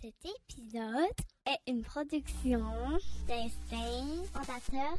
Cet épisode est une production Fondateur.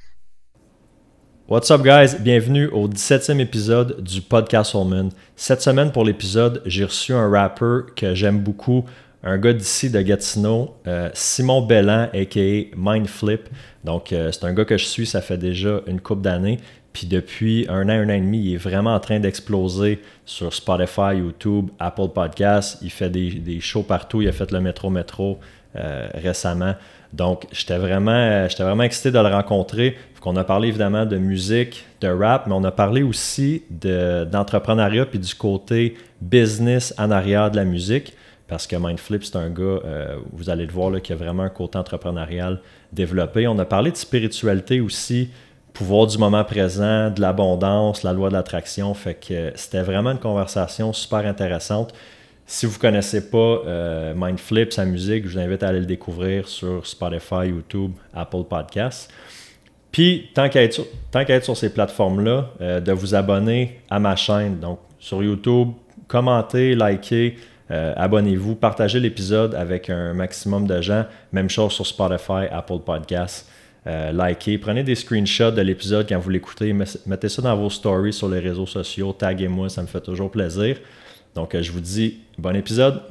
What's up, guys? Bienvenue au 17e épisode du podcast Soulman. Cette semaine, pour l'épisode, j'ai reçu un rapper que j'aime beaucoup, un gars d'ici de Gatineau, euh, Simon Bellan, a.k.a. Mindflip. Donc, euh, c'est un gars que je suis, ça fait déjà une couple d'années. Puis depuis un an, un an et demi, il est vraiment en train d'exploser sur Spotify, YouTube, Apple Podcasts. Il fait des, des shows partout. Il a fait le Métro Métro euh, récemment. Donc, j'étais vraiment, j'étais vraiment excité de le rencontrer. On a parlé évidemment de musique, de rap, mais on a parlé aussi de- d'entrepreneuriat puis du côté business en arrière de la musique. Parce que Mindflip, c'est un gars, euh, vous allez le voir, là, qui a vraiment un côté entrepreneurial développé. On a parlé de spiritualité aussi, pouvoir du moment présent, de l'abondance, la loi de l'attraction. Fait que euh, c'était vraiment une conversation super intéressante. Si vous ne connaissez pas euh, Mindflip, sa musique, je vous invite à aller le découvrir sur Spotify, YouTube, Apple Podcasts. Puis, tant qu'à être, sur- être sur ces plateformes-là, euh, de vous abonner à ma chaîne. Donc, sur YouTube, commentez, likez, abonnez-vous, partagez l'épisode avec un maximum de gens. Même chose sur Spotify, Apple Podcasts. Euh, likez, prenez des screenshots de l'épisode quand vous l'écoutez, Met- mettez ça dans vos stories sur les réseaux sociaux, taguez-moi, ça me fait toujours plaisir. Donc, euh, je vous dis bon épisode.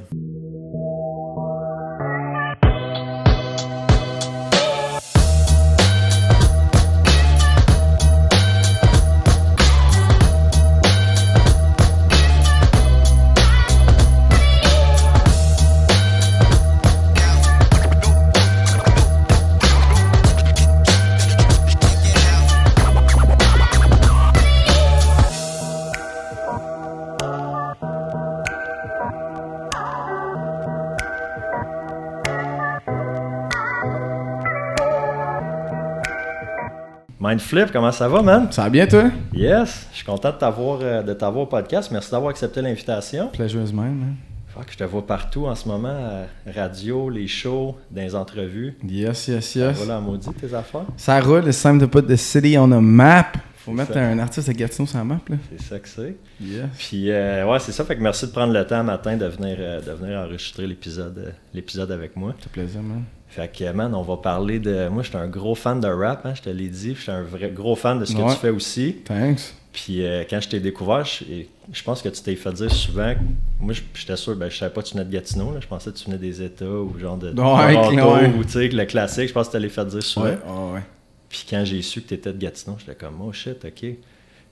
Mindflip, comment ça va, man? Ça va bien, toi? Yes, je suis content de t'avoir euh, de au podcast. Merci d'avoir accepté l'invitation. Mine, man. Fuck, je te vois partout en ce moment, euh, radio, les shows, dans les entrevues. Yes, yes, yes. Voilà, maudit tes affaires? Ça roule, it's time to put the city on a map. Faut C'est mettre ça. un artiste de Gatineau sur la map, là. C'est ça que c'est. Yes. Puis euh, ouais, c'est ça. Fait que merci de prendre le temps matin de venir, euh, de venir enregistrer l'épisode, l'épisode avec moi. Fait plaisir, man. Fait que man, on va parler de. Moi, je suis un gros fan de rap, hein, je te l'ai dit. Je suis un vrai gros fan de ce que Ouais. tu fais aussi. Thanks. Puis euh, quand je t'ai découvert, je, je pense que tu t'es fait dire souvent. Moi, je- j'étais sûr, ben, je savais pas que tu venais de Gatineau. Là, je pensais que tu venais des États ou genre de Ouais, Toronto ouais. ou tu sais, le classique. Je pense que tu t'allais fait dire souvent. Ouais. Puis quand j'ai su que tu étais de Gatineau, j'étais comme, oh shit, ok.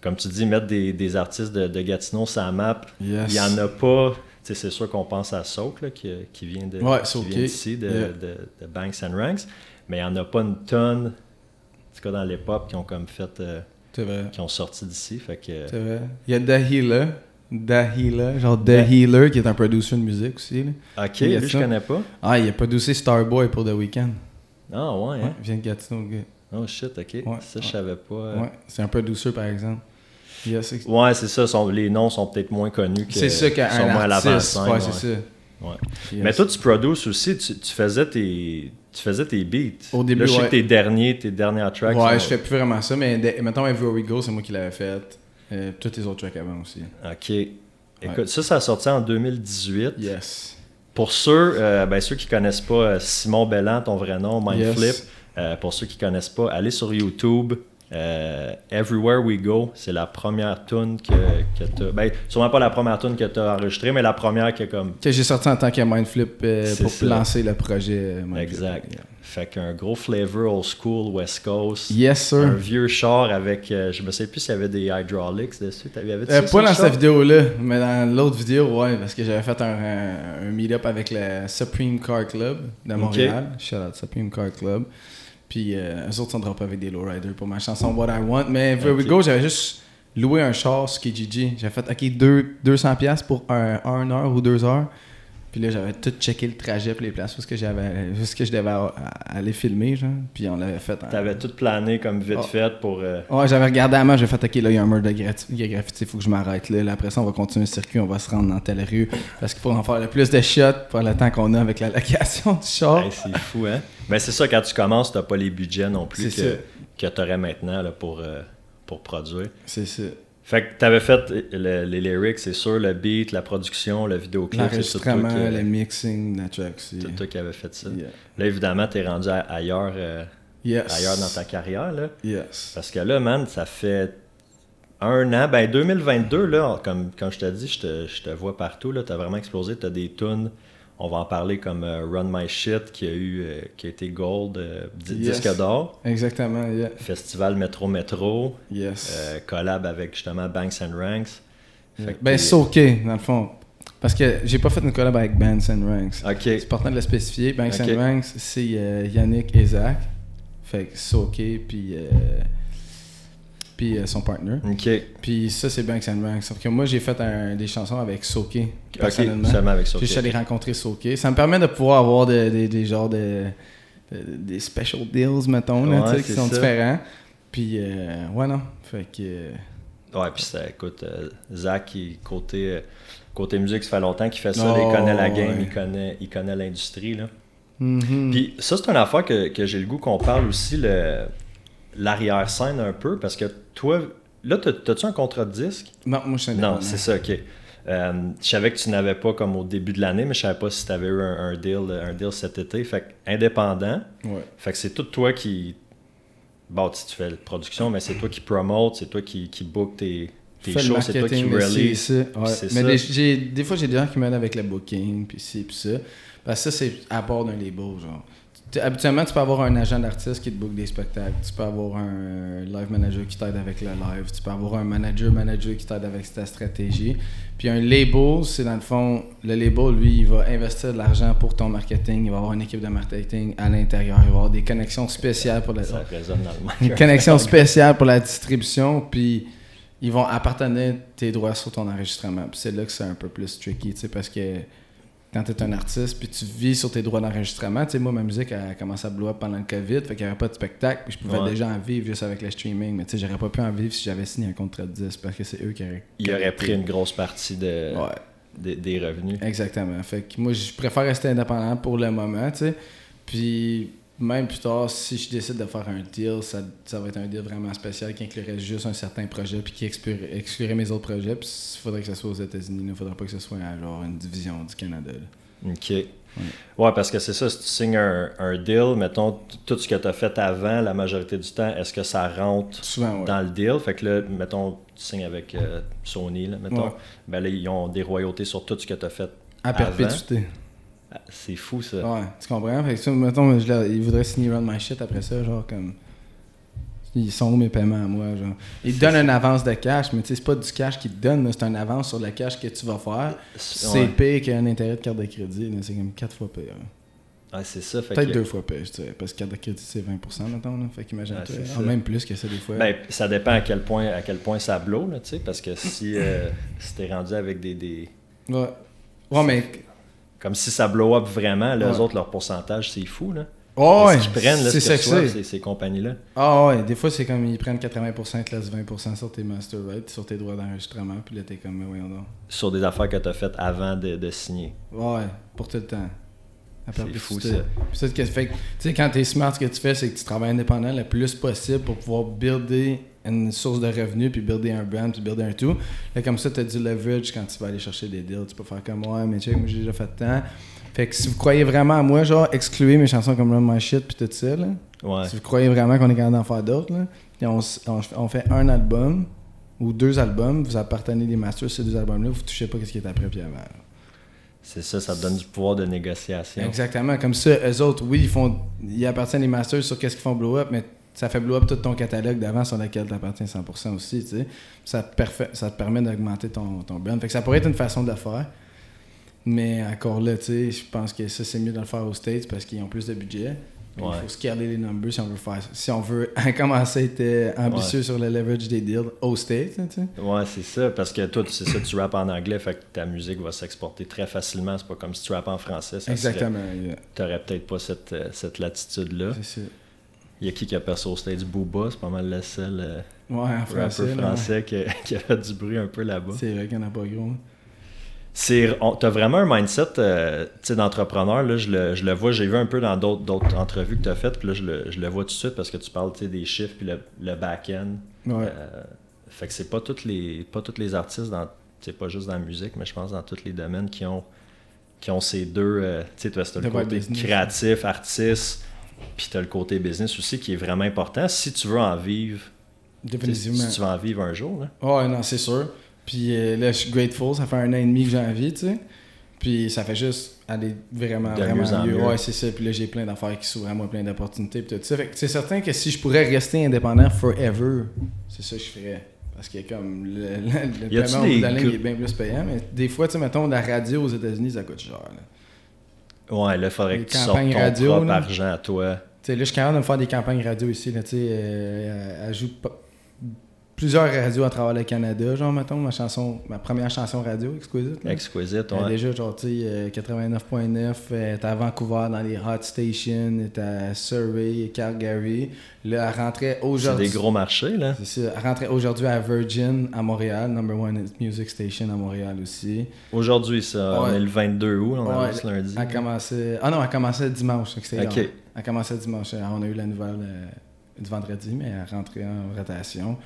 Comme tu dis, mettre des, des artistes de, de Gatineau sur la map, Yes. il n'y en a pas. C'est sûr qu'on pense à Soak, là, qui, qui vient de Ouais, qui Soak, vient d'ici, de, yeah. de, de Banks and Ranks. Mais il n'y en a pas une tonne, en tout cas dans l'époque, qui ont comme fait, euh, qui ont sorti d'ici. Fait que, C'est vrai. Il y a The Healer. Healer. Genre The Ouais. Healer, qui est un producer de musique aussi, là. ok, il y a lui, je connais pas. Ah, il a producé Starboy pour The Weeknd. Ah, ouais, Ouais, hein? il vient de Gatineau, le gars. Oh shit, ok. Ouais, ça, je savais pas. euh. Ouais, c'est un producer, par exemple. Yes, c'est Ouais, c'est ça. sont- les noms sont peut-être moins connus que. c'est ça qu'un sont moins à artiste. Ouais, ouais. c'est ça. Ouais. Yes. Mais toi, tu produces aussi, tu, tu faisais tes. Tu faisais tes beats. Au début, Là, je sais que tes derniers, tes dernières tracks. Ouais, sont- je fais plus vraiment ça, mais de- mettons Everywhere We Go, c'est moi qui l'avais fait. Euh, toutes les autres tracks avant aussi. Ok. Écoute, ça, ça a sorti en 2018. Yes. Pour ceux, euh, ben, ceux qui connaissent pas euh, Simon Bellan, ton vrai nom, Mindflip, Yes. euh, pour ceux qui connaissent pas, allez sur YouTube. Euh, Everywhere We Go, c'est la première tune que, que tu Ben, sûrement pas la première tune que tu as enregistrée, mais la première que comme. Que j'ai sorti en tant que Mindflip euh, pour ça. lancer le projet euh, Mindflip. Exact. Yeah. Fait qu'un gros flavor old school, West Coast. Yes, Un sir. vieux char avec, euh, je me sais plus s'il y avait des hydraulics dessus. T'avais, pas dans cette vidéo-là, mais dans l'autre vidéo, ouais, parce que j'avais fait un, un, un meet-up avec le Supreme Car Club de Montréal. Shout out Supreme Car Club. Puis euh, eux autres sont droppés avec des lowriders pour ma chanson What I Want. Mais Here We. Go, j'avais juste loué un char sur Kijiji. J'avais fait, ok, deux, 200$ pour un, un heure ou deux heures. Puis là, j'avais tout checké le trajet pour les places est-ce que j'avais, est-ce que je devais aller filmer, genre. Puis on l'avait fait. en- T'avais tout plané comme vite Oh. fait pour. euh, Ouais, j'avais regardé à moi, j'ai fait, ok, là, il y a un mur de graffiti, il faut que je m'arrête là. Là, Après ça, on va continuer le circuit, on va se rendre dans telle rue. Parce qu'il faut en faire le plus de shots pour le temps qu'on a avec la location du char. hey, c'est fou, hein? Mais c'est ça, quand tu commences, t'as pas les budgets non plus que, que t'aurais maintenant là, pour, euh, pour produire. C'est ça. Fait que t'avais fait le- les lyrics, c'est sûr, le beat, la production, le vidéoclip, c'est tout toi qui, le mixing, la track aussi. tout toi qui avait fait ça. Yeah. Là, évidemment, t'es rendu ailleurs, euh, Yes. ailleurs dans ta carrière, là. Yes. Parce que là, man, ça fait un an. Ben, 2022, là, comme quand je t'ai dit, je te, je te vois partout, là, t'as vraiment explosé. T'as des tunes, on va en parler comme euh, Run My Shit, qui a eu, euh, qui a été gold, euh, Yes. disque d'or. Exactement, yeah. Festival Metro Metro, Yes. collab avec justement Banks and Ranks. Ben, c'est OK, dans le fond. Parce que j'ai pas fait une collab avec Banks and Ranks. Ok, C'est important de le spécifier. Banks and Ranks, c'est Yannick et Zach. Fait que c'est OK, puis, puis euh, son partner. ok, Puis ça, c'est Banks and Ranks. Sauf que moi, j'ai fait un- des chansons avec Soke, ok, personnellement. seulement avec ça. Puis je suis allé rencontrer Soke. Ça me permet de pouvoir avoir des, des, des genres de, de- des special deals, mettons, Ouais, qui sont ça. différents. Puis, euh, ouais, non. Fait que. euh, Ouais, puis ça, écoute, euh, Zach, il- côté, côté musique, ça fait longtemps qu'il fait ça. Oh, il connaît la game, ouais. il connaît, il connaît l'industrie. là. mhm. Puis ça, c'est une affaire que, que j'ai le goût qu'on parle aussi, le, l'arrière-scène un peu, parce que toi, là, t'as- t'as-tu un contrat de disque? Non, moi, je suis Non, c'est ça, ok. Euh, je savais que tu n'avais pas comme au début de l'année, mais je savais pas si tu avais eu un, un deal, un deal cet été. Fait que indépendant, Ouais. fait que c'est tout toi qui. Bon, si tu fais la production, mais c'est toi qui promote, c'est toi qui, qui book tes, tes shows, c'est toi qui release. ça. Ouais. Mais ça. des, j'ai- des fois, j'ai des gens qui m'aident avec le booking, puis ci, puis ça. Parce que ça, c'est à part d'un label, genre. Tu- Habituellement, tu peux avoir un agent d'artiste qui te book des spectacles. Tu peux avoir un live manager qui t'aide avec le live. Tu peux avoir un manager-manager qui t'aide avec ta stratégie. Puis un label, c'est dans le fond, le label, lui, il va investir de l'argent pour ton marketing. Il va avoir une équipe de marketing à l'intérieur. Il va avoir des connexions spéciales pour la, Ça une connexion spéciale pour la distribution, puis ils vont appartenir tes droits sur ton enregistrement. Puis c'est là que c'est un peu plus tricky, tu sais, parce que quand tu es un artiste, puis tu vis sur tes droits d'enregistrement, tu sais, moi, ma musique a commencé à blow up pendant le COVID, fait qu'il n'y avait pas de spectacle, puis je pouvais Ouais. déjà en vivre juste avec le streaming, mais tu sais, j'aurais pas pu en vivre si j'avais signé un contrat de 10, parce que c'est eux qui auraient... Il aurait pris une grosse partie de, Ouais. des, des revenus. Exactement. Fait que moi, je préfère rester indépendant pour le moment, tu sais. Puis même plus tard, si je décide de faire un deal, ça, ça va être un deal vraiment spécial qui inclurait juste un certain projet puis qui exclurait, exclurait mes autres projets. Puis il faudrait que ce soit aux États-Unis. Il ne faudrait pas que ce soit genre une division du Canada. là. OK. Ouais, parce que c'est ça, si tu signes un, un deal, mettons, tout ce que tu as fait avant, la majorité du temps, est-ce que ça rentre Souvent, ouais. dans le deal? Fait que là, mettons, tu signes avec euh, Sony, là, mettons. Ouais. Ben là, ils ont des royautés sur tout ce que tu as fait. À perpétuité. C'est fou, ça. Ouais, tu comprends? Fait que ça, mettons, je ils voudraient signer Run My Shit après ça, genre comme. Ils sont où mes paiements à moi, genre? Ils te donnent ça. une avance de cash, mais tu sais, c'est pas du cash qu'ils te donnent, c'est une avance sur le cash que tu vas faire. C'est Ouais. pire qu'un intérêt de carte de crédit, c'est comme 4 fois pire. Ouais, c'est ça. Peut-être que- deux fois pire, je dirais, parce que carte de crédit c'est 20%, mettons, là. Fait qu'imagine-toi. Ouais, Ah, même plus que ça, des fois. Ben, ça dépend à quel point, à quel point ça blow, là, tu sais, parce que si, euh, si t'es rendu avec des, des- ouais. Ouais, mais. Comme si ça blow up vraiment, là, eux Ouais. autres, leur pourcentage, c'est fou, là. Oh, ouais! Ce qu'ils prennent, là, c'est ce que c'est. ces, ces compagnies-là? Ah, ouais, des fois, c'est comme ils prennent 80%, ils te laissent 20% sur tes master rights, sur tes droits d'enregistrement, puis là, t'es comme, mais voyons donc. Sur des affaires que t'as faites avant de, de signer. Ouais, pour tout le temps. C'est fou, ça. Puis ça, ce que fait que, tu sais, quand t'es smart, ce que tu fais, c'est que tu travailles indépendant le plus possible pour pouvoir builder une source de revenus, puis builder un brand, puis builder un tout. Là, comme ça, t'as du leverage quand tu vas aller chercher des deals. Tu peux faire comme moi, mais check, moi j'ai déjà fait tant. Fait que si vous croyez vraiment à moi, genre, excluez mes chansons comme Run My Shit, puis tout ça, là. Ouais. Si vous croyez vraiment qu'on est capable d'en faire d'autres, on, on, on fait un album ou deux albums, vous appartenez des masters ces deux albums-là, vous touchez pas ce qui est après puis avant. là. C'est ça, ça donne du pouvoir de négociation. Exactement. Comme ça, eux autres, oui, ils font, ils appartiennent les masters sur qu'est-ce qu'ils font blow up, mais ça fait blow up tout ton catalogue d'avant sur lequel tu appartiens 100% aussi, tu sais. Ça te, perfe- ça te permet d'augmenter ton, ton brand. Fait que ça pourrait être une façon de le faire. Mais encore là, tu sais, je pense que ça, c'est mieux de le faire aux States parce qu'ils ont plus de budget. Ouais. Il faut scaler les numbers si on veut faire si on veut commencer à être euh, ambitieux sur le leverage des deals aux States, tu sais. Ouais, c'est ça, parce que toi, c'est ça, tu rappes en anglais, fait que ta musique va s'exporter très facilement. C'est pas comme si tu rappes en français. Ça Exactement. yeah. T'aurais peut-être pas cette, euh, cette latitude-là. C'est ça. Il y a qui qui a percé au States Booba, c'est pas mal le seul euh, Ouais, en français. français qui, a, qui a fait du bruit un peu là-bas. C'est vrai qu'il n'y en a pas gros. C'est, t'as vraiment un mindset euh, d'entrepreneur. Là, je, le, je le vois, j'ai vu un peu dans d'autres, d'autres entrevues que tu as faites, puis là, je le, je le vois tout de suite parce que tu parles des chiffres puis le, le back-end. Ouais. Euh, Fait que c'est pas tous les pas tous les artistes dans c'est pas juste dans la musique, mais je pense dans tous les domaines qui ont qui ont ces deux euh, tu sais le côté créatif, artiste, puis tu as le côté business aussi qui est vraiment important si tu veux en vivre. Définitivement. Si tu veux en vivre un jour là. Ouais, non, c'est sûr. Puis euh, là je suis grateful, ça fait un an et demi que j'ai envie, tu sais. Puis ça fait juste aller vraiment, vraiment mieux. Ouais, c'est ça. Puis là, j'ai plein d'affaires qui s'ouvrent à moi, plein d'opportunités. Puis tout ça. Fait que c'est certain que si je pourrais rester indépendant forever, c'est ça que je ferais. Parce que comme le, le, le paiement au bout de la ligne est bien plus payant, mais des fois, tu sais, mettons, la radio aux États-Unis, ça coûte cher. Là. Ouais, là, il faudrait que tu sortes ton radio, propre argent à toi. Tu sais, là, je suis capable de me faire des campagnes radio ici, là, tu sais, euh, plusieurs radios à travers le Canada, genre, mettons, ma chanson, ma première chanson radio, Exquisite. Exquisite, ouais. déjà, genre, tu sais, 89.9, euh, t'es à Vancouver, dans les Hot Stations, t'es à Surrey, Calgary. Là, elle rentrait aujourd'hui... C'est des gros marchés, là. C'est ça. Elle rentrait aujourd'hui à Virgin, à Montréal, Number One Music Station à Montréal aussi. Aujourd'hui, ça, on est le 22 août, on a lundi. Elle commençait... Ah non, elle commençait dimanche, c'était OK. Elle commençait dimanche. On a eu la nouvelle euh, du vendredi, mais elle rentrait en rotation.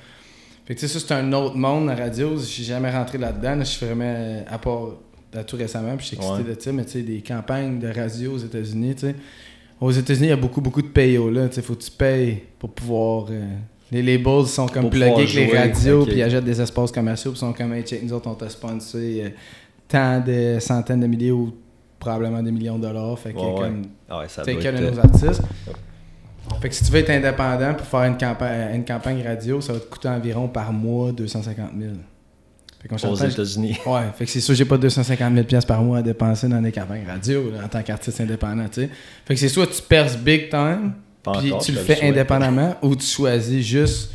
Fait que ça, c'est un autre monde, la radio. Je suis jamais rentré là-dedans. je suis vraiment, à part tout récemment, puis je suis excité de ça, mais tu sais, des campagnes de radio aux États-Unis, tu sais. Aux États-Unis, il y a beaucoup, beaucoup de payos, là. Tu sais, faut que tu payes pour pouvoir. Euh, les labels sont comme plugués avec les radios, puis ils achètent des espaces commerciaux, puis sont comme, hey, check, nous autres, on t'a sponsé euh, tant de centaines de milliers ou probablement des millions de dollars. Fait que, comme. Ah ouais, ça de nos artistes. Fait que si tu veux être indépendant pour faire une campagne, une campagne radio, ça va te coûter environ par mois 250 000. Fait Aux États-Unis. Ouais, fait que c'est sûr, j'ai pas 250 000 par mois à dépenser dans des campagnes radio en tant qu'artiste indépendant, tu sais. Fait que c'est soit tu perces big time, puis tu le fais indépendamment, ou tu choisis juste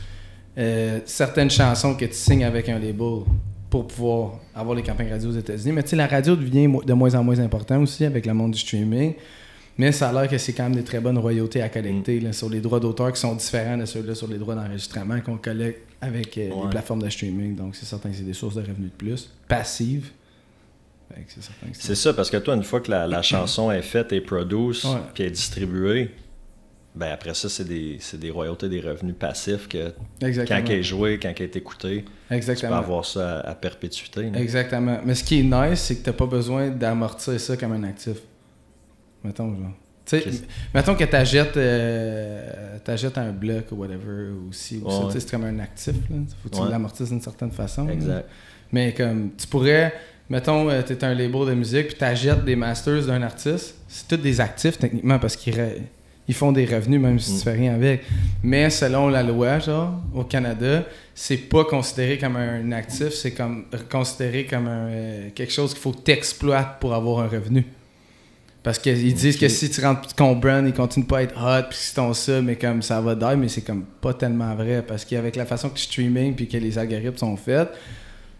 euh, certaines chansons que tu signes avec un label pour pouvoir avoir les campagnes radio aux États-Unis. Mais tu sais, la radio devient de moins en moins important aussi avec le monde du streaming. Mais ça a l'air que c'est quand même des très bonnes royautés à collecter mm. sur les droits d'auteur qui sont différents de ceux-là sur les droits d'enregistrement qu'on collecte avec euh, les plateformes de streaming. Donc, c'est certain que c'est des sources de revenus de plus, passives. C'est ça, parce que toi, une fois que la, chanson est faite et produite, puis est distribuée, ben après ça, c'est des, des, royautés, des revenus passifs que quand elle est jouée, quand elle est écoutée, Exactement. tu peux avoir ça à, perpétuité. Exactement. Mais ce qui est nice, c'est que tu n'as pas besoin d'amortir ça comme un actif. Mettons, genre. sais, mettons que tu achètes, euh, un bloc ou whatever, aussi, ou c'est comme un actif. Là. Faut que tu l'amortisses d'une certaine façon. Exact. Mais comme, tu pourrais, mettons, euh, tu es un label de musique, puis tu achètes des masters d'un artiste, c'est tous des actifs techniquement parce qu'ils ils font des revenus même si tu mm. fais rien avec. Mais selon la loi, genre, au Canada, c'est pas considéré comme un actif, c'est comme considéré comme un, euh, quelque chose qu'il faut que tu exploites pour avoir un revenu. Parce qu'ils disent que si tu rentres ton brand, il continue pas à être hot, puis si ton ça, mais comme ça va die, mais c'est comme pas tellement vrai. Parce qu'avec la façon que tu streaming puis que les algorithmes sont faits,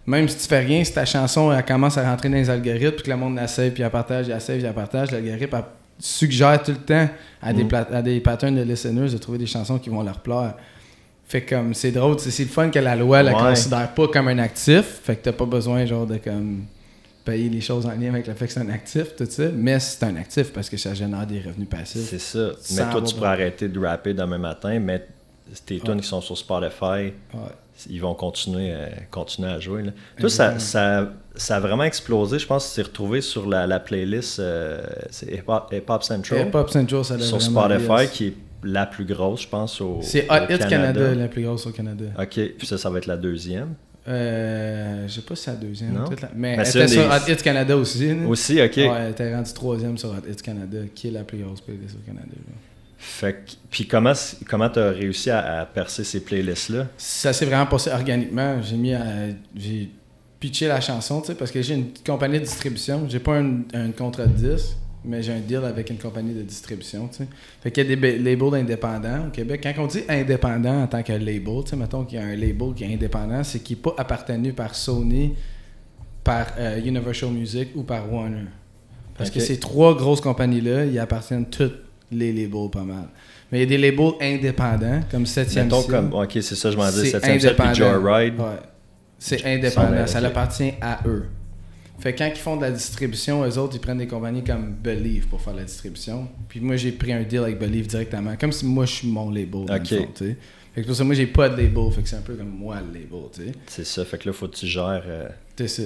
même si tu fais rien, si ta chanson elle commence à rentrer dans les algorithmes, puis que le monde la save, puis elle partage, elle save, elle partage, l'algorithme suggère tout le temps à, des, mm. à des patterns de listeners de trouver des chansons qui vont leur plaire. Fait comme c'est drôle, c'est le fun que la loi la considère pas comme un actif, fait que t'as pas besoin genre de comme payer les choses en lien avec le fait que c'est un actif, tout ça. Mais c'est un actif parce que ça génère des revenus passifs. C'est ça. Mais toi, tu pourrais arrêter de rapper demain matin, mais tes tunes qui sont sur Spotify, ils vont continuer, à, continuer à jouer. Là. Toi, ça, ça, ça, a vraiment explosé. Je pense que c'est retrouvé sur la, la playlist euh, Hip, Hop, Central. Hip Hop Central, ça Sur Spotify, qui est la plus grosse, je pense, au C'est Hot Hit Canada. la plus grosse au Canada. OK. Puis ça, ça va être la deuxième. Euh, je sais pas si c'est la deuxième. Mais, elle était sur Hot Hits Canada aussi. Aussi, ok. Ouais, elle était rendue troisième sur Hot Hits Canada, qui est la plus grosse playlist au Canada. Fait puis comment comment t'as réussi à, percer ces playlists là Ça s'est vraiment passé organiquement. J'ai mis j'ai pitché la chanson, tu sais, parce que j'ai une compagnie de distribution. J'ai pas un, un contrat de disque mais j'ai un deal avec une compagnie de distribution, tu sais. Fait qu'il y a des labels indépendants au Québec. Quand on dit indépendant en tant que label, tu sais, mettons qu'il y a un label qui est indépendant, c'est qui n'est pas appartenu par Sony, par euh, Universal Music ou par Warner. Parce que ces trois grosses compagnies-là, ils appartiennent toutes les labels pas mal. Mais il y a des labels indépendants, comme 7e Mettons comme, ok, c'est ça, je m'en dis, 7e Ciel puis Joyride. Ouais. C'est indépendant, ça appartient à eux. Fait que quand ils font de la distribution, eux autres, ils prennent des compagnies comme Believe pour faire la distribution. Puis moi, j'ai pris un deal avec Believe directement, comme si moi, je suis mon label. Fait que pour ça, moi, j'ai pas de label. Fait que c'est un peu comme moi le label, tu sais. C'est ça, fait que là, faut que tu gères. euh, C'est ça.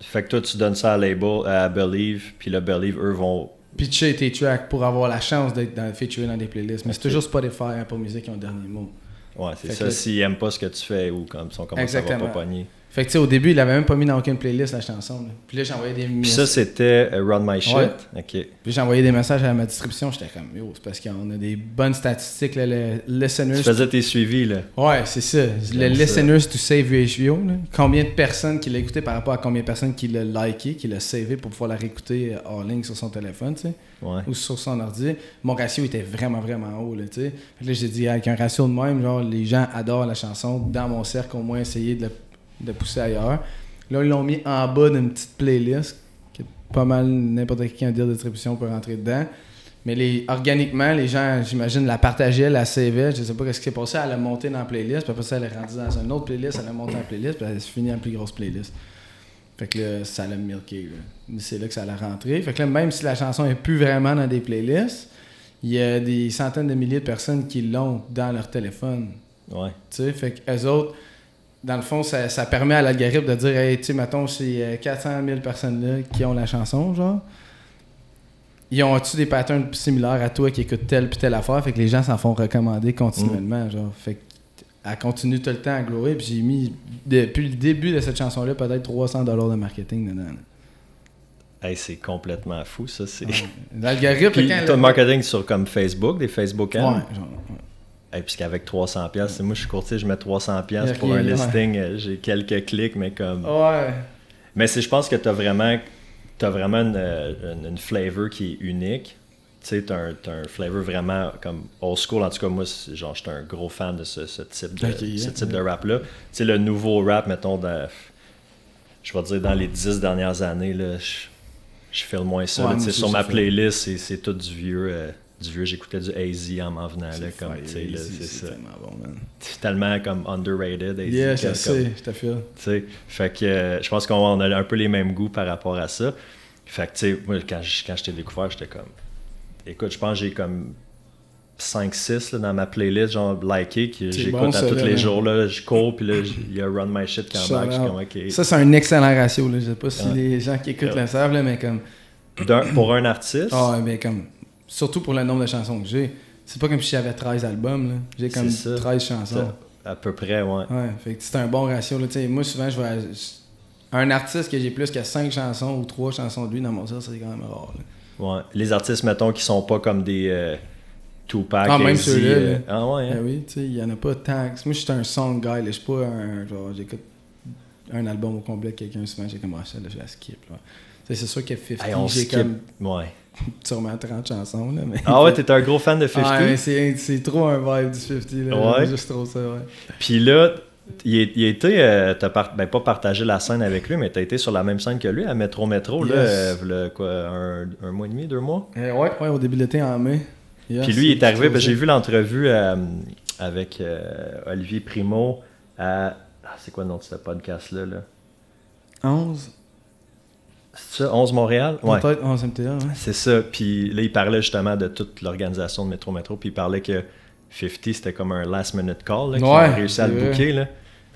Fait que toi, tu donnes ça à Label, à Believe, puis là, Believe, eux vont. Pitcher tes tracks pour avoir la chance d'être dans, featuré dans des playlists. Mais c'est toujours Spotify, Apple Music qui ont le dernier mot. Ouais, c'est ça. S'ils aiment pas ce que tu fais ou comme son commence ça va Exactement. pas pogner. Fait que tu sais, au début, il avait même pas mis dans aucune playlist la chanson. là. Puis là, envoyé des Puis messages. ça, c'était euh, Run My Shit? Ouais. Ok. Puis envoyé des messages à ma distribution. J'étais comme, yo, c'est parce qu'on a des bonnes statistiques. Là, le listeners Tu faisais tes suivis, là. Ouais, c'est ça. Le ça. listeners to save ratio. là. Combien de personnes qui écouté par rapport à combien de personnes qui l'ont liké, qui l'ont savé pour pouvoir la réécouter euh, en ligne sur son téléphone, tu sais, Ouais. ou sur son ordi. Mon ratio était vraiment, vraiment haut, là, tu sais. Fait que là, j'ai dit, avec un ratio de même, genre, les gens adorent la chanson. Dans mon cercle, au moins, essayer de, le- de pousser ailleurs. Là, ils l'ont mis en bas d'une petite playlist, que pas mal n'importe qui en dire de distribution peut rentrer dedans. Mais les, organiquement, les gens, j'imagine, la partageaient, la savaient. Je sais pas ce qui s'est passé. Elle a monté dans la playlist, puis après ça, elle est rendue dans une autre playlist, elle a monté en playlist, puis elle s'est finie en plus grosse playlist. Fait que là, ça l'a milké. C'est là que ça l'a rentré. Fait que là, même si la chanson est plus vraiment dans des playlists, il y a des centaines de milliers de personnes qui l'ont dans leur téléphone. Ouais. Tu sais, fait que eux autres, dans le fond, ça, ça permet à l'algorithme de dire, hey, tu sais, mettons, c'est euh, 400 000 personnes-là qui ont la chanson, genre. Ils ont-tu des patterns similaires à toi qui écoutent telle puis telle affaire? Fait que les gens s'en font recommander continuellement, genre. Fait que elle continue tout le temps à glower. Puis j'ai mis, depuis le début de cette chanson-là, peut-être 300 de marketing dedans. Hey, c'est complètement fou, ça. C'est. Ouais. L'algorithme, Puis quand le- marketing sur comme Facebook, des Facebook Ouais, ads. genre, ouais. Hey, puisqu'avec 300$, piastres, moi je suis courtier, je mets 300$ piastres Y a pour un ouais. listing, euh, j'ai quelques clics, mais comme. Ouais. Mais c'est, je pense que t'as vraiment, t'as vraiment une, euh, une, une flavor qui est unique. Tu sais, t'as un, t'as un flavor vraiment comme old school. En tout cas, moi, genre, j'étais un gros fan de ce, ce type de, ce yeah, type de rap-là. Tu sais, le nouveau rap, mettons, dans- je vais dire dans les dix dernières années, là, je, je file moins ça. Ouais, là. Tu sur ma playlist, c'est, c'est tout du vieux. euh, du vieux, j'écoutais du AZ en m'en venant là, C'est comme, c'est ça. tellement bon, man. C'est tellement comme underrated. AZ, Yeah, je sais, je te file. Fait que euh, je pense qu'on on a un peu les mêmes goûts par rapport à ça. Fait que, tu sais, moi, quand je, quand je t'ai découvert, j'étais comme. Écoute, je pense que j'ai comme 5-6 là, dans ma playlist, genre liké, que j'écoute bon, à tous les jours. Là, je cours, puis là, il y a Run My Shit suis out. comme, ok. Ça, c'est un excellent ratio. Là. Je sais pas si Ouais. les gens qui écoutent Ouais. le savent, là, mais comme. Pour un artiste, Ah, mais comme. Surtout pour le nombre de chansons que j'ai. C'est pas comme si j'avais 13 albums. là. J'ai comme C'est ça. 13 chansons. à peu près, ouais. Ouais, fait que c'est un bon ratio. Là. Moi, souvent, je vais. Un artiste que j'ai plus que 5 chansons ou 3 chansons de lui dans mon style, c'est quand même rare. là. ouais. Les artistes, mettons, qui sont pas comme des euh, Tupac, Ah, même ceux-là, euh. Ah ouais, hein? Ben oui, tu sais, il y en a pas tant. Moi, je suis un song guy. Je suis pas un. Genre, j'écoute un album au complet de quelqu'un souvent. J'ai comme, ah, là, je la skip. C'est sûr que 50, Hey, j'ai comme Ouais. sûrement 30 chansons. Là, mais... Ah ouais, t'es un gros fan de 50? Ah, c'est, c'est trop un vibe du 50. Là. Ouais. Juste trop ça, ouais. Puis là, il, il a été, euh, t'as ben, pas partagé la scène avec lui, mais t'as été sur la même scène que lui à Métro Métro, là, euh, quoi, un, un mois et demi, deux mois? Euh, ouais. Ouais, au début de l'été, en mai. Yes, Puis lui, il est arrivé, ben, j'ai vu l'entrevue avec Olivier Primo à. ah, c'est quoi le nom de ce podcast-là? Là? 11 C'est ça, 11 Montréal? Ouais. Peut-être 11 MTA, ouais. C'est ça. Puis là, il parlait justement de toute l'organisation de Métro Métro. Puis il parlait que 50, c'était comme un last minute call. Là, qu'il Ouais, a réussi à le booker. Là.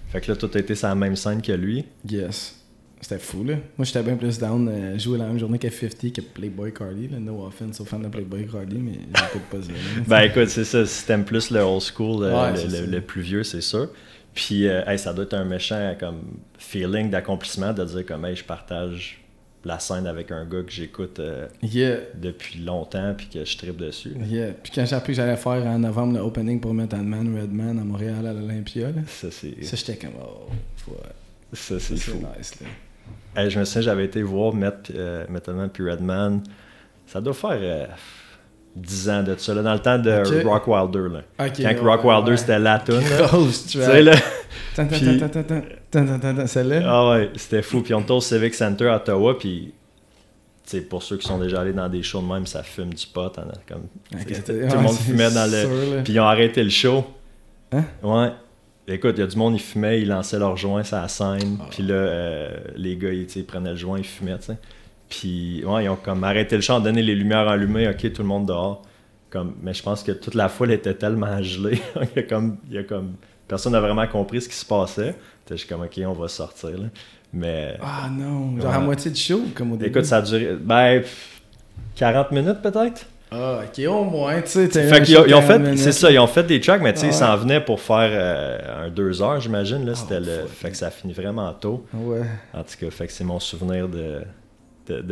Fait que là, tout a été sur la même scène que lui. Yes. C'était fou, là. Moi, j'étais bien plus down euh, jouer la même journée que 50 que Playboy Cardi. Là. No offense aux fans de Playboy Cardi, mais j'écoute pas ça. Ben écoute, c'est ça. Si t'aimes plus le old school, euh, Ouais, le, c'est le- ça. le plus vieux, c'est sûr. Puis euh, hey, ça doit être un méchant comme feeling d'accomplissement de dire comme hey, je partage la scène avec un gars que j'écoute euh, Yeah. depuis longtemps puis que je tripe dessus. Yeah. Puis quand j'ai appris que j'allais faire en novembre le opening pour Method Man, Redman à Montréal à l'Olympia, là, Ça c'est ça j'étais comme, oh, ouais. ça, Ça, c'est c'est fou. nice, là. Hey, je me souviens, j'avais été voir Met, euh, Method Man puis Redman. Ça doit faire euh, 10 ans de ça, là, dans le temps de Ok. Rock Wilder. Là. Quand ouais, Rock Wilder ouais. c'était la tune. là. Celle-là? Ah ouais, c'était fou. Puis on était au Civic Center à Ottawa, puis pour ceux qui sont déjà allés dans des shows de même, ça fume du pot. hein, comme, t'es- tout le monde fumait dans le. là. Puis ils ont arrêté le show. Hein? Ouais. Écoute, il y a du monde, ils fumaient, ils lançaient leur joint sur la scène. Ah. Puis là, euh, les gars, ils, prenaient le joint, ils fumaient. Puis, ouais, ils ont comme arrêté le show, donné les lumières allumées, ok, tout le monde dehors. comme, mais je pense que toute la foule était tellement gelée. il, y a comme, il y a comme, personne n'a vraiment compris ce qui se passait. Je suis comme, ok, on va sortir. Là. Mais. Ah non, genre à moitié de show, comme au début. Écoute, ça a duré. Ben, 40 minutes peut-être? Ah, ok, au moins, tu sais. Fait qu'ils ont, fait, c'est ça, ils ont fait des tracks, mais tu sais, ils s'en venaient pour faire euh, un deux heures, j'imagine. Là, c'était le, fait que ça a fini vraiment tôt. Ouais. En tout cas, fait que c'est mon souvenir de.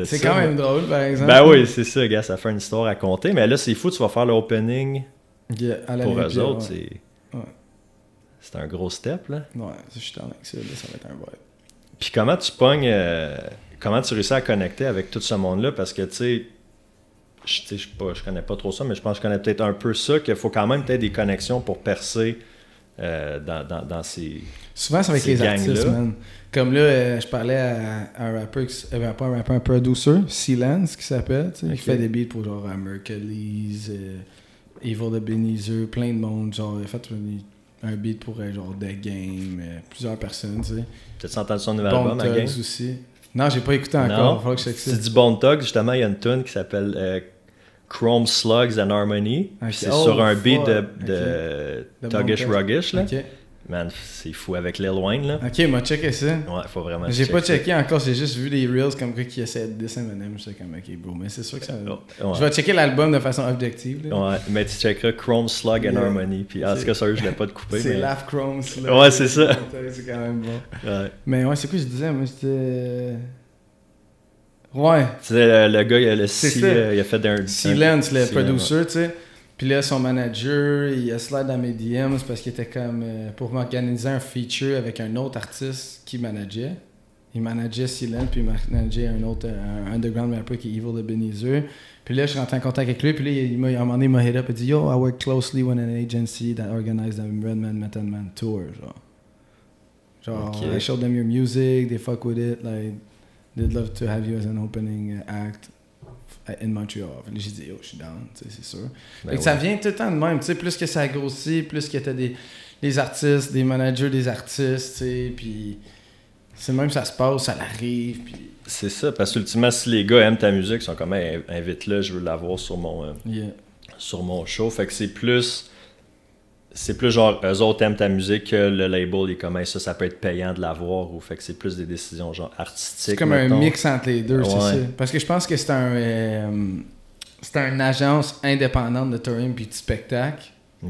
C'est quand même drôle, par exemple. Ben oui, c'est ça, gars, ça fait une histoire à compter. Mais là, c'est fou, tu vas faire l'opening pour eux autres. C'est ouais. un gros step, là. Ouais, je suis avec ça, là, ça va être un vibe. Puis comment tu pognes. Euh, comment tu réussis à connecter avec tout ce monde-là? Parce que, tu sais je, je, pas, je connais pas trop ça, mais je pense que je connais peut-être un peu ça, qu'il faut quand même peut-être des connexions pour percer euh, dans, dans, dans, ces. Souvent, c'est avec les artistes, man. Comme là, euh, je parlais à, un rappeur, euh, pas un rappeur, un producer, Silence, qui s'appelle, qui fait des beats pour genre Mercury's, Evil the Benizer, plein de monde. Genre, il a fait un, beat pour genre The Game, plusieurs personnes, tu sais. T'as-tu entendu son nouvel album, Game? aussi. Non, j'ai pas écouté encore. Il que je C'est du Bon Tug, justement, il y a une tune qui s'appelle Chrome Slugs and Harmony. C'est oh, sur un beat de, de, Tuggish Ruggish. Là. Man, c'est fou avec Lil Wayne, là. Ok, m'a checké ça. Ouais, faut vraiment J'ai pas checké encore, j'ai juste vu des reels comme quoi qui essaient de descendre Eminem. Je sais comme, ok, bro, mais c'est sûr que ça. Oh, je vais checker l'album de façon objective. Là. Ouais, mais tu checkeras Chrome Slug and Harmony. Puis en tout cas, ça, je l'ai pas de couper. c'est mais... Laugh Chrome Slug. Ouais, c'est ça. C'est quand même bon. Ouais. Mais ouais, c'est quoi je disais? Moi, c'était. Ouais. C'est le, le, gars, le C, euh, il a fait un. Silence, le producer, tu sais. Puis là, son manager, il a slide dans mes DMs parce qu'il était comme euh, pour m'organiser un feature avec un autre artiste qui manageait. Il manageait Silence, puis il manageait un autre un underground rapper qui est Evil de Benizer. Puis là, je suis rentré en contact avec lui, puis là, il m'a, à un moment donné, il m'a hit up et dit Yo, I work closely with an agency that organized the Redman Method Man tour. Genre, genre I showed them your music, they fuck with it, like they'd love to have you as an opening act in Montreal. J'ai dit, oh, je suis down, c'est sûr. Ben Ça vient tout le temps de même. Plus que ça grossit, plus que tu as des, des, artistes, des managers des artistes, puis c'est même ça se passe, ça l'arrive. Puis... C'est ça, parce que ultimement, si les gars aiment ta musique, ils sont comme, invite-le, je veux l'avoir sur mon, euh, sur mon show. Fait que c'est plus c'est plus genre eux autres aiment ta musique que le label est comme ça ça peut être payant de l'avoir ou fait que c'est plus des décisions genre artistiques c'est comme un mix entre les deux c'est ça. Parce que je pense que c'est un euh, c'est une agence indépendante de touring puis de spectacle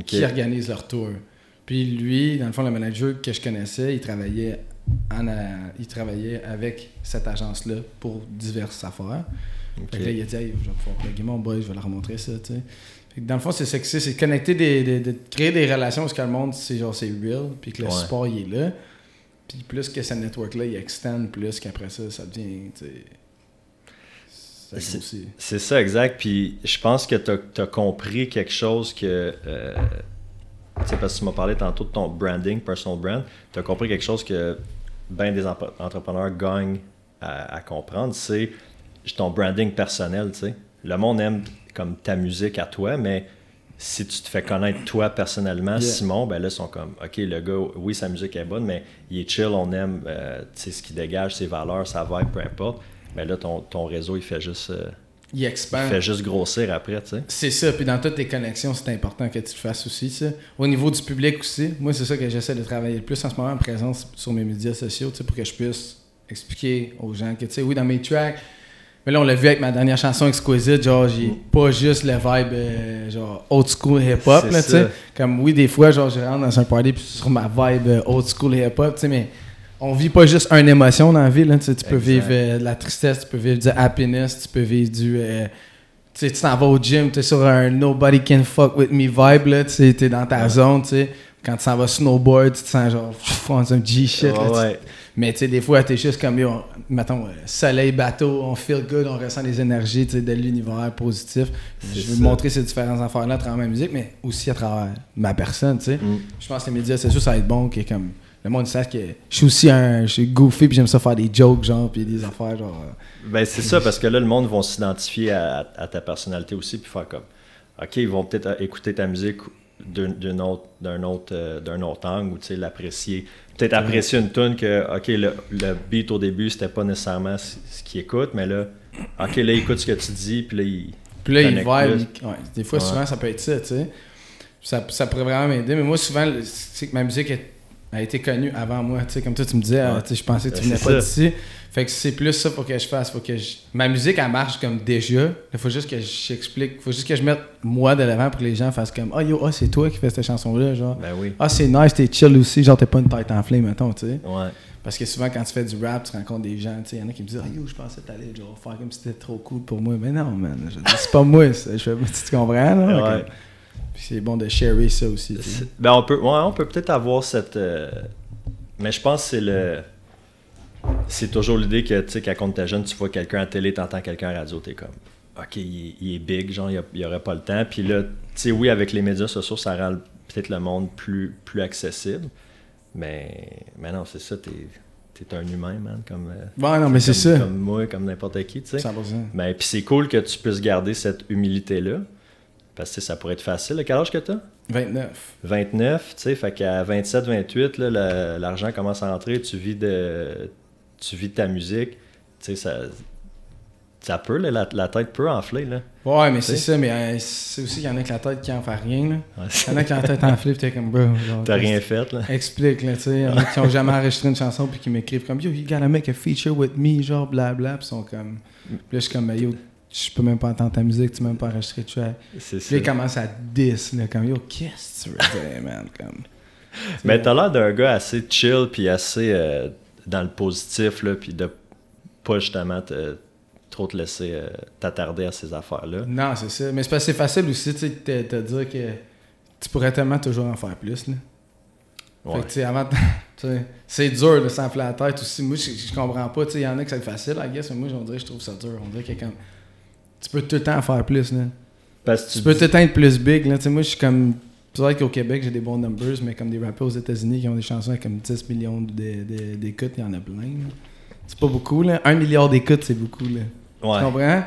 qui organise leur tour. Puis lui dans le fond le manager que je connaissais il travaillait en, il travaillait avec cette agence là pour diverses affaires. Fait que là, il a dit hey, je vais pouvoir plugger mon boy je vais leur montrer ça tu sais dans le fond, c'est ça c'est connecter, des, de créer des relations parce que le monde, c'est genre, c'est real, puis que le support, il est là. Puis plus que ce network-là, il extend plus qu'après ça, ça devient, C'est ça, exact. Puis je pense que tu as, compris quelque chose que. Euh, tu sais, parce que tu m'as parlé tantôt de ton branding, personal brand. Tu as compris quelque chose que bien des entrepreneurs gagnent à, à comprendre. C'est ton branding personnel, tu sais. Le monde aime comme ta musique à toi, mais si tu te fais connaître toi personnellement, Simon, ben là, ils sont comme, OK, le gars, oui, sa musique est bonne, mais il est chill, on aime euh, ce qu'il dégage, ses valeurs, sa vibe, peu importe. Mais là, ton, ton réseau, il fait juste. Euh, il expand. Il fait juste grossir après, tu sais. C'est ça. Puis dans toutes tes connexions, c'est important que tu le fasses aussi, ça. Au niveau du public aussi, moi, c'est ça que j'essaie de travailler le plus en ce moment, en présence sur mes médias sociaux, tu sais, pour que je puisse expliquer aux gens que, tu sais, oui, dans mes tracks, mais là, on l'a vu avec ma dernière chanson Exquisite, genre, j'ai mm. pas juste le vibe, euh, genre, old school hip-hop, là, tu sais. Comme, oui, des fois, genre, je rentre dans un party puis sur ma vibe euh, old school hip-hop, tu sais, mais on vit pas juste une émotion dans la vie, là, tu sais. Tu peux vivre euh, de la tristesse, tu peux vivre du happiness, tu peux vivre du... tu sais, tu t'en vas au gym, t'es sur un nobody can fuck with me vibe, là, tu sais, t'es dans ta zone, tu sais. Quand tu s'en vas snowboard, tu te sens genre, on un G-shit, ouais. Mais tu sais, des fois, t'es juste comme, yo, mettons, euh, soleil, bateau, on feel good, on ressent les énergies de l'univers positif. Je veux montrer ces différentes affaires-là à travers ma musique, mais aussi à travers ma personne, tu sais. Mm. Je pense que les médias c'est sûr ça va être bon, que comme le monde sache que je suis aussi un, je suis goofy, puis j'aime ça faire des jokes, genre, puis des affaires, genre. Euh, ben, c'est ça, parce que là, le monde va s'identifier à, ta personnalité aussi, puis faire comme, OK, ils vont peut-être écouter ta musique d'un autre, d'un autre, euh, d'un autre angle, ou tu sais, l'apprécier peut-être apprécier une tune que, OK, le, le beat au début, c'était pas nécessairement ce, qu'il écoute, mais là, OK, là, il écoute ce que tu dis, puis là, il, Puis là, il vibe. il- ouais, des fois, Ouais. souvent, ça peut être ça, tu sais. Ça, ça pourrait vraiment m'aider. Mais moi, souvent, c'est que ma musique a été connue avant moi. Tu sais, comme toi, tu me disais, ah, Ouais. tu sais, je pensais que tu Ben, venais pas d'ici. Fait que c'est plus ça faut que je fasse. Faut que je... Ma musique, elle marche comme déjà. Il faut juste que j'explique. faut juste que je mette moi de l'avant pour que les gens fassent comme Ah, yo, ah, c'est toi qui fais cette chanson-là. Genre, Ben oui. ah, c'est nice, t'es chill aussi. Genre, t'es pas une tête enflée, mettons, tu sais. Ouais. Parce que souvent, quand tu fais du rap, tu rencontres des gens, tu sais, il y en a qui me disent, ah yo, je pensais que t'allais genre faire comme si c'était trop cool pour moi. Mais non, man, c'est pas moi, ça. Je fais, tu comprends, là? Ouais. Comme- c'est bon de sharer ça aussi. Ben on peut, ouais, on peut peut-être avoir cette. euh, Mais je pense que c'est le. C'est toujours l'idée que, tu sais, quand était jeune, tu vois quelqu'un à télé, t'entends quelqu'un à radio, t'es comme. Ok, il, est- il est big, genre, il n'y aurait pas le temps. Puis là, tu sais, oui, avec les médias sociaux, ça rend peut-être le monde plus, plus accessible. Mais, mais non, c'est ça, t'es es un humain, man, comme. euh, Bon, non, mais c'est comme- ça. Comme moi, comme n'importe qui, tu sais. 100%. Mais puis c'est cool que tu puisses garder cette humilité-là. Parce que ça pourrait être facile. Quel âge que tu 29. 29, tu sais, fait qu'à 27, 28, là, la- l'argent commence à rentrer, tu vis de, tu vis de ta musique, tu sais, ça, ça peut, là, la, la tête peut enfler, là. Ouais, mais c'est ça, mais euh, c'est aussi qu'il y en a que la tête qui en fait rien, là. Ouais, Il y en a qui la tête enflée, pis t'es comme, bro. genre, T'as rien fait, là. Explique, là, tu sais. Il y en a qui ont jamais enregistré une chanson, puis qui m'écrivent comme, yo, you gotta make a feature with me, genre, blabla, pis ils sont comme. Puis là, je suis comme, Ben, yo, je peux même pas entendre ta musique, tu m'as même pas enregistré de track. C'est Puis ça. là, il commence à diss, là, comme, yo, qu'est-ce que tu veux dire, man? Comme? Mais t'as l'air d'un gars assez chill, puis assez euh, dans le positif, là, puis de pas justement te- trop te laisser euh, t'attarder à ces affaires-là. Non, c'est ça. Mais c'est facile aussi, tu sais, te dire que tu pourrais tellement toujours en faire plus, là. Fait que, tu sais, avant, c'est dur de s'enfler la tête aussi. Moi, je, je comprends pas, il y en a que c'est facile, I guess, mais moi, on dirait je trouve ça dur. On dirait que comme, tu peux tout le temps en faire plus, là. Parce que Tu tu peux tout le temps être plus big, là. Moi, je suis comme, c'est vrai qu'au Québec, j'ai des bons numbers, mais comme des rappeurs aux États-Unis qui ont des chansons avec comme 10 millions d'écoutes, il y en a plein, là. C'est pas beaucoup, là. Un milliard d'écoutes, c'est beaucoup, là. Tu Ouais, comprends?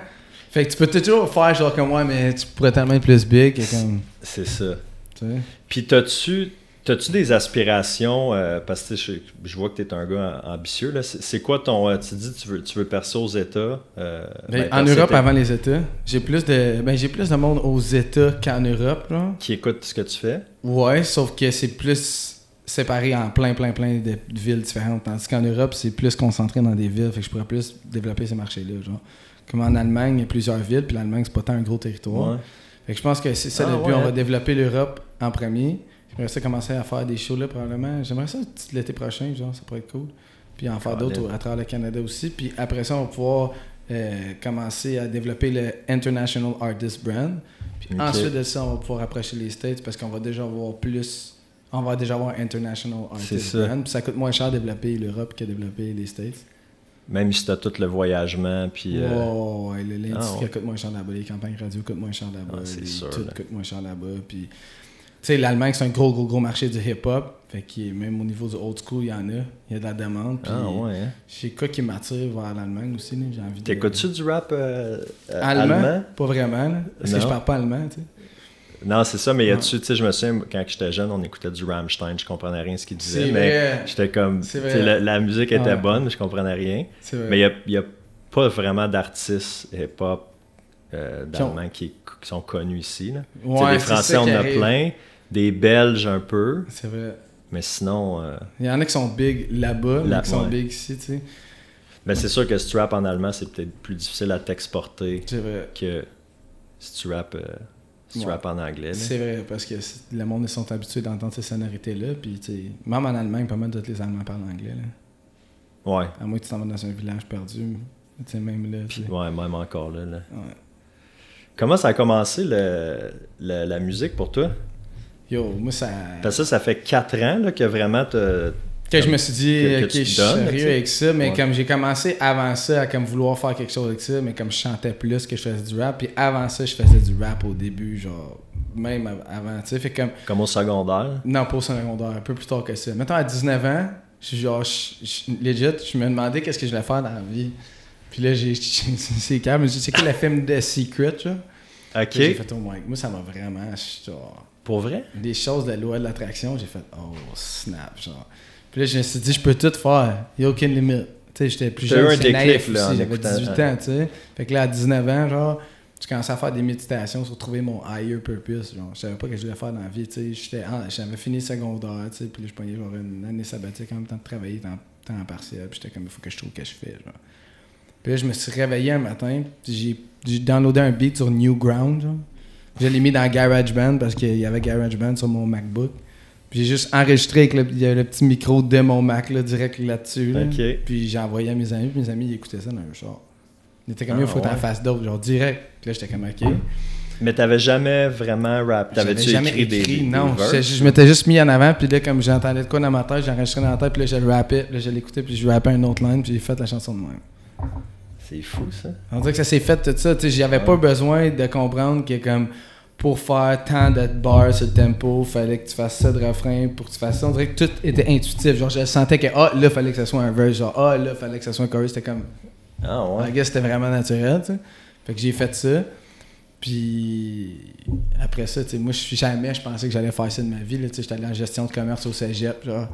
Fait que tu peux toujours faire genre comme moi, mais tu pourrais tellement être plus big que comme. c'est ça. Tu sais? Puis t'as-tu t'as-tu des aspirations euh, parce que je, je vois que tu es un gars ambitieux là. C'est quoi ton euh, tu dis tu veux tu veux percer aux États euh, Ben, ben, en Europe avant les États, j'ai plus de ben j'ai plus de monde aux États qu'en Europe là. qui écoute ce que tu fais. Ouais, sauf que c'est plus séparé en plein plein plein de villes différentes tandis qu'en Europe, c'est plus concentré dans des villes, fait que je pourrais plus développer ces marchés là, genre. Comme en Allemagne, il y a plusieurs villes, puis l'Allemagne c'est pas tant un gros territoire. Ouais. Fait que je pense que c'est ça Ah, le but. ouais, On va développer l'Europe en premier. J'aimerais ça commencer à faire des shows là probablement. J'aimerais ça l'été prochain, genre, ça pourrait être cool. Puis en faire d'autres à travers le Canada aussi. Puis après ça, on va pouvoir euh, commencer à développer le International Artist Brand. Puis ensuite de ça, on va pouvoir approcher les States parce qu'on va déjà avoir plus. On va déjà avoir International Artist. Brand. Puis ça coûte moins cher de développer l'Europe que de développer les States. Même si tu as tout le voyagement puis euh, Ouais, ouais, le- Ah, ouais. coûte moins cher là-bas, les campagnes radio coûtent moins cher là-bas, Ah, tout là. coûte moins cher là-bas. Puis, sais, l'Allemagne, c'est un gros, gros, gros marché du hip-hop. Fait que même au niveau du old school, il y en a. Il y a de la demande. Puis, Ah ouais. Hein? j'ai quoi qui m'attire vers l'Allemagne aussi, j'ai envie de... T'écoutes-tu du rap euh, euh, Allemand? allemand? Pas vraiment, là. Parce Non. que je parle pas allemand, tu sais. Non, c'est ça, mais y Ouais. a-tu, tu sais, je me souviens, quand j'étais jeune, on écoutait du Rammstein, je comprenais rien de ce qu'il disait, mais j'étais comme, tu sais, la, la musique était Ouais. bonne, mais je comprenais rien. Mais il n'y a, pas vraiment d'artistes hip-hop euh, Qui ont- d'Allemands qui, qui sont connus ici. Là. Tu sais, Ouais, c'est Français, ça on en a plein. Des Belges, un peu. C'est vrai. Mais sinon, euh, Il y en a qui sont big là-bas, Là- mais qui sont ouais. big ici, tu sais. ben, c'est sûr que si tu rappes en allemand, c'est peut-être plus difficile à t'exporter que si tu rappes, euh, si tu Ouais. rappes en anglais. C'est vrai, parce que le monde ils sont habitués d'entendre ces sonorités-là. Puis, tu sais, même en Allemagne, pas mal de tous les Allemands parlent anglais. Là. Ouais. À moins que tu t'en vas dans un village perdu. Tu sais, même là. Ouais, même encore là. là. Ouais. Comment ça a commencé le- le- la musique pour toi? Yo, moi, ça. Parce que ça, ça fait 4 ans là, que vraiment Que je me suis dit, que- je suis donnes, sérieux avec ça, mais Ouais. comme j'ai commencé avant ça à comme vouloir faire quelque chose avec ça, mais comme je chantais plus que je faisais du rap, puis avant ça, je faisais du rap au début, genre, même av- avant, tu sais, fait comme, comme au secondaire? non, pas au secondaire, un peu plus tard que ça. Mettons à 19 ans, je suis genre, je- je- legit, je me demandais qu'est-ce que je voulais faire dans la vie. Puis là, j'ai, c'est calme, j'ai checké le film The Secret, genre. Ok. Fait, oh moi, ça m'a vraiment, genre, Pour vrai? des choses de la loi de l'attraction, j'ai fait oh snap genre. Puis là je me suis dit je peux tout faire, il y a aucune limite. Tu sais, j'étais plus jeune, déclic, naïf là, aussi, j'avais écoutant, 18 hein. ans, tu sais. Fait que là à 19 ans genre, j'ai commencé à faire des méditations sur trouver mon higher purpose. Genre, je savais pas ce que je voulais faire dans la vie. tu sais. J'étais, j'avais fini secondaire, tu sais, puis là, je prenais genre une année sabbatique en même temps de travailler dans temps partiel. Puis j'étais comme, il faut que je trouve ce que je fais. Genre. Puis là, je me suis réveillé un matin, puis j'ai, j'ai downloadé un beat sur Newground. Genre. Je l'ai mis dans GarageBand parce qu'il y avait GarageBand sur mon MacBook. Puis j'ai juste enregistré avec le, le petit micro de mon Mac là, direct là-dessus. là. Puis j'ai envoyé à mes amis, puis mes amis ils écoutaient ça dans un char. Ils étaient comme, Ah, il faut que t'en ouais. fasses d'autres, genre direct. Puis là, j'étais comme, ok. Mais t'avais jamais vraiment rap? T'avais-tu J'avais écrit, des, des non. Je, je m'étais juste mis en avant, puis là, comme j'entendais de quoi dans ma tête, j'enregistrais dans la tête, puis là, je le rappais, puis là, je l'écoutais, puis je rappais un autre line, puis j'ai fait la chanson de même. C'est fou, ça. On dirait que ça s'est fait tout ça. Tu sais, j'avais pas besoin de comprendre que, comme, pour faire tant de bars sur le tempo, fallait que tu fasses ça de refrain, pour que tu fasses ça. On dirait que tout était intuitif. Genre, je sentais que, ah, là, fallait que ça soit un verse, genre, ah, là, fallait que ça soit un chorus. C'était comme, Ah ouais. I guess c'était vraiment naturel, tu sais. Fait que j'ai fait ça. Puis après ça, tu moi, je suis jamais, je pensais que j'allais faire ça de ma vie. Tu j'étais allé en gestion de commerce au cégep. Genre.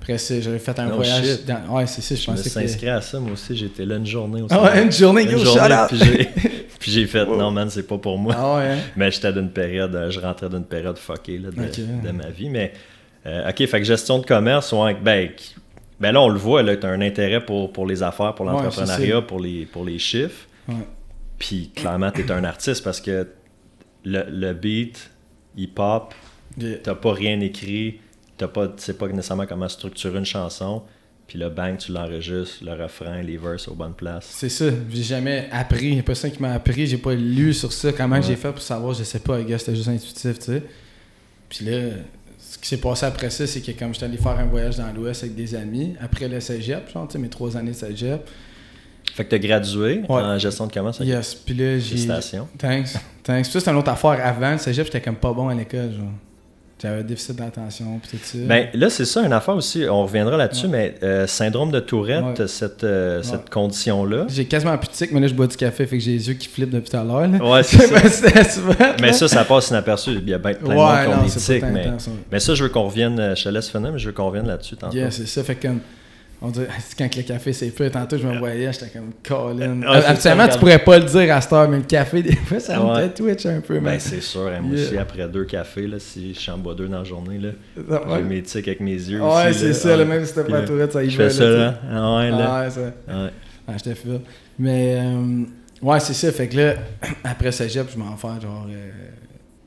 Après ça, j'avais fait un No voyage. Dans... Ouais, c'est ça, je Je me suis que. inscrit à ça, moi aussi. J'étais là une journée au Ah ouais, une journée, Une yo, journée, puis j'ai- fait, non man, c'est pas pour moi. Ah ouais, hein? Mais j'étais d'une période, euh, je rentrais d'une période fuckée là, de, de ma vie. Mais, euh, ok, fait que gestion de commerce, ouais, ben, ben là, on le voit, là, t'as un intérêt pour, pour les affaires, pour Ouais, l'entrepreneuriat, pour, les, pour les chiffres. Ouais. Puis clairement, t'es un artiste parce que le, le beat, il pop, t'as pas rien écrit, t'as pas, tu sais pas nécessairement comment structurer une chanson. Puis le bang, tu l'enregistres, le refrain, les verses aux bonnes places. C'est ça, j'ai jamais appris. A personne qui m'a appris, j'ai pas lu sur ça. Comment Ouais. j'ai fait pour savoir, je sais pas, gars, c'était juste intuitif, tu sais. Puis là, ce qui s'est passé après ça, c'est que comme j'étais allé faire un voyage dans l'Ouest avec des amis, après le cégep, genre, tu sais, mes trois années de cégep. Fait que t'as gradué Ouais. en gestion de commerce. Yes, puis là, j'ai. Félicitations. Thanks. Thanks. Puis ça, c'est une autre affaire. Avant le cégep, j'étais comme pas bon à l'école, genre. J'avais un déficit d'attention, puis tout ça. Ben là, c'est ça, une affaire aussi, on reviendra là-dessus, Ouais. mais euh, syndrome de Tourette, Ouais. cette, euh, Ouais. cette condition-là. J'ai quasiment plus de tic, mais là, je bois du café, fait que j'ai les yeux qui flippent depuis tout à l'heure. Ouais, c'est ça. Mais ça, ça passe inaperçu. Il y a bien plein de monde qui ont des c'est tics, mais, mais ça, je veux qu'on revienne, euh, je te laisse finir, mais je veux qu'on revienne là-dessus tantôt. Yeah, c'est ça. Fait que, on dirait, c'est quand le café c'est fait, tantôt je me voyais, j'étais comme Colin. Habituellement, ça, tu pourrais pas le dire à cette heure, mais le café, des fois, ça me Ouais. fait twitch un peu, Ben, mais. c'est sûr, hein, moi Yeah. aussi, après deux cafés, là, si je suis en bois deux dans la journée, là, Ouais, j'ai mes tics avec mes yeux Ouais, aussi. c'est là. ça, le même si t'as pas là, Tourette, ça y Je va. fais ça, là. Ah ouais, là. Ah, ouais, ça. Ouais. Ah, je file. Mais, euh, ouais, c'est ça. Fait que là, après cégep, je m'en fais genre euh,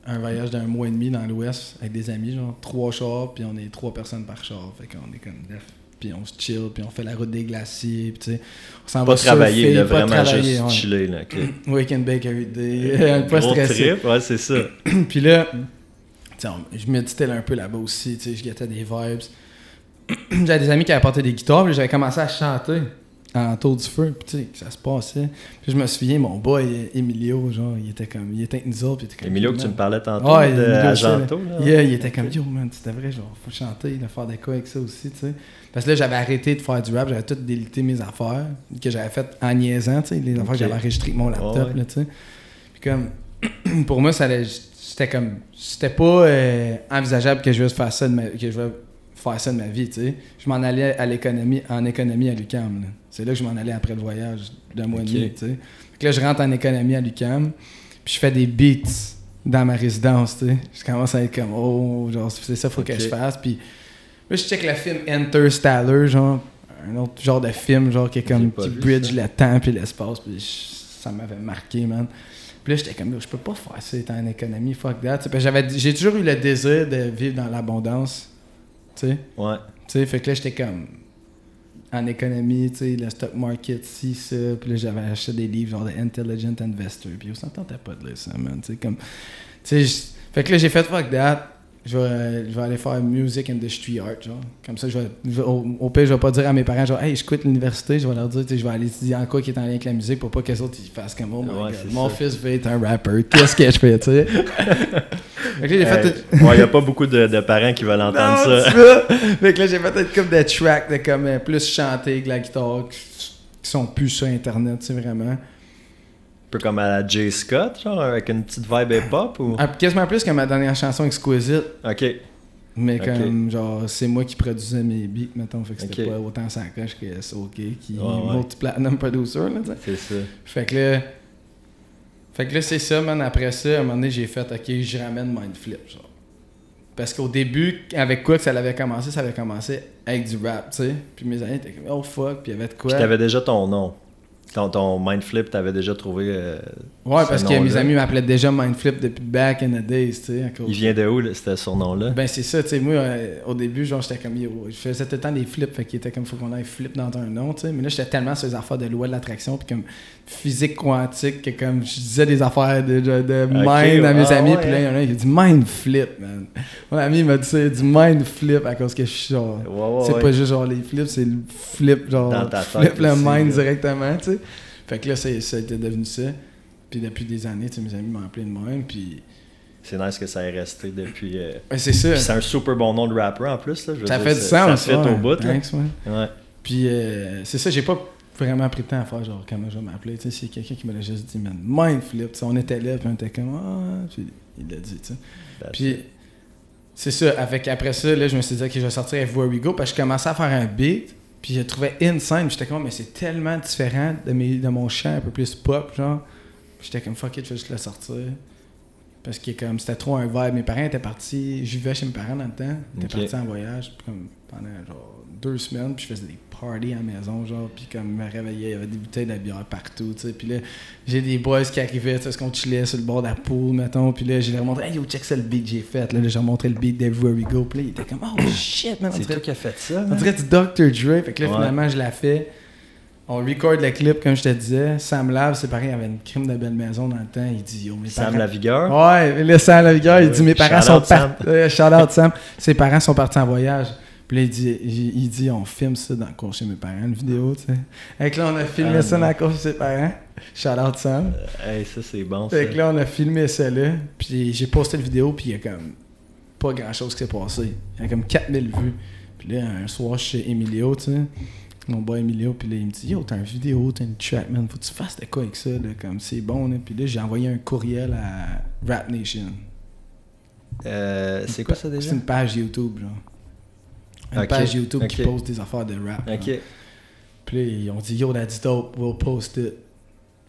un voyage d'un mois et demi dans l'Ouest avec des amis, genre trois chars, puis on est trois personnes par char. Fait qu'on est comme neuf. Puis on se chill, puis on fait la route des glaciers, puis tu sais, on s'en Pas va travailler, surfer, là, pas vraiment travailler, juste ouais. chiller, là. ok. Wake and bake every day. pas Gros stressé. trip, ouais, c'est ça. Puis là, on- je méditais un peu là-bas aussi, tu sais, je guettais des vibes. J'avais des amis qui avaient apporté des guitares, puis j'avais commencé à chanter en tour du feu, puis tu sais, ça se passait. Puis je me souviens, mon boy, Emilio, genre, il était comme, il était avec nous autres, puis il était comme... Emilio, que tu me parlais tantôt, de Emilio là. Yeah, il était comme, yo, man, tu devrais, genre, faut chanter, là, faire des quoi avec ça aussi, tu sais. Parce que là, j'avais arrêté de faire du rap, j'avais tout délité mes affaires, que j'avais faites en niaisant, tu sais, les affaires que j'avais enregistrées avec mon laptop, Ouais. là, tu sais. Puis comme, pour moi, ça allait, c'était comme, c'était pas euh, envisageable que je vais faire ça de que je vais faire ça de ma vie, tu sais. Je m'en allais à l'économie, en économie à l'UQAM, là. C'est là que je m'en allais après le voyage d'un mois et demi, tu sais. Là, je rentre en économie à l'UQAM, puis je fais des beats dans ma résidence, tu sais. Je commence à être comme, oh, genre, c'est ça, faut que je fasse. Puis là, je check le film Interstellar, genre, un autre genre de film, genre, qui est comme, qui bridge ça. le temps puis l'espace, puis je- ça m'avait marqué, man. Puis là, j'étais comme, je peux pas faire ça étant en économie, fuck that. J'avais- J'ai toujours eu le désir de vivre dans l'abondance, tu sais? Ouais. Tu sais, fait que là, j'étais comme en économie, tu sais, le stock market, si, ça. Puis là, j'avais acheté des livres genre de Intelligent Investor. Puis on s'entendait pas de lire ça, man. Tu sais, comme. Tu sais, fait que là, j'ai fait fuck that. Je vais, je vais aller faire music industry art, genre. Comme ça, je vais, je au, au pire, je vais pas dire à mes parents, genre, hey, je quitte l'université. Je vais leur dire, tu sais, je vais aller étudier en quoi qui est en lien avec la musique pour pas que les autres ils fassent comme, oh my Ouais, god, mon ça. fils veut être un rapper. Qu'est-ce que je fais, tu sais? que j'ai fait. Euh, tout- ouais, il n'y a pas beaucoup de, de parents qui veulent entendre non, ça. fait que là, j'ai fait être comme des tracks de comme euh, plus chanter avec la guitare qui, qui sont plus sur Internet, c'est vraiment. Un peu comme à la J. Scott, genre, avec une petite vibe hip-hop ou? Ah, quasiment plus que ma dernière chanson Exquisite, Ok. mais comme genre c'est moi qui produisais mes beats, mettons, fait que c'était pas autant sans coche que SOK qui est Ouais, ouais. multi-platinum producer, là. C'est ça. Fait que là, Fait que là, c'est ça, man. Après ça, à un moment donné, j'ai fait, OK, je ramène Mindflip, genre. Parce qu'au début, avec quoi que ça avait commencé, ça avait commencé avec du rap, tu sais. Puis mes amis étaient comme, oh fuck, puis il y avait de quoi. Puis t'avais déjà ton nom. Ton, ton Mindflip, t'avais déjà trouvé. euh, Ouais, ce parce que mes amis m'appelaient déjà Mindflip depuis back in the days, tu sais. Il vient de où, là, ce surnom-là? Ben c'est ça, tu sais, moi, euh, au début, genre, j'étais comme, yo, je faisais tout le temps des flips, fait qu'il était comme, faut qu'on aille flip dans un nom, tu sais, mais là, j'étais tellement sur les affaires de loi de l'attraction, puis comme physique quantique, que comme, je disais des affaires de, de, de mind à mes ah amis, puis là, il y en a un qui a dit mind flip, man. Mon ami, m'a dit ça, il a dit mind flip, à cause que je suis genre, Ouais, ouais, c'est ouais. pas juste genre les flips, c'est le flip, genre, Dans ta flip le aussi, mind là. directement, tu sais. Fait que là, c'est- ça a été devenu ça. Puis depuis des années, tu sais, mes amis m'ont appelé de même, puis... C'est nice que ça ait resté depuis. euh, c'est ça. C'est un super bon nom de rapper en plus. Là, je Ça dire, fait du sens, Ça fait au bout. Là. Thanks, ouais. Ouais. Puis euh, c'est ça, j'ai pas vraiment pris le temps à faire genre comment je vais m'appeler. Tu sais, c'est quelqu'un qui m'a juste dit, man, mindflip. Tu sais, on était là, puis on était comme, ah, puis il l'a dit, tu sais. That's Puis c'est ça, avec, après ça, là, je me suis dit, ok, je vais sortir Everywhere We Go, parce que je commençais à faire un beat, puis je trouvais insane. J'étais comme, mais c'est tellement différent de, mes, de mon chant un peu plus pop, genre. Puis J'étais comme, fuck it, je vais juste le sortir. Parce que comme c'était trop un vibe. Mes parents étaient partis, je vivais chez mes parents dans le temps. Ils étaient partis en voyage comme pendant genre deux semaines, puis je faisais des parties à la maison, genre, puis comme je me réveillais, il y avait des bouteilles de bière partout, tu sais. Puis là, j'ai des boys qui arrivaient, tu sais, qu'on chillait sur le bord de la poule, mettons, puis là, j'ai leur montré, hey yo, check ça le beat que j'ai fait. Là, j'ai montré le beat d'Everywhere We Go, puis là, il était comme, oh shit, man, C'est toi qui as fait ça. on dirait du Dr. Dre. Fait que là, Ouais. finalement, je l'ai fait. On record le clip, comme je te disais. Sam Lave, c'est pareil, il avait une crime de belle maison dans le temps. Il dit, yo, mes Sam parents... Lavigueur? Ouais, là, Sam Lavigueur, il dit, mes parents sont partis... shout out, Sam. Ses parents sont partis en voyage. Puis là, il dit, il, il dit, on filme ça dans le cours chez mes parents, une vidéo, tu sais. Fait que là, on a filmé Ah, ça non. dans le cours chez ses parents. Shout out, Sam. Euh, Hey, ça c'est bon. Ça. Fait que là, on a filmé ça là. Puis j'ai posté la vidéo, puis il y a comme pas grand chose qui s'est passé. Il y a comme 4000 vues. Puis là, un soir, je suis chez Emilio, tu sais. Mon boy Emilio, puis là, il me dit Yo, t'as une vidéo, t'as une track, man. Faut que tu fasses de quoi avec ça, là, comme c'est bon, là. Puis là, j'ai envoyé un courriel à Rap Nation. Euh, c'est quoi ça déjà? C'est une page YouTube, genre. Une page YouTube qui poste des affaires de rap. Ok. Puis là, ils ont dit Yo, that's dope, we'll post it.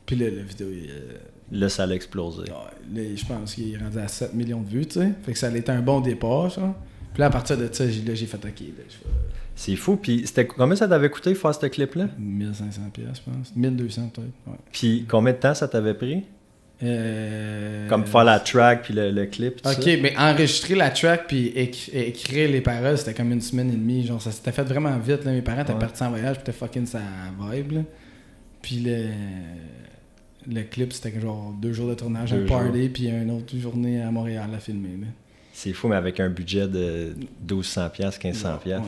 Puis là, la vidéo, il, euh, Là, ça allait exploser. Ouais, là, je pense qu'il est rendu à 7 millions de vues, tu sais. Fait que ça a été un bon départ, ça. Puis là, à partir de ça, j'ai, fait OK. Fais C'est fou. Puis c'était combien ça t'avait coûté faire ce clip-là? 1500 pièces, je pense. 1200 peut-être. Ouais. Puis combien de temps ça t'avait pris? Euh, Comme faire la track puis le, le clip. Tout Ok, ça? mais enregistrer la track puis éc- écrire les paroles, c'était comme une semaine et demie. Genre, ça s'était fait vraiment vite. Là. Mes parents étaient Ouais. partis en voyage, puis t'es fucking sa vibe. Là. Puis le, le clip, c'était genre deux jours de tournage, Deux un party, puis une autre journée à Montréal à filmer. C'est fou, mais avec un budget de 1200$, 1500$. Ouais, ouais.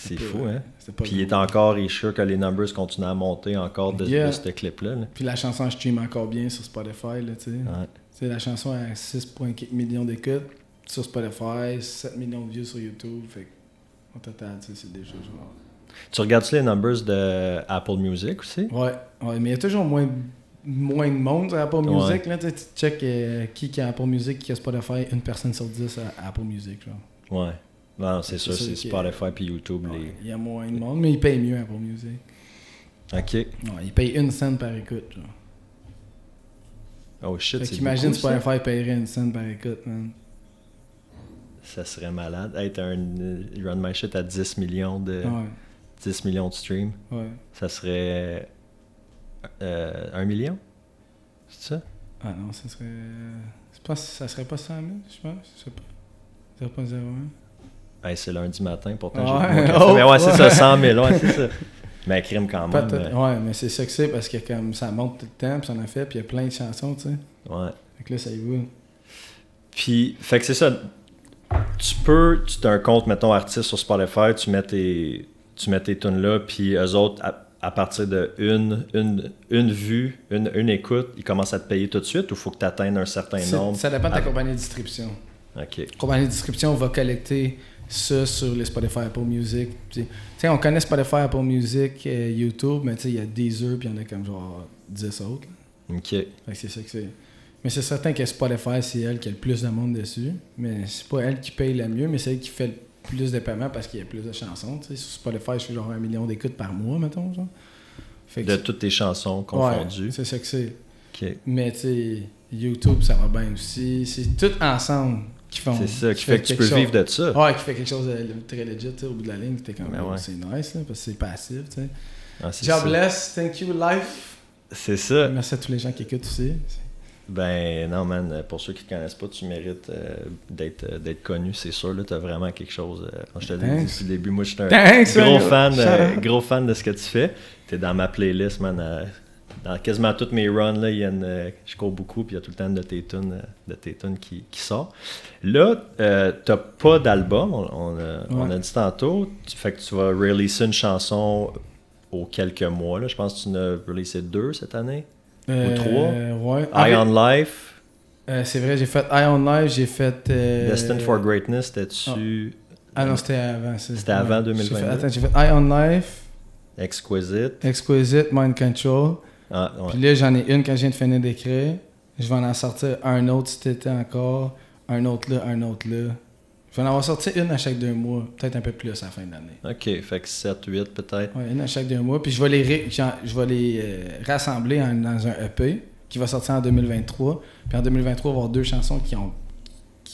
C'est fou, hein? c'était pas Puis il est encore, il est sûr que les numbers continuent à monter encore de, Yeah. de ce clip-là. là. Puis la chanson stream encore bien sur Spotify, là, tu sais. Ouais. La chanson a 6,4 millions d'écoutes sur Spotify, 7 millions de views sur YouTube. Fait que, au total, tu sais, c'est déjà genre. Tu regardes-tu les numbers de Apple Music aussi? Ouais, ouais, mais il y a toujours moins, moins de monde sur Apple Music, là. Tu check euh, qui qui a Apple Music, qui a Spotify, une personne sur 10 à Apple Music, genre. Ouais. Non, c'est sûr, C'est Spotify puis YouTube. Ouais, Il y a moins de monde, mais ils payent mieux Apple Music. Ok. Ouais, ils payent une cent par écoute, genre. Oh shit, c'est ça. Spotify paierait une cent par écoute, man. Ça serait malade. Hey, t'as un euh, Run My Shit à 10 millions de, Ouais, 10 millions de streams. ouais. Ça serait euh, 1 million? C'est ça? Ah non, ça serait. c'est Pas, ça serait pas 100 000, je pense. Je sais pas. 0.01. Hey, c'est lundi matin, pourtant Ouais. j'ai mon café. Oh, Mais ouais, c'est ouais. ça, 100 000, ouais, c'est ça. Mais crime quand même. Mais- Ouais, mais c'est ça que c'est parce que comme ça monte tout le temps, puis ça en a fait, puis il y a plein de chansons, tu sais. Ouais. Fait que là, ça y va. Puis, fait que c'est ça. Tu peux, tu as un compte, mettons, artiste sur Spotify, tu mets tes, tu mets tes tunes là, puis eux autres, à, à partir de une, une, une vue, une, une écoute, ils commencent à te payer tout de suite ou faut que tu atteignes un certain nombre? Ça dépend de ta compagnie de distribution. Ok. La compagnie de distribution va collecter ça sur les Spotify, Apple Music. Tu sais, on connaît Spotify, Apple Music, euh, YouTube, mais tu sais, il y a Deezer, puis il y en a comme genre 10 autres. là. Ok. C'est ça que c'est. Mais c'est certain que Spotify, c'est elle qui a le plus de monde dessus. Mais c'est pas elle qui paye le mieux, mais c'est elle qui fait le plus de paiements parce qu'il y a plus de chansons. tu sais. Sur Spotify, je fais genre un million d'écoutes par mois, mettons. Genre. Fait que De toutes tes chansons Ouais, confondues. c'est ça que c'est. Mais tu sais, YouTube, ça va bien aussi. C'est tout ensemble qui font. C'est ça, qui, fait que tu peux vivre de ça. Ouais, qui fait quelque chose de très legit au bout de la ligne. T'es comme, ben c'est nice, là, parce que c'est passif, sais. Ah, Jobless, thank you, life. C'est ça. Merci à tous les gens qui écoutent aussi. Ben non, man, pour ceux qui ne connaissent pas, tu mérites euh, d'être, euh, d'être connu, c'est sûr. Tu as vraiment quelque chose. Euh, je te l'ai dit depuis le début, moi je suis un gros, fan, gros fan de ce que tu fais. Tu es dans ma playlist, man. Dans quasiment toutes mes runs, là, y a une, je cours beaucoup, puis il y a tout le temps de tes tunes, de tes tunes qui, qui sort. Là, tu n'as pas d'album, on, a, on, a, dit tantôt. Tu, fait que tu vas releaser une chanson aux quelques mois. Là. Je pense que tu en as releasé deux cette année. Euh, ou trois. Ouais. Eye on Life. Euh, c'est vrai, j'ai fait Eye on Life, j'ai fait. Euh... Destined for Greatness, c'était-tu. Ah. ah non, c'était avant. C'était avant 2022. Attends, j'ai fait Eye on Life. Exquisite. Exquisite, Mind Control. Ah, ouais. Puis là, j'en ai une quand je viens de finir d'écrire. Je vais en sortir un autre si t'étais encore. Un autre là, un autre là. Je vais en avoir sorti une à chaque deux mois, peut-être un peu plus à la fin de l'année. OK, fait que 7, 8 peut-être. Oui, une à chaque deux mois. Puis je vais les, je vais les euh, rassembler dans un EP qui va sortir en 2023. Puis en 2023, on va avoir deux chansons qui ont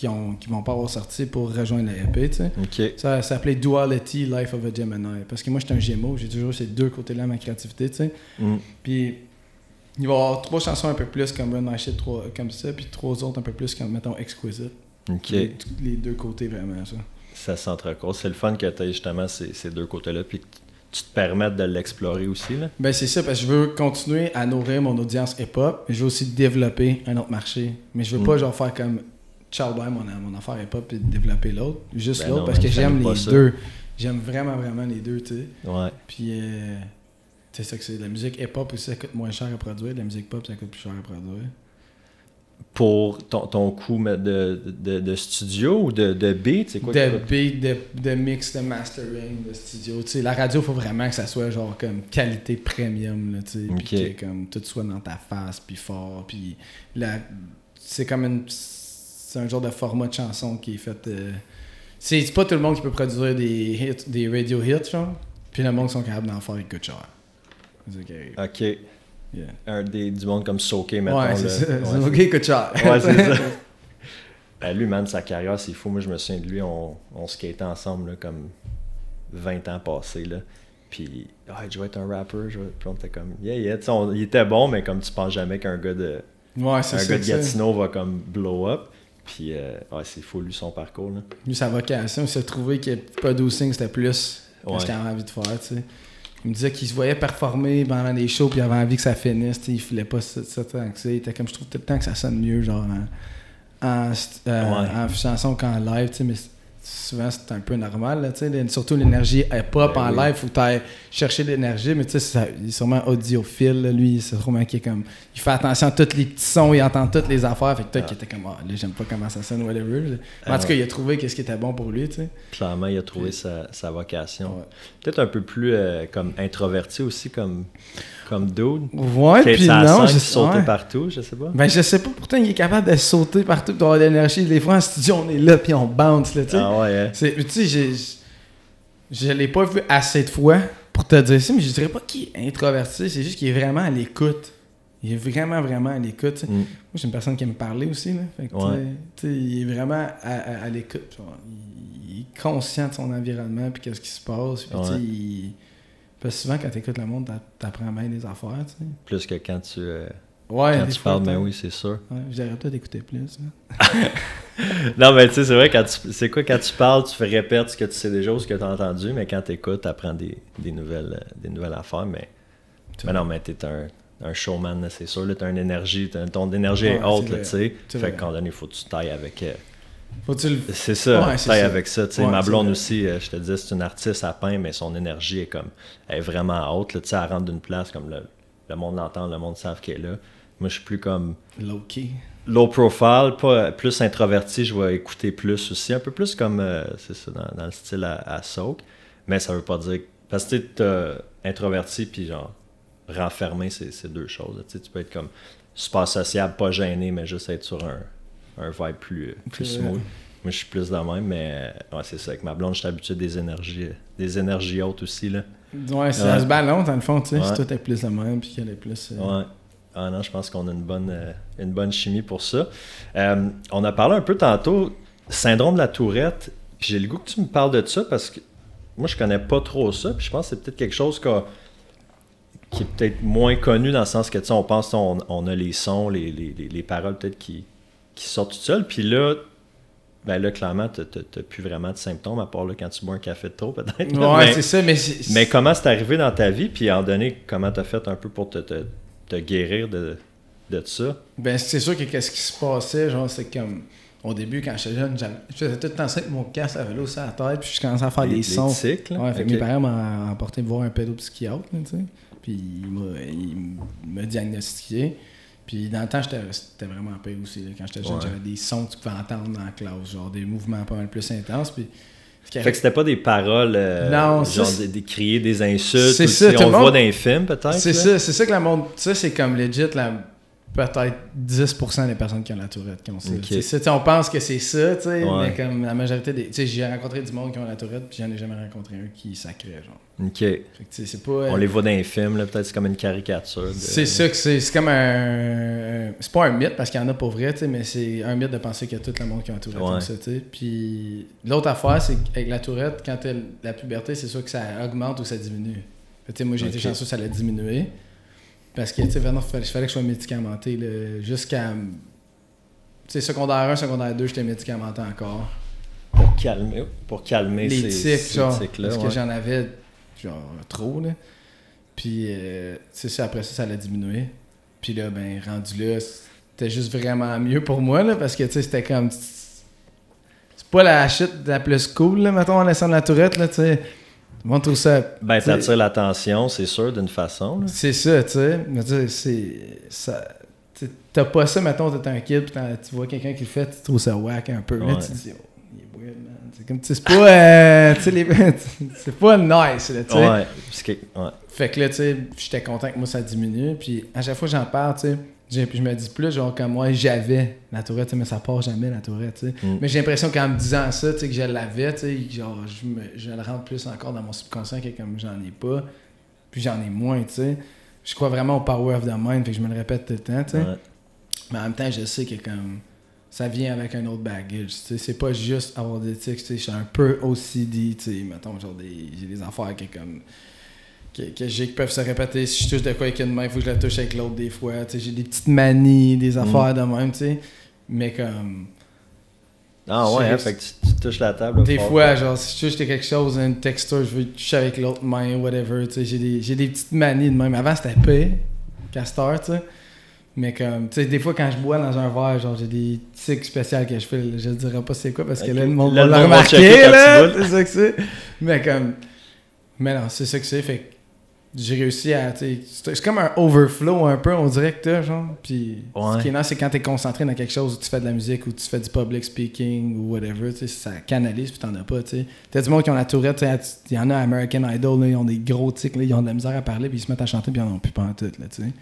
qui, ont, qui vont pas avoir sorti pour rejoindre le EP, tu sais. OK. Ça, s'appelait Duality Life of a Gemini. Parce que moi, j'étais un Gémeaux, j'ai toujours ces deux côtés-là de ma créativité, tu sais. Mm. Puis il va y avoir trois chansons un peu plus comme Run My Shit, comme ça, puis trois autres un peu plus comme, mettons, Exquisite. Les, deux côtés, vraiment, ça. Ça s'entrecourt. C'est le fun que tu aies justement ces, ces deux côtés-là, puis que tu te permettes de l'explorer aussi. Là. Ben, c'est ça, parce que je veux continuer à nourrir mon audience hip-hop, mais je veux aussi développer un autre marché. Mais je veux pas, mm. genre, faire comme Charles mon, mon affaire hip-hop, et développer l'autre. Juste ben l'autre, parce que j'aime les deux. J'aime vraiment, vraiment les deux, tu sais. Ouais. Puis, euh, tu sais, ça que c'est. La musique hip-hop aussi, ça coûte moins cher à produire. La musique pop, ça coûte plus cher à produire pour ton, ton coût de, de, de, studio ou de, de beat? C'est quoi de beat, de, de, mix, de mastering, de studio. sais la radio, il faut vraiment que ça soit genre comme qualité premium, là, sais puis que comme tout soit dans ta face, puis fort, puis c'est comme une... C'est un genre de format de chanson qui est fait... Euh, c'est pas tout le monde qui peut produire des hits, des radio hits, genre, puis le monde qui sont capables d'en faire, il coûte cher. OK. Un des, du monde comme Soké, maintenant. Ouais, c'est ça. Cher. Ouais, c'est ça. Ben, lui, man, sa carrière, c'est fou. Moi, je me souviens de lui, on, on skatait ensemble, là, comme 20 ans passés, là. Puis, ah, je vais être un rapper. Je Puis on était comme, yeah, yeah. il était bon, mais comme tu penses jamais qu'un gars de. Ouais, c'est Un gars de Gatineau va comme blow up. Puis, euh, ouais, c'est fou, lui, son parcours. Là. Lui, sa vocation, il s'est trouvé que producing, c'était plus ouais. ce qu'il avait envie de faire, tu sais. Il me disait qu'il se voyait performer pendant des shows puis il avait envie que ça finisse. Il filait pas ça, tant que ça. Il était comme je trouve tout le temps que ça sonne mieux, genre en, en, euh, en chanson qu'en live, mais souvent c'est un peu normal, là, surtout l'énergie hip-hop ben en live, faut que chercher l'énergie, mais tu sais, il est sûrement audiophile, lui, c'est sûrement qui est comme, il fait attention à tous les petits sons, il entend toutes les affaires, fait que toi qui était comme, ah, là, j'aime pas comment ça sonne, whatever. Mais en tout cas, il a trouvé qu'est-ce qui était bon pour lui, tu sais. Clairement, il a trouvé sa, sa, vocation. Peut-être un peu plus euh, comme introverti aussi, comme comme dude. Ouais, puis non, je sauter partout, je sais pas. Ben je sais pas, pourtant il est capable de sauter partout, d'avoir de l'énergie. Des fois en studio on est là puis on bounce là, tu sais. Ah ouais. Hein. Tu sais, je l'ai pas vu assez de fois pour te dire ça, mais je dirais pas qu'il est introverti, c'est juste qu'il est vraiment à l'écoute. Il est vraiment, vraiment à l'écoute. Mm. Moi, j'ai une personne qui aime parler aussi. Là. Fait que, il est vraiment à, l'écoute. Il, est conscient de son environnement puis qu'est-ce qui se passe. Puis, il, parce que souvent, quand tu écoutes le monde, tu apprends bien des affaires. Plus que quand tu, euh, ouais, quand tu parles, mais oui, c'est sûr. Ouais, J'aurais peut-être écouter plus. non, mais tu sais, c'est vrai, quand tu, c'est quoi, quand tu parles, tu fais répéter ce que tu sais déjà ou ce que tu as entendu, mais quand tu écoutes, tu apprends des, des, nouvelles, euh, des nouvelles affaires. Mais, mais non, mais tu es un, un showman, c'est sûr. Tu as une énergie, ton énergie est haute, tu sais. Fait qu'à un donné, il faut que tu tailles avec. Euh, c'est ça, ouais, avec ça. ma blonde aussi, euh, je te dis, c'est une artiste à peindre, mais son énergie est comme est vraiment haute. Là, elle rentre d'une place comme le, le monde l'entend, le monde savent qu'elle est là. Moi, je suis plus comme. Low key. Low profile, pas plus introverti, je vais écouter plus aussi. Un peu plus comme, euh, c'est ça, dans, le style à, à Soak. Mais ça veut pas dire. Parce que tu es introverti, puis genre, renfermé, c'est deux choses. Tu peux être comme super sociable, pas gêné, mais juste être sur un un vibe plus, plus smooth. Moi, je suis plus dans le même, mais ouais, c'est ça. Avec ma blonde, je suis habitué des énergies, des énergies hautes aussi. Là. Ouais, ça se balance dans le fond, tu sais. Si toi, t'es plus de même, puis qu'elle est plus. Euh, ouais. Ah non, je pense qu'on a une bonne, euh, une bonne chimie pour ça. Euh, on a parlé un peu tantôt, syndrome de la tourette. Puis j'ai le goût que tu me parles de ça parce que moi, je connais pas trop ça. Puis je pense que c'est peut-être quelque chose qui est peut-être moins connu dans le sens que, tu sais, on pense on, on a les sons, les, les, les paroles peut-être qui, qui sortent toutes seules. Puis là, ben là, clairement, tu n'as plus vraiment de symptômes, à part là, quand tu bois un café de trop, peut-être. Ouais, c'est ça, mais... Mais comment c'est arrivé dans ta vie, puis en donné, comment tu as fait un peu pour te, te, te guérir de, de ça? Ben, c'est sûr que qu'est-ce qui se passait, genre, c'est comme... Au début, quand j'étais jeune, je faisais tout le temps ça avec mon casque à vélo sur la tête, puis je commençais à faire des sons. Cycles, ouais, fait mes parents m'ont emporté me voir un pédopsychiatre, tu sais. Puis il m'a diagnostiqué. Puis dans le temps, c'était vraiment pire aussi. Quand j'étais jeune, j'avais des sons que tu pouvais entendre dans la classe, genre des mouvements pas mal plus intenses. Puis, fait que c'était pas des paroles, euh, non, genre des, des, crier des insultes. C'est ça. On le voit dans les films, peut-être. C'est ça, c'est ça que la monde. Ça, c'est comme legit la peut-être 10% des personnes qui ont la tourette qui ont ça. on pense que c'est ça, mais comme la majorité des. J'ai rencontré du monde qui ont la tourette, puis j'en ai jamais rencontré un qui sacrait, genre. Ok. on les voit dans les films, peut-être c'est comme une caricature. C'est ça que c'est. C'est comme un. C'est pas un mythe parce qu'il y en a pour vrai, mais c'est un mythe de penser qu'il y a tout le monde qui a la tourette comme ça, Puis l'autre affaire, c'est qu'avec la tourette, quand la puberté, c'est sûr que ça augmente ou ça diminue. moi, j'ai été chanceux, ça l'a diminué. Parce que, tu sais, vraiment, il fallait, que je sois médicamenté jusqu'à. Tu sais, secondaire 1, secondaire 2, j'étais médicamenté encore. Pour calmer, pour calmer les ces, tics, genre, Parce que j'en avais, genre, trop, là. Puis, euh, tu sais, après ça, ça l'a diminué. Puis là, ben, rendu là, c'était juste vraiment mieux pour moi, là, parce que, tu sais, c'était comme. C'est pas la shit la plus cool, là, mettons, en laissant de la tourette, là, tu sais moi, tout ça. Ben, t'attires l'attention, c'est sûr, d'une façon. C'est ça, tu sais. Mais tu sais, c'est. T'as pas ça, mettons, t'es un kid, pis tu vois quelqu'un qui le fait, tu trouves ça whack un peu. Là, tu te dis, oh, il est weird, man. C'est comme, c'est pas. Euh, c'est pas nice, là, tu sais. Ouais, ouais. Fait que là, tu sais, j'étais content que moi, ça diminue. Puis à chaque fois que j'en parle, tu sais je me dis plus, genre, comme moi, j'avais la tourette, mais ça part jamais, la tourette. Mm. Mais j'ai l'impression qu'en me disant ça, que je l'avais, genre, je, me, je le rentre plus encore dans mon subconscient que comme j'en ai pas, puis j'en ai moins, tu sais. Je crois vraiment au power of the mind, fait que je me le répète tout le temps, tu sais. Mais en même temps, je sais que comme ça vient avec un autre baggage, tu sais. C'est pas juste avoir des tics, tu sais. Je suis un peu OCD, tu sais. Mettons, genre, des, j'ai des affaires qui, comme que, j'ai qui peuvent se répéter. Si je touche de quoi avec une main, il faut que je la touche avec l'autre des fois. J'ai des petites manies, des mm. affaires de même, tu sais. Mais comme. Ah ouais, hein, fait que tu, touches la table. Des fois, genre, si je touche quelque chose, une texture, je veux toucher avec l'autre main, whatever, tu sais. J'ai des, des, petites manies de même. Avant, c'était peu, castor, tu sais. Mais comme, tu sais, des fois, quand je bois dans un verre, genre, j'ai des tics spéciaux que je fais. Je dirais pas c'est quoi parce que là, le monde va le remarquer, là. C'est ça que c'est. Mais comme. Mais non, c'est ça que c'est. Fait j'ai réussi à. C'est comme un overflow un peu, on dirait que t'as, genre. Puis ce qui est nice, c'est quand t'es concentré dans quelque chose où tu fais de la musique ou tu fais du public speaking ou whatever, tu sais, ça canalise puis t'en as pas, tu sais. T'as du monde qui ont la tourette, il y en a American Idol, là, ils ont des gros tics, là, ils ont de la misère à parler puis ils se mettent à chanter puis ils en ont plus pas en tout, là, tu sais.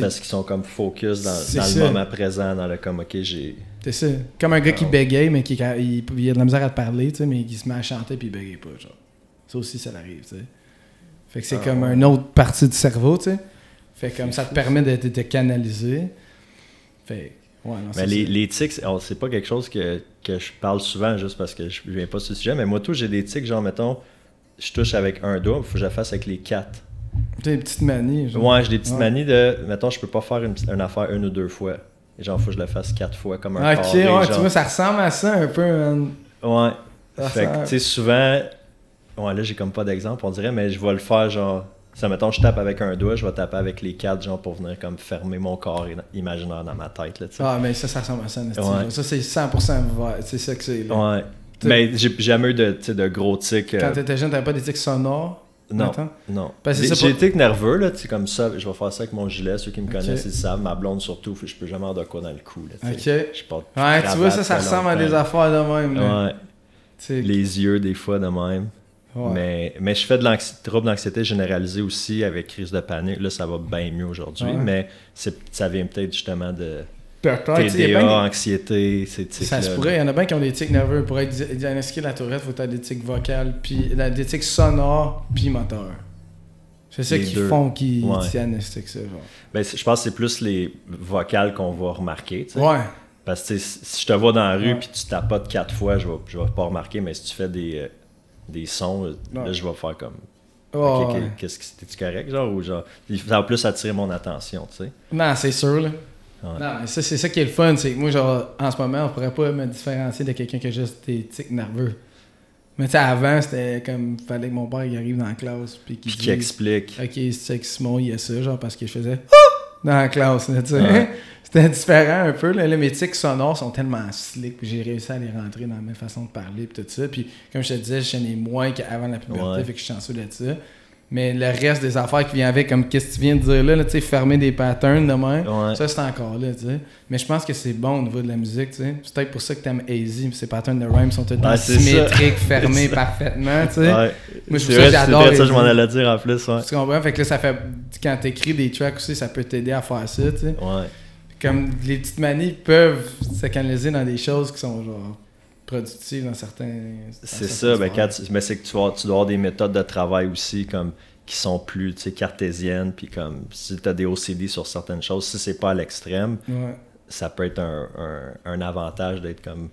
Parce qu'ils sont comme focus dans, dans le moment présent, dans le comme, ok, j'ai. C'est ça. Comme un gars qui bégaye, mais qui il, il, a de la misère à te parler, tu sais, mais qui se met à chanter puis il bégaye pas, genre. Ça aussi, ça l'arrive, tu sais. Fait que c'est ah, comme une autre partie du cerveau, tu sais. Fait comme ça te permet de te canaliser. Fait ouais, non, mais les, les, tics, oh, c'est pas quelque chose que, que, je parle souvent juste parce que je viens pas sur ce sujet, mais moi tout, j'ai des tics, genre mettons, je touche avec un doigt, il faut que je la fasse avec les quatre. Tu des petites manies, genre. Ouais, j'ai des petites manies de, mettons, je peux pas faire une, une, affaire une ou deux fois. Et genre, faut que je la fasse quatre fois comme un Ok, ouais, tu vois, ça ressemble à ça un peu, man. Ouais. fait que, tu sais, souvent, Ouais, là, j'ai comme pas d'exemple, on dirait, mais je vais le faire genre. Ça, mettons, je tape avec un doigt, je vais taper avec les quatre, genre, pour venir comme fermer mon corps imaginaire dans ma tête, là, Ah, mais ça, ça ressemble à ça, ouais. Ça, c'est 100% c'est ça que c'est, Ouais. Mais j'ai jamais eu de, de gros tics. Quand euh, t'étais jeune, t'avais pas des tics sonores? Non, non. J'ai des tics nerveux, là, tu comme ça, je vais faire ça avec mon gilet, ceux qui me connaissent, ils savent, ma blonde surtout, je peux jamais avoir de quoi dans le cou, là, Ok. Je porte ouais, tu vois, ça, ça ressemble à des affaires de même, là. Ouais. Les yeux, des fois, de même. Mais, mais je fais de trouble d'anxiété généralisée aussi avec crise de panique. Là, ça va bien mieux aujourd'hui, mais ça vient peut-être justement de TDA, anxiété, ces Ça se pourrait. Il y en a bien qui ont des tics nerveux. Pour être diagnostiqué la tourette, il faut avoir des tics vocales, puis des tics sonores, puis moteurs. C'est ça qui font qu'ils Ouais. que ça, genre. Ben, je pense que c'est plus les vocales qu'on va remarquer. Ouais. Parce que si je te vois dans la rue puis tu tapotes quatre fois, je vais, je vais pas remarquer, mais si tu fais des, euh, des sons, là, Ouais. je vais faire comme. Ouais. qu'est-ce que c'était correct, genre, ou genre. Ça va plus attirer mon attention, tu sais. Non, c'est sûr, là. Ouais. Non, ça, c'est ça qui est le fun. C'est que moi, genre, en ce moment, on pourrait pas me différencier de quelqu'un qui a juste des tics nerveux. Mais tu sais, avant, c'était comme, fallait que mon père il arrive dans la classe, puis qu'il explique. Ok, c'est que Simon, il y a ça, genre, parce que je faisais Ah! Dans la classe, là, tu sais. Ouais. C'était différent un peu, là. Mes tics sonores sont tellement slick, j'ai réussi à les rentrer dans mes façons de parler, puis tout ça. Puis, comme je te disais, je ai moins qu'avant la puberté, fait que je suis chanceux de ça. Mais le reste des affaires qui viennent avec, comme qu'est-ce que tu viens de dire là, là tu sais, fermer des patterns de même, Ouais. ça c'est encore là, tu sais. Mais je pense que c'est bon au niveau de la musique, tu sais. C'est peut-être pour ça que t'aimes Easy, ces patterns de rhyme sont tout le temps Ouais, c'est ça. symétriques, fermés parfaitement, tu sais. Ouais. Moi, ça vrai, que j'adore ça, je m'en allais dire en plus, ouais. Tu comprends? Fait que là, ça fait. Quand t'écris des tracks aussi, ça peut t'aider à faire ça, tu sais. Ouais. Comme les petites manies peuvent se canaliser dans des choses qui sont genre productives dans certains. C'est ça, ben, sphères. quand tu- mais c'est que tu, vas, tu dois avoir des méthodes de travail aussi comme qui sont plus tu sais, cartésiennes, puis comme si tu as des OCD sur certaines choses, si c'est pas à l'extrême, Ouais. ça peut être un, un- un avantage d'être comme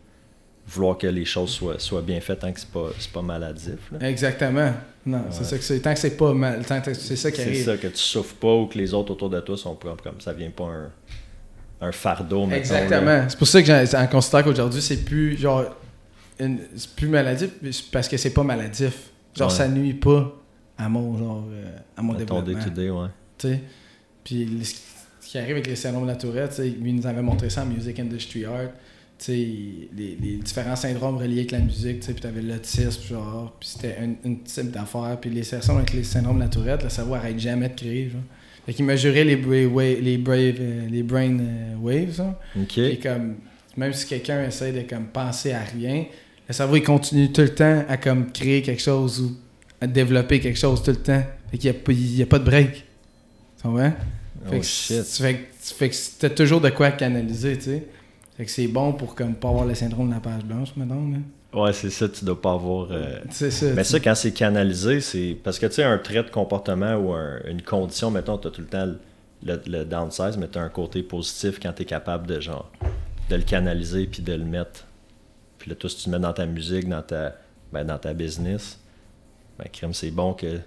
vouloir que les choses soient, soient bien faites tant que c'est pas, c'est pas maladif. là. Exactement. Non, c'est ça que c'est. Tant que c'est pas mal. Tant que c'est ça qui C'est arrive. ça, que tu souffres pas ou que les autres autour de toi sont pas comme ça vient pas un, un fardeau, mettons. Exactement. C'est pour ça que j'en considère qu'aujourd'hui, c'est plus genre. Une- C'est plus maladif parce que c'est pas maladif. Genre, Ouais. ça nuit pas à mon genre. euh, à mon Dans ton développement. day-to-day, ouais. tu sais. Puis ce qui arrive avec les syndromes de la tourette, lui il nous avait montré ça en Music Industry Art. Tu sais, les, les différents syndromes reliés avec la musique, tu sais, puis t'avais l'autisme, genre, puis c'était une, une type d'affaire. Puis les sessions avec les syndromes de la tourette, le cerveau arrête jamais de créer, genre. Fait qu'il mesurait les, bra- wa- les, brave, euh, les brain euh, waves. Puis comme, même si quelqu'un essaie de comme penser à rien, le cerveau il continue tout le temps à comme créer quelque chose ou à développer quelque chose tout le temps. Fait qu'il n'y a, a pas de break. Tu comprends? Fait Oh que shit. Fait que, fait que t'as toujours de quoi canaliser, tu sais. Fait que c'est bon pour comme pas avoir le syndrome de la page blanche, maintenant. Là. Ouais, c'est ça, tu dois pas avoir. euh, C'est ça. Mais ça, quand c'est canalisé, c'est. Parce que tu sais, un trait de comportement ou un- une condition, mettons, tu as tout le temps le, le downsize, mais tu as un côté positif quand tu es capable de genre de le canaliser puis de le mettre. Puis là, tout ce que tu mets dans ta musique, dans ta, ben, dans ta business, ben, crème, c'est bon que.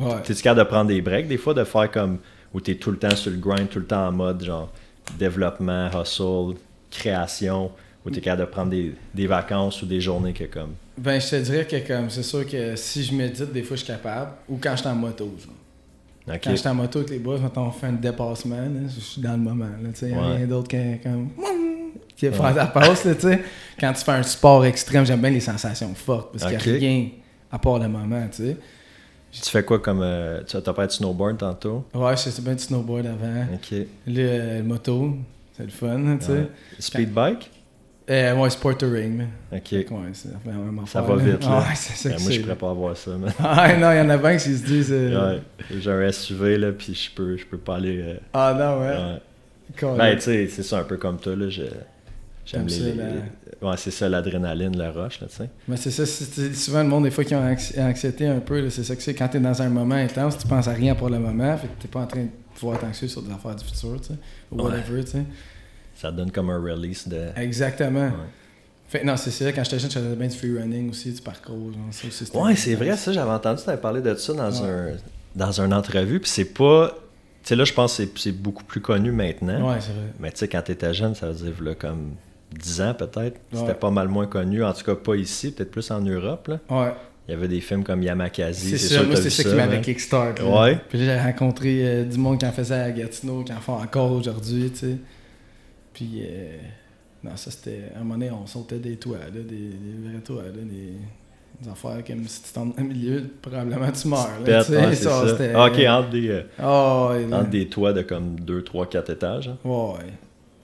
Ouais. Tu es capable de prendre des breaks, des fois, de faire comme. Où tu es tout le temps sur le grind, tout le temps en mode genre développement, hustle, création, où tu es capable de prendre des, des vacances ou des journées que comme. Ben, je te dirais que comme, c'est sûr que si je médite, des fois, je suis capable. Ou quand je suis en moto, genre. Quand j'étais en moto avec les boys, quand on fait un dépassement, là, je suis dans le moment. Là, tu sais, y a Ouais. rien d'autre comme. qui est faire ta passe, là, sais. Quand tu fais un sport extrême, j'aime bien les sensations fortes parce qu'il n'y a rien à part le moment, tu sais. Tu fais quoi comme. euh, tu as pas de snowboard tantôt? Ouais, je faisais bien du snowboard avant. Ok. Le, le moto, c'est le fun, tu sais. Ouais. Speed bike? Euh, ouais, sport touring, mais. Ok. Ouais, vraiment Ça va vite, là. Ouais, ça Ben, moi, je pourrais pas avoir ça, man. Ah non, il y en a bien qui se disent. euh, Ouais. J'ai un SUV, là, puis je peux, je peux pas aller. euh, Ah non, ouais. ouais. Ben, tu sais, c'est ça un peu comme toi, là. je- J'aime les. ça, les- la- Ouais, c'est ça, l'adrénaline, le rush, là, tu sais. Mais c'est ça, souvent le monde, des fois, qui ont anxi- anxiété un peu, c'est ça que c'est. Quand t'es dans un moment intense, tu penses à rien pour le moment, fait que t'es pas en train de pouvoir être anxieux sur des affaires du futur, tu sais. Ou Ouais. whatever, tu sais. Ça donne comme un release de. Exactement. Ouais. Fait que non, c'est ça, quand j'étais jeune, je faisais bien du free running aussi, du parcours, genre, aussi, Ouais, c'est vrai, ça, j'avais entendu t'avais parlé de ça dans, Ouais. un, dans une entrevue, puis c'est pas. Tu sais, là, je pense que c'est- beaucoup plus connu maintenant. Ouais, c'est vrai. Mais tu sais, quand t'étais jeune, ça veut dire là, comme 10 ans peut-être. C'était pas mal moins connu. En tout cas, pas ici, peut-être plus en Europe. Là. Ouais. Il y avait des films comme Yamakasi. C'est sûr moi, c'est ça qui m'avait hein? kickstart. Ouais. Puis j'ai rencontré euh, du monde qui en faisait à Gatineau, qui en font encore aujourd'hui, tu sais. Puis, euh, non, ça c'était. À un moment donné, on sautait des toits, là, des, des vrais toits, là, des, des affaires comme si tu tombes au milieu, probablement tu meurs. Là, Pète, tu c'est ça. c'était- Ah, ok, entre des, euh, Ah, ouais, entre des toits de comme 2, 3, 4 étages. hein. Ouais.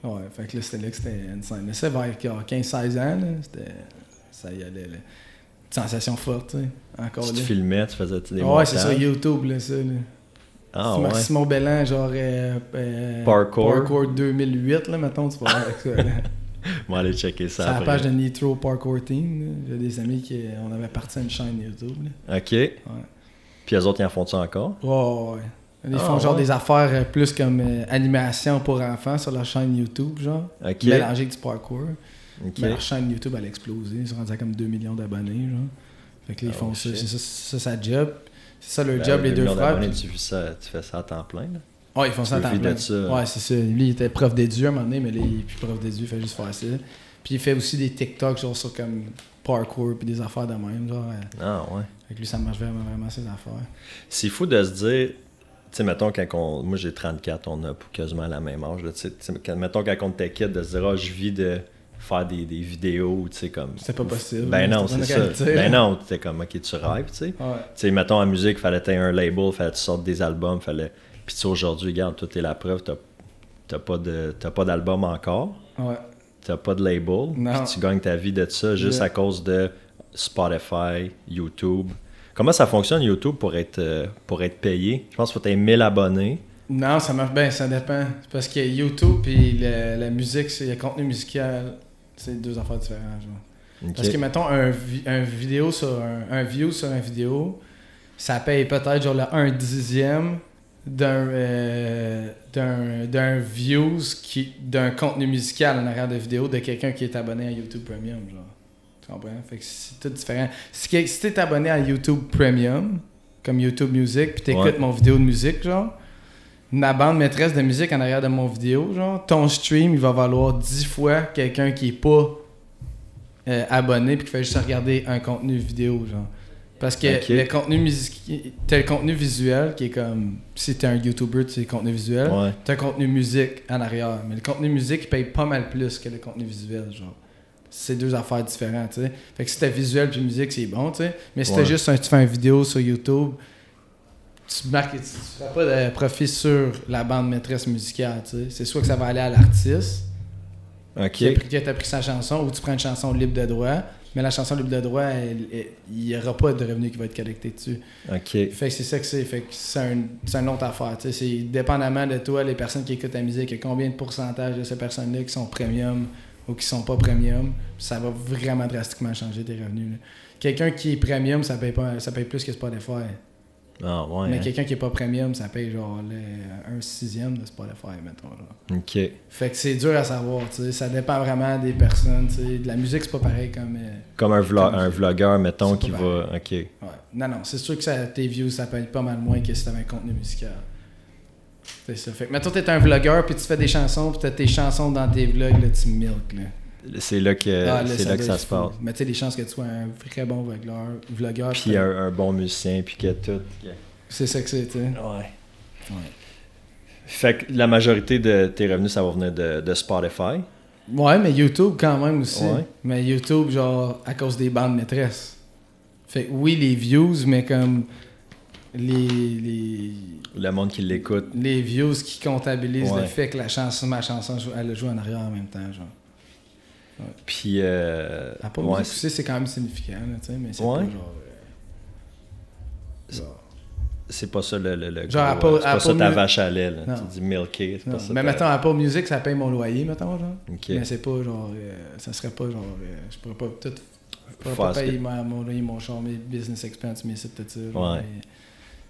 Ouais, fait que là, c'était là que c'était une scène. Ça, vers 15-16 ans, là, c'était. Ça y allait, là. Sensation forte, tu sais. Encore Tu là. filmais, tu faisais des Ouais, c'est sur YouTube, là, ça, là. Ah, c'est ouais. Simon Bellan, genre. euh, euh, Parkour. Parkour 2008, là, mettons, tu vas voir avec ça. là. Checker ça C'est la page de Nitro Parkour Team. J'ai des amis qui. On avait parti à une chaîne YouTube. Là. Ok. Ouais. Puis les autres, ils en font ça encore? Ouais, ouais. Ils Ah, font genre des affaires euh, plus comme euh, animation pour enfants sur leur chaîne YouTube, genre. Ok. Mélangé avec du parkour. Ok. Mais leur chaîne YouTube, elle a explosé. Ils sont rendus à comme 2 millions d'abonnés, genre. Fait que là, ils Oh, font ça. shit. C'est ça, ça, sa job. C'est ça leur Ben, job, les deux frères. puis- Tu, fais ça, tu fais ça à temps plein, là? Ouais, ils font Tu ça à temps plein. ça. Ouais, c'est ça. Lui, il était prof d'édu à un moment donné, mais là, il est plus prof d'édu, il fait juste faire ça. Puis il fait aussi des TikTok, genre sur comme parkour, puis des affaires de même, genre. Ah, ouais. Que lui, ça marche vraiment, vraiment ses affaires. C'est fou de se dire, tu sais, mettons, quand on. Moi, j'ai 34, on a quasiment la même âge, là, tu sais, tu sais, quand- mettons, quand on était kid, de se dire, ah, je vis de faire des, des vidéos, tu sais, comme. C'était pas possible. Ben non, C'était c'est ça. qualité, Ben non, t'es comme, ok, tu rêves, tu sais. Ouais. Tu sais, mettons, en musique, fallait que un label, fallait que tu sortes des albums, fallait. Puis tu sais, aujourd'hui, regarde, tout est la preuve, t'as t'as pas de- t'as pas d'album encore, Ouais. t'as pas de label, Non. puis tu gagnes ta vie de ça juste Yeah. à cause de Spotify, YouTube. Comment ça fonctionne YouTube pour être, euh, pour être payé? Je pense qu'il faut être 1000 abonnés. Non, ça marche bien, ça dépend. C'est Parce que YouTube et la, la musique, c'est le contenu musical, c'est deux affaires différentes. Genre. Parce que, mettons, un, un vidéo sur un, un view sur un vidéo, ça paye peut-être genre le 1 dixième d'un euh, d'un views qui d'un contenu musical en arrière de vidéo de quelqu'un qui est abonné à YouTube Premium genre tu comprends? Fait que c'est tout différent si, si t'es abonné à YouTube Premium comme YouTube Music puis t'écoutes Ouais. mon vidéo de musique genre ma bande maîtresse de musique en arrière de mon vidéo genre ton stream il va valoir 10 fois quelqu'un qui est pas euh, abonné puis qui fait juste regarder un contenu vidéo genre. Parce que le contenu musique t'as le contenu visuel qui est comme si t'es un youtuber tu sais le contenu visuel. Ouais. t'as un contenu musique en arrière. Mais le contenu musique il paye pas mal plus que le contenu visuel genre. C'est deux affaires différentes tu sais. Fait que si t'as visuel puis musique c'est bon tu sais. Mais si t'as juste un, tu fais une vidéo sur YouTube tu marques tu, tu feras pas de profit sur la bande maîtresse musicale tu sais c'est soit que ça va aller à l'artiste Ok. qui a pris, qui a pris sa chanson ou tu prends une chanson libre de droit mais la chanson libre de droit il y aura pas de revenu qui va être collecté dessus Ok. fait que c'est ça que c'est. Fait que c'est un, c'est une autre affaire. tu sais. C'est dépendamment de toi, les personnes qui écoutent ta musique, et combien de pourcentage de ces personnes-là qui sont premium ou qui sont pas premium, ça va vraiment drastiquement changer tes revenus. Quelqu'un qui est premium, ça paye pas ça paye plus que Spotify. Ah, ouais. Mais hein. quelqu'un qui est pas premium, ça paye genre un sixième de Spotify, mettons. Genre. Ok. Fait que c'est dur à savoir, tu sais. Ça dépend vraiment des personnes, tu sais. De la musique, c'est pas pareil comme. euh, Comme un, vlog, Comme- un vlogueur, mettons, qui va. Ok. Ouais. Non, non, c'est sûr que ça, tes views, ça paye pas mal moins que si t'avais un contenu musical. C'est ça. Fait que, mettons, t'es un vlogueur, puis tu fais des chansons, puis t'as tes chansons dans tes vlogs, là, tu milk, là. C'est là que, Ah, c'est ça là que ça se fou. passe. Mais tu sais, les chances que tu sois un très bon vlogueur, vlogueur Puis un, un bon musicien, puis que tout. c'est ça que c'est, tu sais. Ouais. Ouais. Fait que la majorité de tes revenus, ça va venir de, de Spotify. Ouais, mais YouTube quand même aussi. Ouais. Mais YouTube, genre, à cause des bandes maîtresses. Fait que oui, les views, mais comme les, les, Le monde qui l'écoute. les views qui comptabilisent Ouais. le fait que la chanson, ma chanson, elle joue en arrière en même temps, genre. Puis. Euh, À pas ouais, c'est quand même signifiant, là, tu sais, mais c'est Ouais. pas genre... euh, genre- c'est pas ça le. le, le Genre, Apple- euh, c'est pas ça Apple ta Mu- vache à lait. Là. Non. Tu dis milky. Pas ça. mais ta- mettons, Apple Music, ça paye mon loyer, mettons, genre. Ok. Mais c'est pas genre... euh, ça serait pas genre... euh, je pourrais pas tout... Je pourrais pas payer que- ma- mon loyer, mon char, mes business expenses, mes sites, tout ça. genre, Ouais. mes-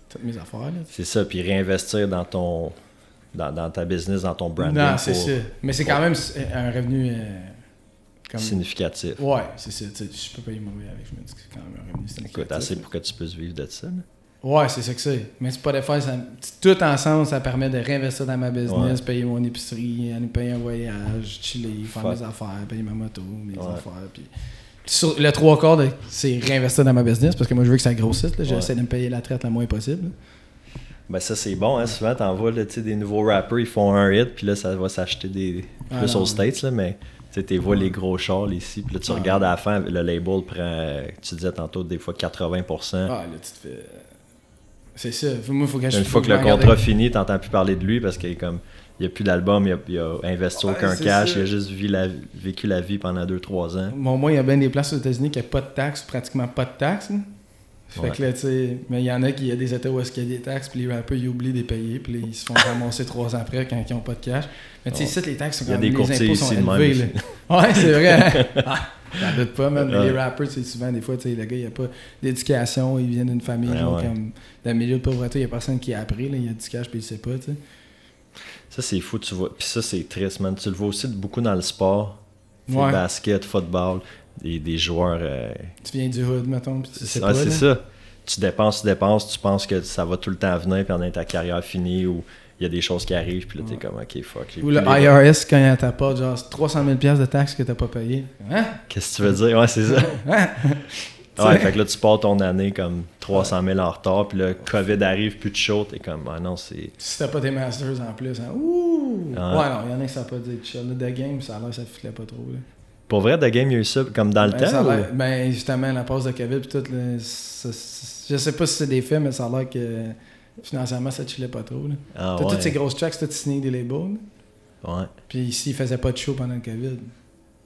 toutes mes affaires, là. C'est ça. Puis réinvestir dans ton. Dans, dans ta business, dans ton branding. non, c'est ça. Mais c'est quand même euh, un revenu... euh, comme... Significatif. Ouais, c'est ça. Je peux payer mon loyer avec. Je me dis que c'est quand même un revenu significatif. Écoute, assez pour que tu puisses vivre de ça. là. Ouais, c'est ça que c'est. Mais Spotify, ça, tout ensemble, ça permet de réinvestir dans ma business, Ouais. payer mon épicerie, aller payer un voyage, chiller, faire Fuck. mes affaires, payer ma moto, mes Ouais. affaires. Puis... Sur, le trois quarts, c'est réinvestir dans ma business parce que moi, je veux que ça grossisse. J'essaie de me payer la traite le moins possible. Ben ça c'est bon, hein. souvent t'envoies des nouveaux rappers, ils font un hit, puis là ça va s'acheter des Ah plus non, aux States, là, mais tu sais, vois les gros chars ici, puis là tu regardes à la fin, le label prend, euh, tu disais tantôt, des fois 80%. Ah, là, tu te fais. C'est ça. Moi, il faut que je Une fois que le contrat regarde- finit, t'entends plus parler de lui parce qu'il est comme il n'y a plus d'album, il il a investi aucun cash, ça. il a juste vécu la, vécu la vie pendant 2-3 ans. Bon, moi, il y a bien des places aux États-Unis qui n'ont pas de taxes, pratiquement pas de taxes. là. Fait Ouais. que là, tu sais, mais il y en a qui y a des états où est-ce qu'il y a des taxes, puis les rappers, ils oublient de les payer, puis ils se font ramasser trois ans après quand ils n'ont pas de cash. Mais tu sais, ici, les taxes sont Il y quand même, les impôts ici sont même élevés. là. Ouais, c'est vrai. Ah, J'en doute pas, même. Les rappers, c'est souvent, des fois, tu sais, le gars, il a pas d'éducation, il vient d'une famille, comme, d'un milieu de pauvreté, il y a personne qui a appris, là, il a du cash, puis il sait pas, tu sais. Ça, c'est fou, tu vois. Puis ça, c'est triste, man. Tu le vois aussi beaucoup dans le sport. Ouais. Basket, football, des, des joueurs. Euh, tu viens du hood, mettons, puis tu sais pas. c'est ça. Tu dépenses, tu dépenses, tu penses que ça va tout le temps venir, puis on ta carrière finie, ou il y a des choses qui arrivent, puis là, t'es comme, ok, fuck. Ou le IRS, quand il pas genre 300 000 de taxes que t'as pas payé. Hein? Qu'est-ce que tu veux dire? Ouais, c'est ça. Hein? ouais, fait que là, tu pars ton année comme 300 000 en retard, puis là, COVID arrive, plus de show, t'es comme, ah non, c'est. Si t'as pas tes masters en plus, hein? ouh! Ouais, non, il y en a qui savent pas dire chill. The Game, ça a l'air, ça filait pas trop, là. Pour vrai, The Game, il y a eu ça comme dans le ben, temps? Ben, justement, la pause de COVID, puis tout, je sais pas si c'est des faits, mais ça a l'air que Financièrement, ça chillait pas trop. Ah, toutes ces grosses tracks, toutes signées des labels? Ouais. Puis ici, il faisait pas de show pendant le COVID.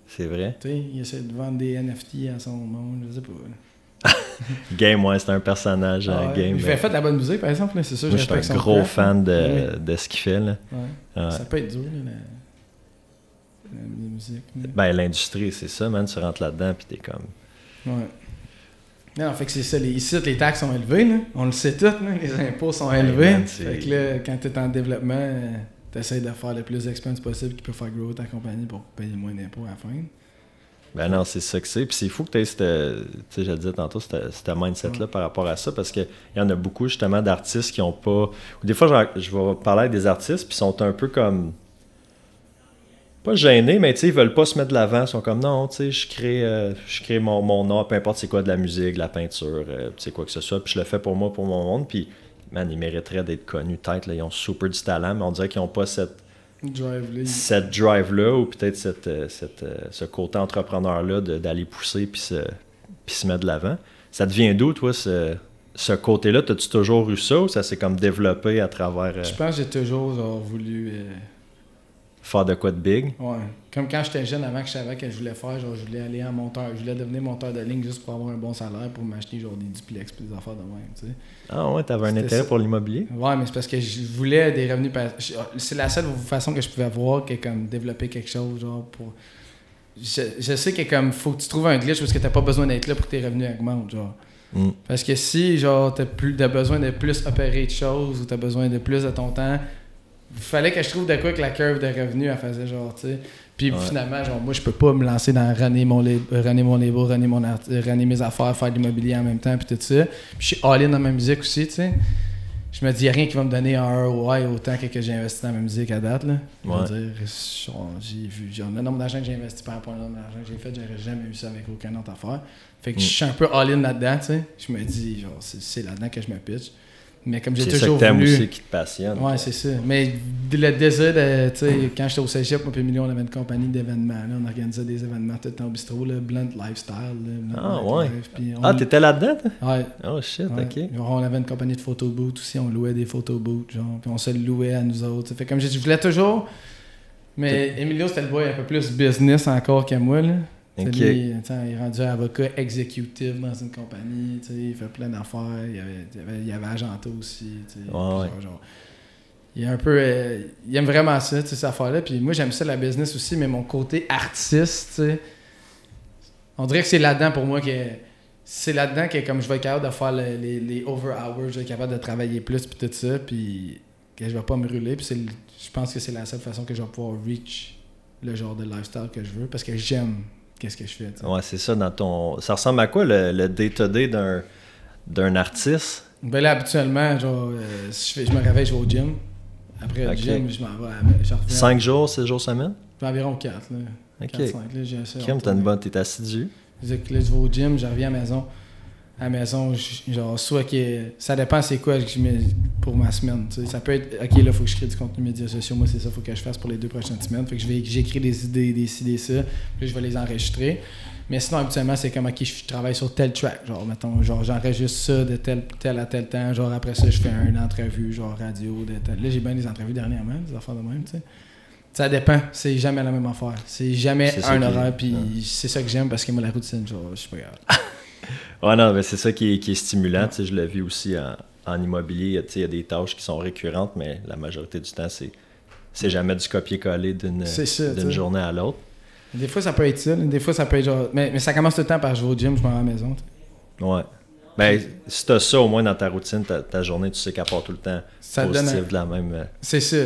C'est vrai. Tu sais, il essaie de vendre des NFT à son monde, je sais pas. Game, ouais, c'est un personnage ah, Game. Il fait, fait de la bonne musique, par exemple, c'est ça. Moi, je suis un gros fan de, de ce qu'il fait. Là. Ouais. Ça peut être dur, la, la, musique. Ben, l'industrie, c'est ça, man. Tu rentres là-dedans, puis t'es comme. Ouais. Non, fait que c'est ça. Les, ici, les taxes sont élevées. Là. On le sait tout. Là. Les impôts sont élevés. fait que là, quand tu es en développement, tu essaies de faire le plus d'expense possible qui peut faire grow ta compagnie pour payer moins d'impôts à la fin. Ben non, c'est ça que c'est. Puis c'est fou que tu aies cette, tu sais, je le disais tantôt, cette, mindset-là par rapport à ça, parce qu'il y en a beaucoup justement d'artistes qui ont pas. Des fois, je vais parler avec des artistes, puis sont un peu comme pas gênés, mais ils veulent pas se mettre de l'avant. Ils sont comme non, tu sais, je crée, euh, je crée mon, mon art, peu importe c'est quoi de la musique, de la peinture, euh, tu sais, quoi que ce soit. Puis je le fais pour moi, pour mon monde. Puis, man, ils mériteraient d'être connus. Là, ils ont super du talent, mais on dirait qu'ils n'ont pas cette drive-là. Cette drive-là, ou peut-être cette, euh, cette, ce côté entrepreneur-là d'aller pousser puis se, puis se mettre de l'avant. Ça devient d'où, toi, ce, ce côté-là? T'as-tu toujours eu ça ou ça s'est comme développé à travers. Je pense que j'ai toujours voulu faire de quoi de big. Ouais. Comme quand j'étais jeune, avant que je savais que je voulais faire, genre, je voulais aller en monteur, je voulais devenir monteur de ligne juste pour avoir un bon salaire pour m'acheter genre des duplex puis des affaires de même, tu sais. Ah ouais, t'avais un intérêt pour l'immobilier? Ouais, mais c'est parce que je voulais des revenus. C'est la seule façon que je pouvais avoir que comme développer quelque chose, genre pour. Je, je sais que comme faut que tu trouves un glitch parce que t'as pas besoin d'être là pour que tes revenus augmentent, genre. Mm. Parce que si, genre, t'as, plus, t'as besoin de plus opérer de choses ou t'as besoin de plus de ton temps, fallait que je trouve de quoi que la curve de revenus, elle faisait genre, tu sais. Puis finalement, genre, moi, je peux pas me lancer dans runner mon, runner mon label, runner, mon runner mes affaires, faire de l'immobilier en même temps, puis tout ça. Puis je suis all-in dans ma musique aussi, tu sais. Je me dis, il a rien qui va me donner un ROI autant que, que j'ai investi dans ma musique à date, là. Veux dire, j'ai vu, genre, le nombre d'argent que j'ai investi par rapport au nombre d'argent que j'ai fait, j'aurais jamais eu ça avec aucun autre affaire. Fait que je suis un peu all-in là-dedans, tu sais. Je me dis, genre, c'est là-dedans que je me pitch. Mais comme j'ai toujours ça que voulu... aussi qui te passionne. Ouais, c'est ça. Mais le désir de, tu sais, quand j'étais au cégep, moi et Emilio, on avait une compagnie d'événements. On organisait des événements tout le temps au bistrot, là, Blunt Lifestyle. ah ouais. Ah, t'étais là-dedans? Ouais. Oh shit, ok. On avait une compagnie de photo booth aussi, on louait des photo booths, genre, puis on se louait à nous autres. Fait comme je voulais toujours... Mais Emilio, c'était le boy un peu plus business encore que moi, là. Okay. il est rendu avocat exécutif dans une compagnie, il fait plein d'affaires, il, avait, il, avait, agenté aussi. il est un peu. Euh, il aime vraiment ça, cette affaire-là. Puis moi, j'aime ça la business aussi, mais mon côté artiste, on dirait que c'est là-dedans pour moi que. C'est là-dedans que comme je vais être capable de faire les, les over hours, je vais être capable de travailler plus, puis tout ça, puis que je vais pas me brûler. Puis je pense que c'est la seule façon que je vais pouvoir reach le genre de lifestyle que je veux, parce que j'aime qu'est-ce que je fais. Ouais, c'est ça. Dans ton... Ça ressemble à quoi le day-to-day d'un, d'un artiste? Ben là, habituellement, genre, euh, je, je, me réveille, je vais au gym. Après le gym, je m'en vais. Je 5 jours, 6 jours semaine? Environ 4. Là. Ok. 4, 5, là, j'ai Kim, t'as une bonne, t'es assidu? Là, je vais au gym, je reviens à la maison à la maison, genre, soit que. Ça dépend c'est quoi que je mets pour ma semaine. Ça peut être, OK, là, il faut que je crée du contenu médias sociaux. Moi, c'est ça, il faut que je fasse pour les deux prochaines semaines. Fait que je vais j'écris des idées, des idées, ça. Puis je vais les enregistrer. Mais sinon, habituellement, c'est comme, OK, je travaille sur tel track. Genre, mettons, genre, j'enregistre ça de tel, tel à tel temps. Genre, après ça, je fais une entrevue, genre, radio, de tel. Là, j'ai bien des entrevues dernièrement, des affaires de même, tu sais. Ça dépend. C'est jamais la même affaire. C'est jamais un horaire. Puis c'est ça que j'aime parce que moi, la routine, genre, je suis pas grave. ouais, non, mais c'est ça qui est, qui est stimulant. sais Je l'ai vu aussi en, en immobilier. Il y a des tâches qui sont récurrentes, mais la majorité du temps, c'est, c'est jamais du copier-coller d'une, d'une journée à l'autre. Des fois, ça peut être ça. Des fois, ça peut être genre. Mais, mais ça commence tout le temps par je vais au gym, je m'en vais à la maison. Ouais. Ben, si t'as ça au moins dans ta routine, ta, ta journée, tu sais qu'elle part tout le temps Ça te positif donne. un- de la même, euh, C'est ça.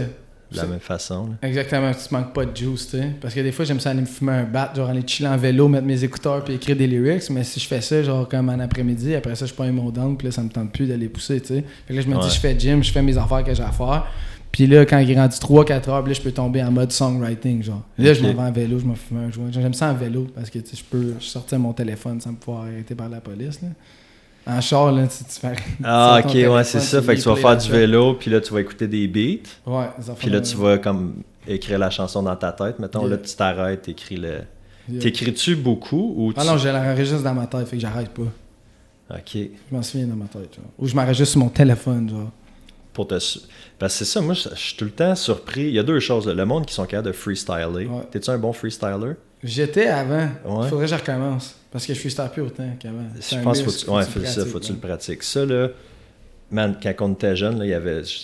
De la même façon. là. Exactement, tu manques pas de juice, tu sais. Parce que des fois, j'aime ça aller me fumer un bat, genre aller chiller en vélo, mettre mes écouteurs puis écrire des lyrics. Mais si je fais ça, genre comme en après-midi, après ça, je prends mon down, puis là, ça me tente plus d'aller pousser, tu sais. Fait que là, je me Ouais. dis, je fais gym, je fais mes affaires que j'ai à faire. Puis là, quand il est rendu 3-4 heures, puis là, je peux tomber en mode songwriting, genre. Là, je m'en vais en vélo, je me fume un joint. J'aime ça en vélo, parce que, tu sais, je peux sortir mon téléphone sans me pouvoir arrêter par la police, là. En char, là, tu, tu fais. Ah, tu ok, ouais, c'est ça. tu Fait que tu vas faire du vélo, puis là, tu vas écouter des beats. Ouais, Puis là, tu vas comme écrire la chanson dans ta tête. Mettons, Yeah. là, tu t'arrêtes, t'écris le. Yeah. T'écris-tu beaucoup ou tu. Ah non, je l'enregistre dans ma tête, fait que j'arrête pas. Ok. Je m'en souviens dans ma tête, genre. Ou je m'enregistre sur mon téléphone, genre. Pour te. Parce que c'est ça, moi, je je suis tout le temps surpris. Il y a deux choses. là. Le monde qui sont capables de freestyler. Ouais. T'es-tu un bon freestyler? J'étais avant. Ouais. Faudrait que je recommence. Parce que je suis plus autant qu'avant. Je pense qu'il faut, ouais, faut, ça, faut que tu le pratiques. Ça, là, man, quand on était jeune, il y avait. Je,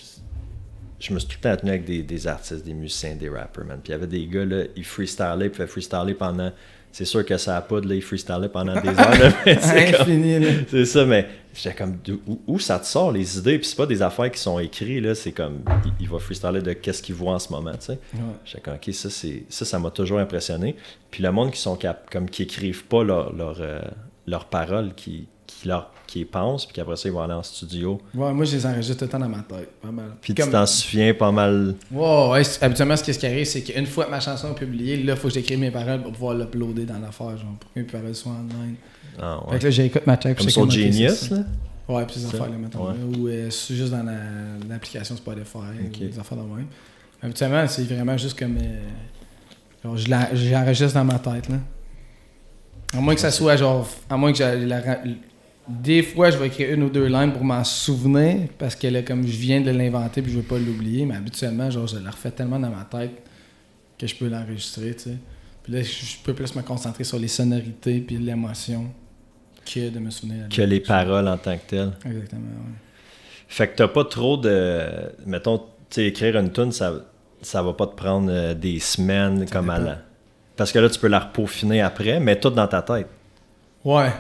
je me suis tout le temps tenu avec des, des artistes, des musiciens, des rappers, man. Puis il y avait des gars, là, ils freestylaient, puis ils faisaient freestyler pendant. C'est sûr que ça a pas de là, freestylaient pendant des heures, c'est comme- ça, mais j'étais comme, où, où ça te sort les idées? Puis c'est pas des affaires qui sont écrites, là, c'est comme, il, il va freestyler de qu'est-ce qu'il voit en ce moment, tu sais. Ouais. J'étais comme, ok, ça, c'est, ça, ça m'a toujours impressionné. Puis le monde qui sont cap, comme, qui écrivent pas leur, euh, leurs paroles, qui, qui, leur, qui les pensent, puis qu'après ça, ils vont aller en studio. Ouais, moi, je les enregistre tout le temps dans ma tête. Pas mal. Puis Comme- tu t'en souviens pas mal. Ouais, ouais, habituellement, ce qui arrive, c'est qu'une fois que ma chanson est publiée, là, faut que j'écrive mes paroles pour pouvoir l'uploader dans l'affaire, genre, pour que mes paroles soient online. Ah, ouais. Fait que là, j'écoute ma check. Comme je sur Genius, là? Ouais, puis ces affaires-là, mettons. ouais. ou euh, juste dans la- l'application Spotify, Ok. ou des affaires de même. Habituellement, c'est vraiment juste comme. euh, genre, je la- j'enregistre dans ma tête, là. À moins que ça soit genre. À moins que j'ai la. Des fois, je vais écrire une ou deux lignes pour m'en souvenir, parce que là, comme je viens de l'inventer, puis je veux pas l'oublier, mais habituellement, genre, je la refais tellement dans ma tête que je peux l'enregistrer, tu sais. Puis là, je peux plus me concentrer sur les sonorités puis l'émotion que de me souvenir. Que les paroles en tant que telles. Exactement, ouais. Fait que t'as pas trop de. Mettons, tu sais, écrire une tune, ça, ça va pas te prendre euh, des semaines comme à la. Parce que là, tu peux la repaufiner après, mais tout dans ta tête. Ouais,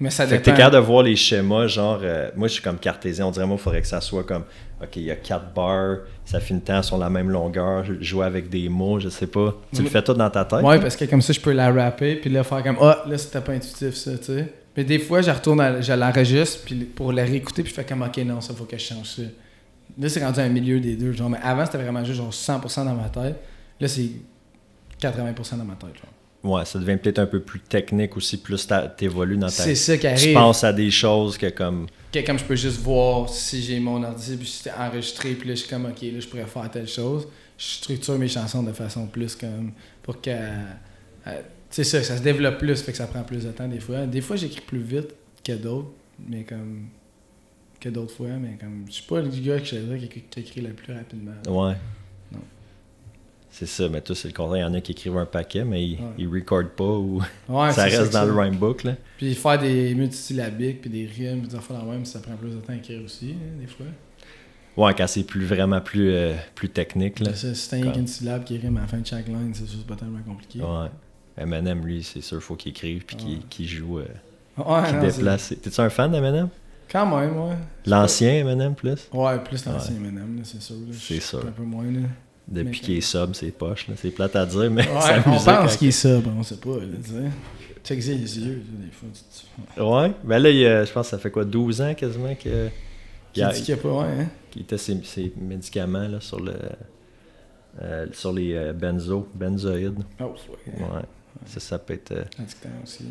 mais ça Fait que t'es capable de voir les schémas, genre, euh, moi je suis comme cartésien, on dirait moi il faudrait que ça soit comme, ok, il y a quatre barres, ça finit temps sur la même longueur, je- jouer avec des mots, je sais pas. Tu le fais tout dans ta tête? Ouais, parce que comme ça, je peux la rapper, puis là, faire comme, ah, là, c'était pas intuitif, ça, tu sais. Mais des fois, je retourne, à- je l'enregistre, puis pour la réécouter, puis je fais comme, ok, non, ça, faut que je change ça. Là, c'est rendu un milieu des deux, genre. Mais avant, c'était vraiment juste, genre, 100% dans ma tête. Là, c'est 80% dans ma tête, genre. Ouais, ça devient peut-être un peu plus technique aussi, plus t'évolues dans ta C'est ça qui Tu arrive. penses à des choses que comme. Que comme je peux juste voir si j'ai mon ordi, puis si c'est enregistré, puis là, je suis comme, ok, là, je pourrais faire telle chose. Je structure mes chansons de façon plus comme. pour que. euh, tu sais, ça, ça se développe plus, fait que ça prend plus de temps des fois. Des fois, j'écris plus vite que d'autres, mais comme. que d'autres fois, mais comme. Je suis pas le gars que je dirais qui, qui écrit le plus rapidement. Ouais. C'est ça, mais toi, c'est le contraire. Il y en a qui écrivent un paquet, mais ils, Ouais. ils recordent pas ou Ouais, ça reste dans le rhyme book. Là. Puis faire des multisyllabiques, puis des rimes, puis des affaires la même, ça prend plus de temps à écrire aussi, hein, des fois. Ouais, quand c'est plus vraiment plus, euh, plus technique. Là. C'est ça, si t'as qu'une syllabe qui rime à la fin de chaque line, c'est juste pas tellement compliqué. Ouais. Eminem, lui, c'est sûr, faut qu'il écrive puis qu'il Ouais. joue, euh, Ouais, qu'il non, déplace. T'es-tu un fan d'Eminem? Quand même, ouais. L'ancien Eminem, plus? Ouais, plus l'ancien Eminem, c'est sûr. C'est sûr. Un peu moins, là. Depuis qu'il est sub, c'est poche. C'est plate à dire, mais Ouais, ça on pense qu'il est sobre, on sait pas, tu sais. Les yeux, des fois. Tu. Ouais, mais là, il, euh, je pense que ça fait quoi, 12 ans quasiment que- Qui qu'il a- dit qu'il y a pas, ouais, hein? qu'il était ses, ses médicaments là, sur le euh, sur les euh, benzo, benzoïdes. Oh, ouais. Ouais. Ça, ça peut être. Addictant aussi.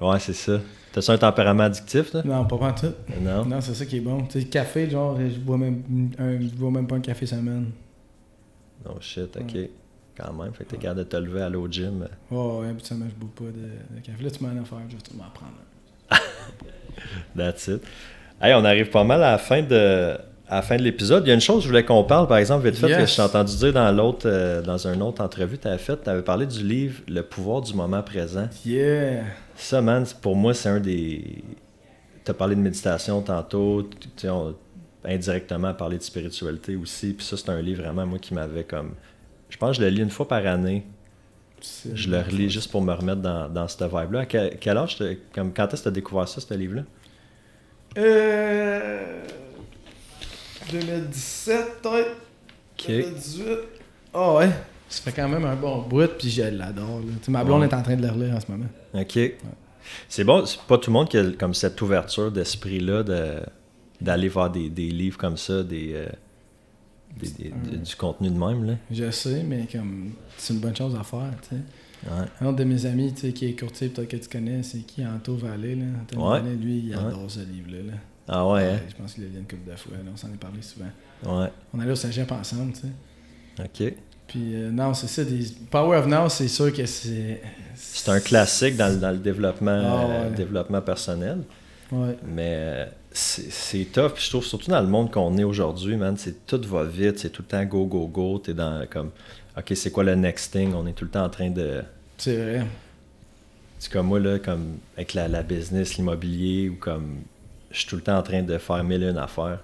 Ouais, c'est ça. T'as-tu un tempérament addictif, là? Non, pas pas en tout. Non? Non, c'est ça qui est bon. Tu sais, le café, genre, je bois même, un, je bois même pas un café semaine. Non, shit, ok. Quand même, fait que t'es capable de te lever à l'autre gym. Ouais, ouais, habituellement, je bois pas de, de café. Là, tu m'en as affaire, je vais m'en prendre un. That's it. Hey, on arrive pas mal à la fin de, à la fin de l'épisode. Il y a une chose que je voulais qu'on parle, par exemple, vite fait, Yes. que je t'ai entendu dire dans l'autre, euh, dans une autre entrevue que tu avais faite. Tu avais parlé du livre Le pouvoir du moment présent. Yeah! Ça, man, pour moi, c'est un des. Tu as parlé de méditation tantôt, on- indirectement parlé de spiritualité aussi. Puis ça, c'est un livre vraiment, moi, qui m'avait comme. Je pense que je le lis une fois par année. Je le relis juste pour me remettre dans, dans cette vibe-là. À quel, quel âge, comme, quand est-ce que tu as découvert ça, ce livre-là? Euh... 2017, peut-être. Ok. 2018. Ah ouais. Ça fait quand même un bon bout, puis je l'adore. là. Tu sais, Ma blonde Ouais. est en train de le relire en ce moment. OK. C'est bon, c'est pas tout le monde qui a comme cette ouverture d'esprit-là de, d'aller voir des, des livres comme ça, des, euh, des- des- de- du contenu de même. Là. Je sais, mais comme c'est une bonne chose à faire, tu sais. Ouais. Un autre de mes amis, tu sais, qui est courtier, peut-être que tu connais, c'est qui Anto Vallée, là. Anthony Ouais. Vallée, lui, il Ouais. adore ce livre-là. là. Ah ouais, hein? Je pense qu'il l'a lu une couple de fois, là. on s'en est parlé souvent. Ouais. On allait au cégep ensemble, tu sais. OK. Puis euh, non, c'est ça, des... Power of Now, c'est sûr que c'est... C'est un classique dans, le- dans le développement, Ah euh, développement personnel. Ouais. Mais euh, c'est tough. Puis Je trouve surtout dans le monde qu'on est aujourd'hui, man, c'est tout va vite, c'est tout le temps go, go, go. T'es dans comme, OK, c'est quoi le next thing? On est tout le temps en train de. C'est vrai. C'est comme moi, là, comme avec la, la business, l'immobilier, ou comme je suis tout le temps en train de faire mille et une affaires.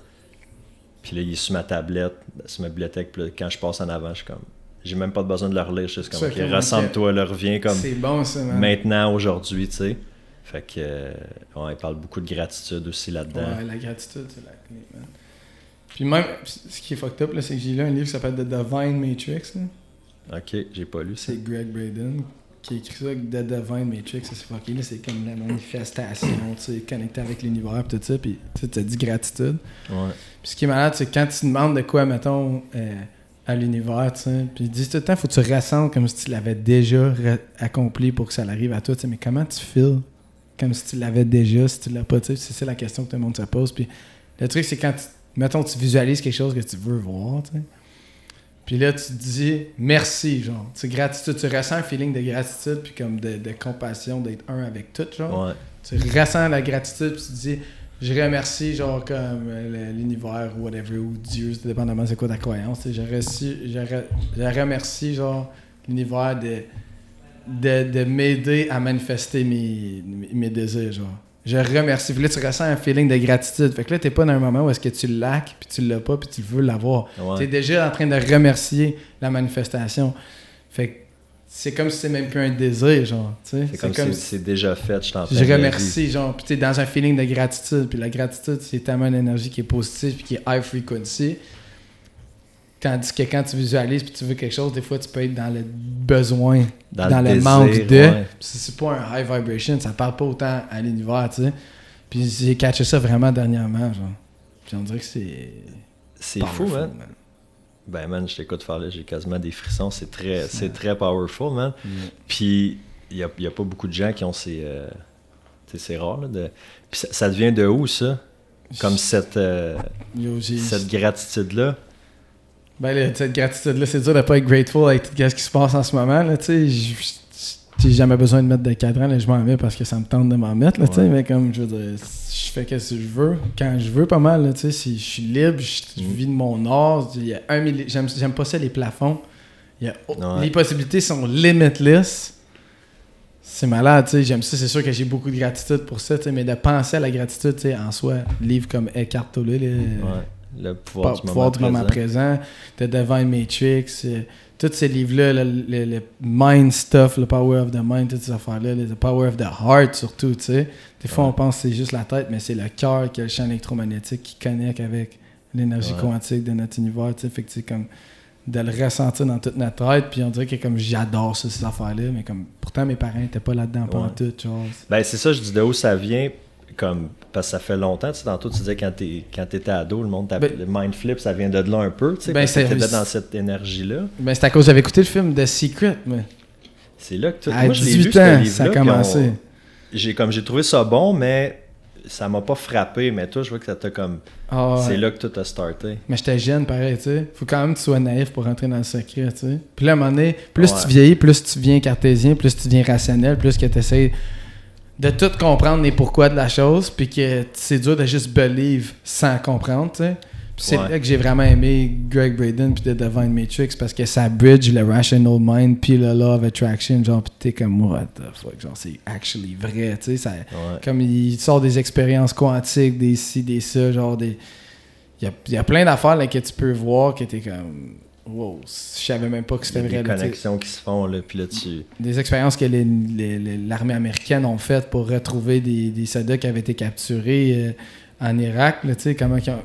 Puis là, il est sur ma tablette, sur ma bibliothèque. Puis là, quand je passe en avant, je suis comme. J'ai même pas besoin de le relire. Je suis comme, OK, comme, ressente-toi, le reviens comme C'est bon, ça, man. maintenant, aujourd'hui, tu sais. Fait que. euh, ouais, il parle beaucoup de gratitude aussi là-dedans. Ouais, la gratitude, c'est la clé, man. Puis même, ce qui est fucked up, là, c'est que j'ai lu un livre qui s'appelle The Divine Matrix, là. Ok, j'ai pas lu ça. C'est Greg Braden qui a écrit ça, The Divine Matrix, c'est fucké, là, c'est comme la manifestation, tu sais, connecté avec l'univers, pis tout ça, puis tu as dit gratitude. Ouais. Puis ce qui est malade, c'est que quand tu demandes de quoi, mettons, euh, à l'univers, tu sais, puis ils disent tout le temps, faut que tu ressentes comme si tu l'avais déjà accompli pour que ça arrive à toi, tu sais, mais comment tu feels comme si tu l'avais déjà, si tu l'as pas, tu sais, c'est la question que tout le monde se pose. Puis le truc, c'est quand, tu, mettons, tu visualises quelque chose que tu veux voir, tu sais, puis là, tu te dis merci, genre, tu sais, gratitude, tu ressens un feeling de gratitude, puis comme de, de compassion, d'être un avec tout, genre Ouais. tu ressens la gratitude puis tu te dis je remercie genre comme l'univers ou whatever ou Dieu dépendamment c'est quoi ta croyance je, remercie, je, re- je remercie genre l'univers de de, de m'aider à manifester mes, mes, désirs genre. Je remercie. Puis là tu ressens un feeling de gratitude. Fait que là t'es pas dans un moment où est-ce que tu le laques puis tu l'as pas puis tu veux l'avoir. Ouais. T'es déjà en train de remercier la manifestation. Fait que c'est comme si c'est même plus un désir genre C'est comme, si c'est déjà fait, je t'en je remercie, genre, puis t'es dans un feeling de gratitude, puis la gratitude, c'est tellement une énergie qui est positive, puis qui est high frequency. Tandis que quand tu visualises, puis tu veux quelque chose, des fois, tu peux être dans le besoin, dans, le, désir, manque de. ouais. C'est pas un high vibration, ça parle pas autant à l'univers, tu sais. Puis j'ai catché ça vraiment dernièrement, genre. Puis on dirait que c'est. C'est fou, hein? Ben, man, je t'écoute faire là, j'ai quasiment des frissons. C'est très, c'est très powerful, man. Puis, il n'y a, y a pas beaucoup de gens qui ont ces. euh, c'est rare, là. De... Puis, ça, ça devient de où, ça? Comme cette, euh, cette gratitude-là? Ben, là, cette gratitude-là, c'est dur de pas être grateful avec tout ce qui se passe en ce moment. Là, tu sais, j'ai jamais besoin de mettre de cadran, là, je m'en mets parce que ça me tente de m'en mettre. Là, Ouais. Mais comme je veux dire, je fais ce que je veux, quand je veux pas mal. Là, si je suis libre, je, Mm. vis de mon art. J'aime j'aime pas ça, les plafonds. Y a- Ouais. Les possibilités sont limitless. C'est malade. J'aime ça. C'est sûr que j'ai beaucoup de gratitude pour ça, mais de penser à la gratitude, en soi, livre comme Eckhart Tolle, Ouais. Le pouvoir, Pas- du, pouvoir moment du moment présent. The Divine Matrix, euh, tous ces livres-là, le, le- le mind stuff, le power of the mind, toutes ces affaires-là, le power of the heart surtout, tu sais. Des fois, Ouais. on pense que c'est juste la tête, mais c'est le cœur qui a le champ électromagnétique qui connecte avec l'énergie Ouais. quantique de notre univers, tu sais. Fait que c'est comme de le ressentir dans toute notre tête, puis on dirait que comme j'adore ça, ces affaires-là, mais comme pourtant mes parents étaient pas là-dedans en Ouais. tout, genre. Ben, c'est ça, je dis de où ça vient. Comme, parce que ça fait longtemps, tu sais, tantôt tu disais quand t'es- quand t'étais ado, le monde Ben- le mind flip, ça vient de là un peu, tu sais, Ben, t'étais dans cette énergie-là. Ben, c'est à cause j'avais écouté le film The Secret, mais C'est là que tout. à moi, je l'ai 18 lu, ce ans, ça a on- commencé. J'ai comme j'ai trouvé ça bon, mais ça m'a pas frappé. Mais toi, je vois que ça t'a comme. Ah, C'est ouais. là que tout a starté. Mais j'étais jeune, pareil, tu sais. Faut quand même que tu sois naïf pour rentrer dans le secret, tu sais. Puis là, à un moment donné, plus Ouais. tu vieillis, plus tu deviens cartésien, plus tu deviens rationnel, plus que tu essaies de tout comprendre les pourquoi de la chose, puis que c'est dur de juste believe sans comprendre, tu sais. Puis c'est Ouais. là que j'ai vraiment aimé Greg Braden puis The Divine Matrix parce que ça bridge le rational mind puis le law of attraction, genre, pis t'es comme, what the fuck, genre, c'est actually vrai, tu sais. Ça, Ouais. comme il sort des expériences quantiques, des ci, des ça, genre des. Il y a, y a plein d'affaires là, que tu peux voir que t'es comme. Wow, je savais même pas que c'était vrai. des connexions qui se font, là, puis là, tu... Des expériences que les- les- les- l'armée américaine ont faites pour retrouver des, des soldats qui avaient été capturés euh, en Irak, là, tu sais, comment ils ont-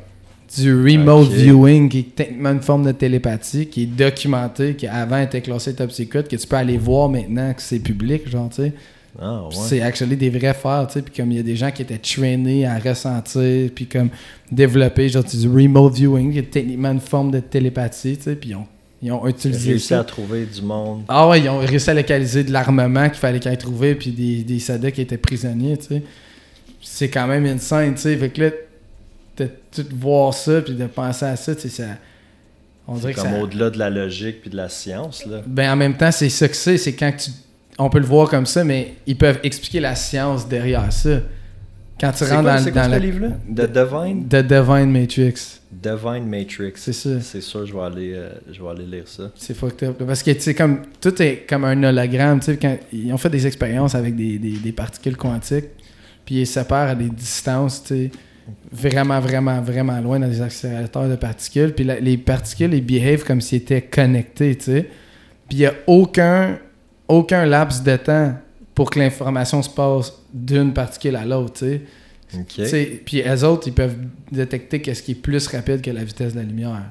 du remote viewing qui est techniquement une forme de télépathie qui est documentée, qui avant était classé top secret, que tu peux aller voir maintenant que c'est public, genre, tu sais. Ah, ouais. C'est actually des vrais faire, tu sais. Puis comme il y a des gens qui étaient trainés à ressentir, puis comme développer, genre du remote viewing, qui est techniquement une forme de télépathie, tu sais. Puis ils ont, ils ont utilisé réussi ça. à trouver du monde. Ah ouais, ils ont réussi à localiser de l'armement qu'il fallait qu'ils aient trouvé, puis des, des soldats qui étaient prisonniers, tu sais. C'est quand même insane, tu sais. Fait que là, de tout voir ça, puis de penser à ça, tu sais, ça. On C'est dirait comme ça. au-delà de la logique puis de la science, là. Ben en même temps, c'est ça que c'est, c'est quand tu. On peut le voir comme ça, mais ils peuvent expliquer la science derrière ça. Quand tu rentres quoi, dans, c'est quoi dans ce la. livre-là? The Divine? The Divine Matrix. Divine Matrix. C'est ça. C'est sûr, je vais aller, euh, je vais aller lire ça. C'est fucked up. Parce que, tu sais, comme, tout est comme un hologramme. Tu sais, quand ils ont fait des expériences avec des, des- des particules quantiques, puis ils séparent à des distances, tu sais, vraiment, vraiment, vraiment loin dans des accélérateurs de particules. Puis la- les particules, ils behave comme s'ils étaient connectés, tu sais. Puis il n'y a aucun, aucun laps de temps pour que l'information se passe d'une particule à l'autre, tu sais. Puis eux autres, ils peuvent détecter qu'est-ce qui est plus rapide que la vitesse de la lumière.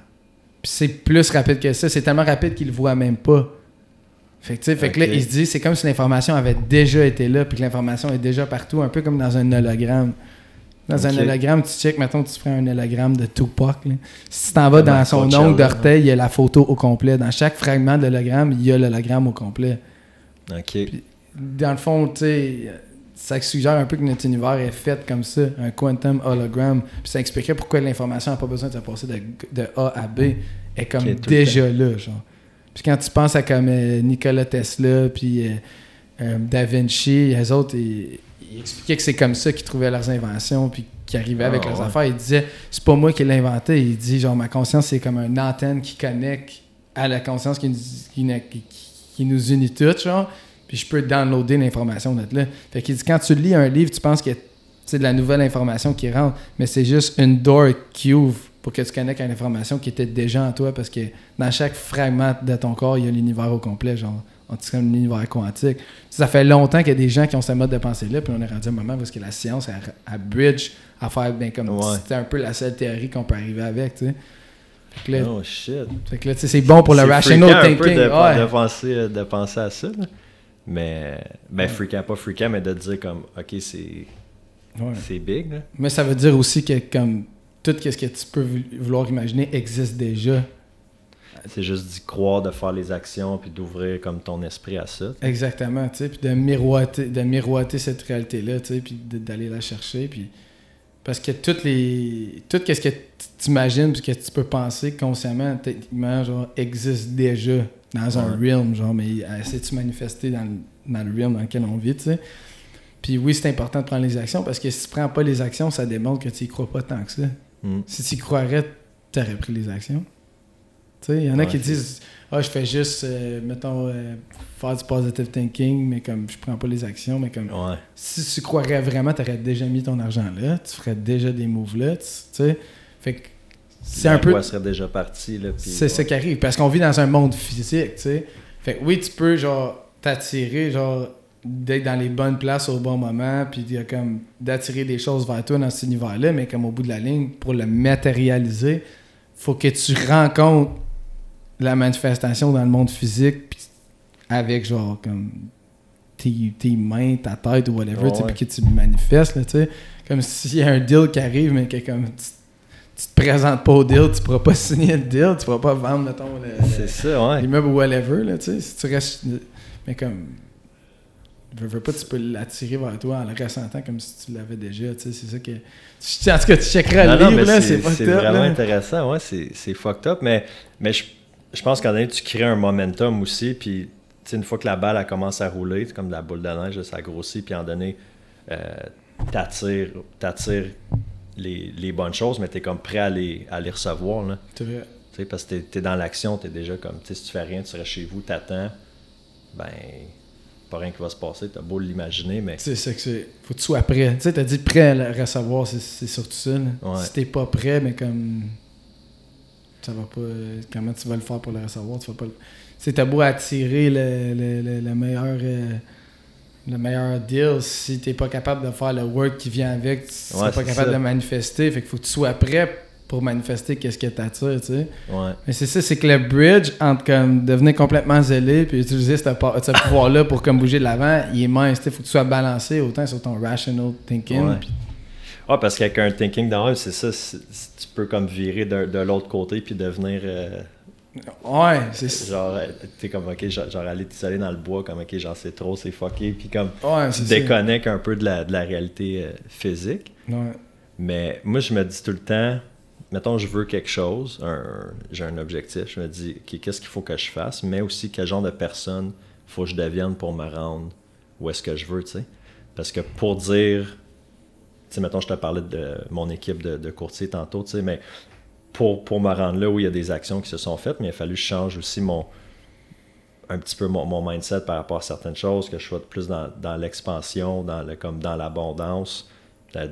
Puis c'est plus rapide que ça. C'est tellement rapide qu'ils le voient même pas. Fait que, fait que là, ils se disent, c'est comme si l'information avait déjà été là, puis que l'information est déjà partout, un peu comme dans un hologramme. Dans un hologramme, tu check, mettons, tu ferais un hologramme de Tupac. là. Si tu t'en vas dans son ongle d'orteil, il y a la photo au complet. Dans chaque fragment de l'hologramme, il y a l'hologramme au complet OK. dans le fond, tu sais, ça suggère un peu que notre univers est fait comme ça, un quantum hologram. Puis ça expliquerait pourquoi l'information n'a pas besoin de se passer de, de A à B, est comme déjà là, genre. Puis quand tu penses à comme euh, Nikola Tesla, puis euh, euh, Da Vinci, les autres, ils, ils expliquaient que c'est comme ça qu'ils trouvaient leurs inventions, puis qu'ils arrivaient avec Ah, leurs ouais. affaires. Ils disaient, c'est pas moi qui l'ai inventé. Il dit, genre, ma conscience, c'est comme une antenne qui connecte à la conscience qui nous, qui, qui- qui nous unit toutes, genre. Puis je peux downloader l'information de là. Fait qu'il dit, quand tu lis un livre, tu penses que c'est de la nouvelle information qui rentre, mais c'est juste une door qui ouvre pour que tu connectes à une information qui était déjà en toi, parce que dans chaque fragment de ton corps, il y a l'univers au complet, genre. On dit comme l'univers quantique. Ça fait longtemps qu'il y a des gens qui ont ce mode de pensée-là, puis on est rendu à un moment où est-ce que la science, elle bridge à faire, ben, comme Ouais. c'était un peu la seule théorie qu'on peut arriver avec, tu sais. Là, Oh shit. fait que là, c'est bon pour le rational thinking. peu de, ouais. de penser, euh, de penser à ça. là. Mais, ben, pas fréquent, mais de dire comme, OK, c'est Ouais. c'est big, là. Mais ça veut dire aussi que comme tout ce que tu peux vou- vouloir imaginer existe déjà. C'est juste d'y croire, de faire les actions, puis d'ouvrir comme ton esprit à ça. Exactement, tu sais, puis de miroiter, de miroiter cette réalité-là, tu sais, puis d'aller la chercher, puis parce que toutes les, tout ce que tu imagines, puis que tu peux penser consciemment, techniquement, genre, existe déjà dans un Ouais. realm, genre, mais se manifester dans, le- dans le realm dans lequel on vit, tu sais? Puis oui, c'est important de prendre les actions, parce que si tu prends pas les actions, ça démontre que tu y crois pas tant que ça. Mm. Si tu y croirais, tu aurais pris les actions. Tu sais, il y en a Ouais, qui disent Ah, je fais juste, euh, mettons, euh, faire du positive thinking, mais comme je prends pas les actions, mais comme Ouais. si tu croirais vraiment, tu aurais déjà mis ton argent là, tu ferais déjà des moves là, tu sais. Fait que c'est un peu. Serait déjà parti, C'est ça qui arrive. Parce qu'on vit dans un monde physique, tu sais. Fait que oui, tu peux, genre, t'attirer, genre, d'être dans les bonnes places au bon moment, puis comme d'attirer des choses vers toi dans cet univers-là, mais comme au bout de la ligne, pour le matérialiser, faut que tu rencontres la manifestation dans le monde physique, puis avec, genre, comme tes, tes mains, ta tête ou whatever, Ouais, ouais. puis que tu manifestes, là, tu sais. Comme s'il y a un deal qui arrive, mais que comme tu, tu te présentes pas au deal, tu pourras pas signer le deal, tu pourras pas vendre, mettons, le- le- C'est ça, ouais. l'immeuble ou whatever, là, tu sais. Si tu restes. Mais comme. Veux, veux pas, tu peux l'attirer vers toi en le ressentant comme si tu l'avais déjà, tu sais. C'est ça que. Tu- En tout cas, tu checkeras Non, le non, livre, mais là, c'est c'est vraiment là. intéressant, ouais, c'est fucked up, mais, mais je, je pense qu'en donné, tu crées un momentum aussi, puis tu sais, une fois que la balle elle commence à rouler, c'est comme de la boule de neige, ça grossit, puis en donné, euh, t'attires les, les bonnes choses, mais t'es comme prêt à les, à les recevoir, là. C'est vrai. Tu parce que t'es- t'es dans l'action, t'es déjà comme, tu sais, si tu fais rien, tu restes chez vous, t'attends, ben, pas rien qui va se passer, t'as beau l'imaginer, mais C'est ça que c'est. Faut que tu sois prêt. Tu sais, t'as dit prêt à le recevoir, c'est c'est surtout ça. Ouais. Si t'es pas prêt, mais comme. ça va pas. Comment tu vas le faire pour le recevoir? Tu vas pas le. Tu t'as beau attirer le, le, le, meilleur. Euh, le meilleur deal si t'es pas capable de faire le work qui vient avec, tu seras pas capable de manifester. Fait qu'il faut que tu sois prêt pour manifester qu'est-ce que t'attire, tu sais. Ouais. Mais c'est ça, c'est que le bridge entre comme devenir complètement zélé puis utiliser ce, pouvoir-là pour comme bouger de l'avant, il est mince. Il faut que tu sois balancé autant sur ton rational thinking. Ouais. Ah, parce qu'avec un thinking dans c'est ça, tu peux comme virer de, de l'autre côté puis devenir. Euh, ouais, c'est ça. Genre, euh, t'es comme, ok, genre, genre aller t'isoler dans le bois, comme, ok, genre, c'est trop, c'est fucké, puis comme, ouais, tu déconnectes un peu de la, de la réalité euh, physique. Ouais. Mais moi, je me dis tout le temps, mettons, je veux quelque chose, j'ai un objectif, je me dis, qu'est-ce qu'il faut que je fasse, mais aussi quel genre de personne faut que je devienne pour me rendre où est-ce que je veux, tu sais? Parce que pour dire, tu sais, mettons, je te parlais de mon équipe de, de courtier tantôt, tu sais, mais pour, pour me rendre là où il y a des actions qui se sont faites, mais il a fallu que je change aussi mon un petit peu mon, mindset par rapport à certaines choses, que je sois plus dans, dans l'expansion, dans le, comme dans l'abondance,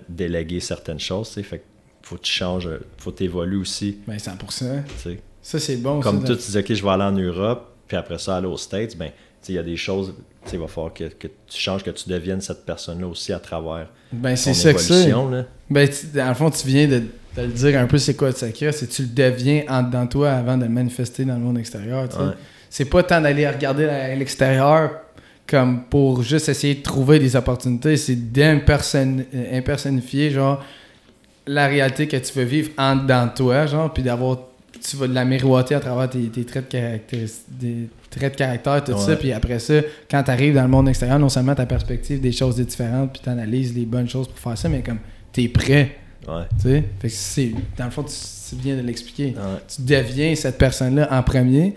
déléguer certaines choses, tu sais, fait faut que tu changes, faut que tu évolues aussi. Ben 100%. Ça, c'est bon. Comme toi, tu dis, OK, je vais aller en Europe, puis après ça, aller aux States, ben, il y a des choses, il va falloir que, que, tu changes, que tu deviennes cette personne-là aussi à travers ben, c'est ça évolution. Que ben, dans le fond, tu viens de, de le dire un peu c'est quoi le secret, c'est que tu le deviens en dedans toi avant de le manifester dans le monde extérieur. C'est pas tant d'aller regarder à l'extérieur comme pour juste essayer de trouver des opportunités, c'est d'impersonnifier genre la réalité que tu veux vivre en dedans de toi, genre, puis d'avoir tu vas de la miroiter à travers tes, traits de caractère, des traits de caractère, tout ça. Puis après ça, quand tu arrives dans le monde extérieur, non seulement ta perspective des choses différentes, puis tu analyses les bonnes choses pour faire ça, mais comme tu es prêt. Ouais. Fait que c'est, dans le fond, tu, viens de l'expliquer. Tu deviens cette personne-là en premier,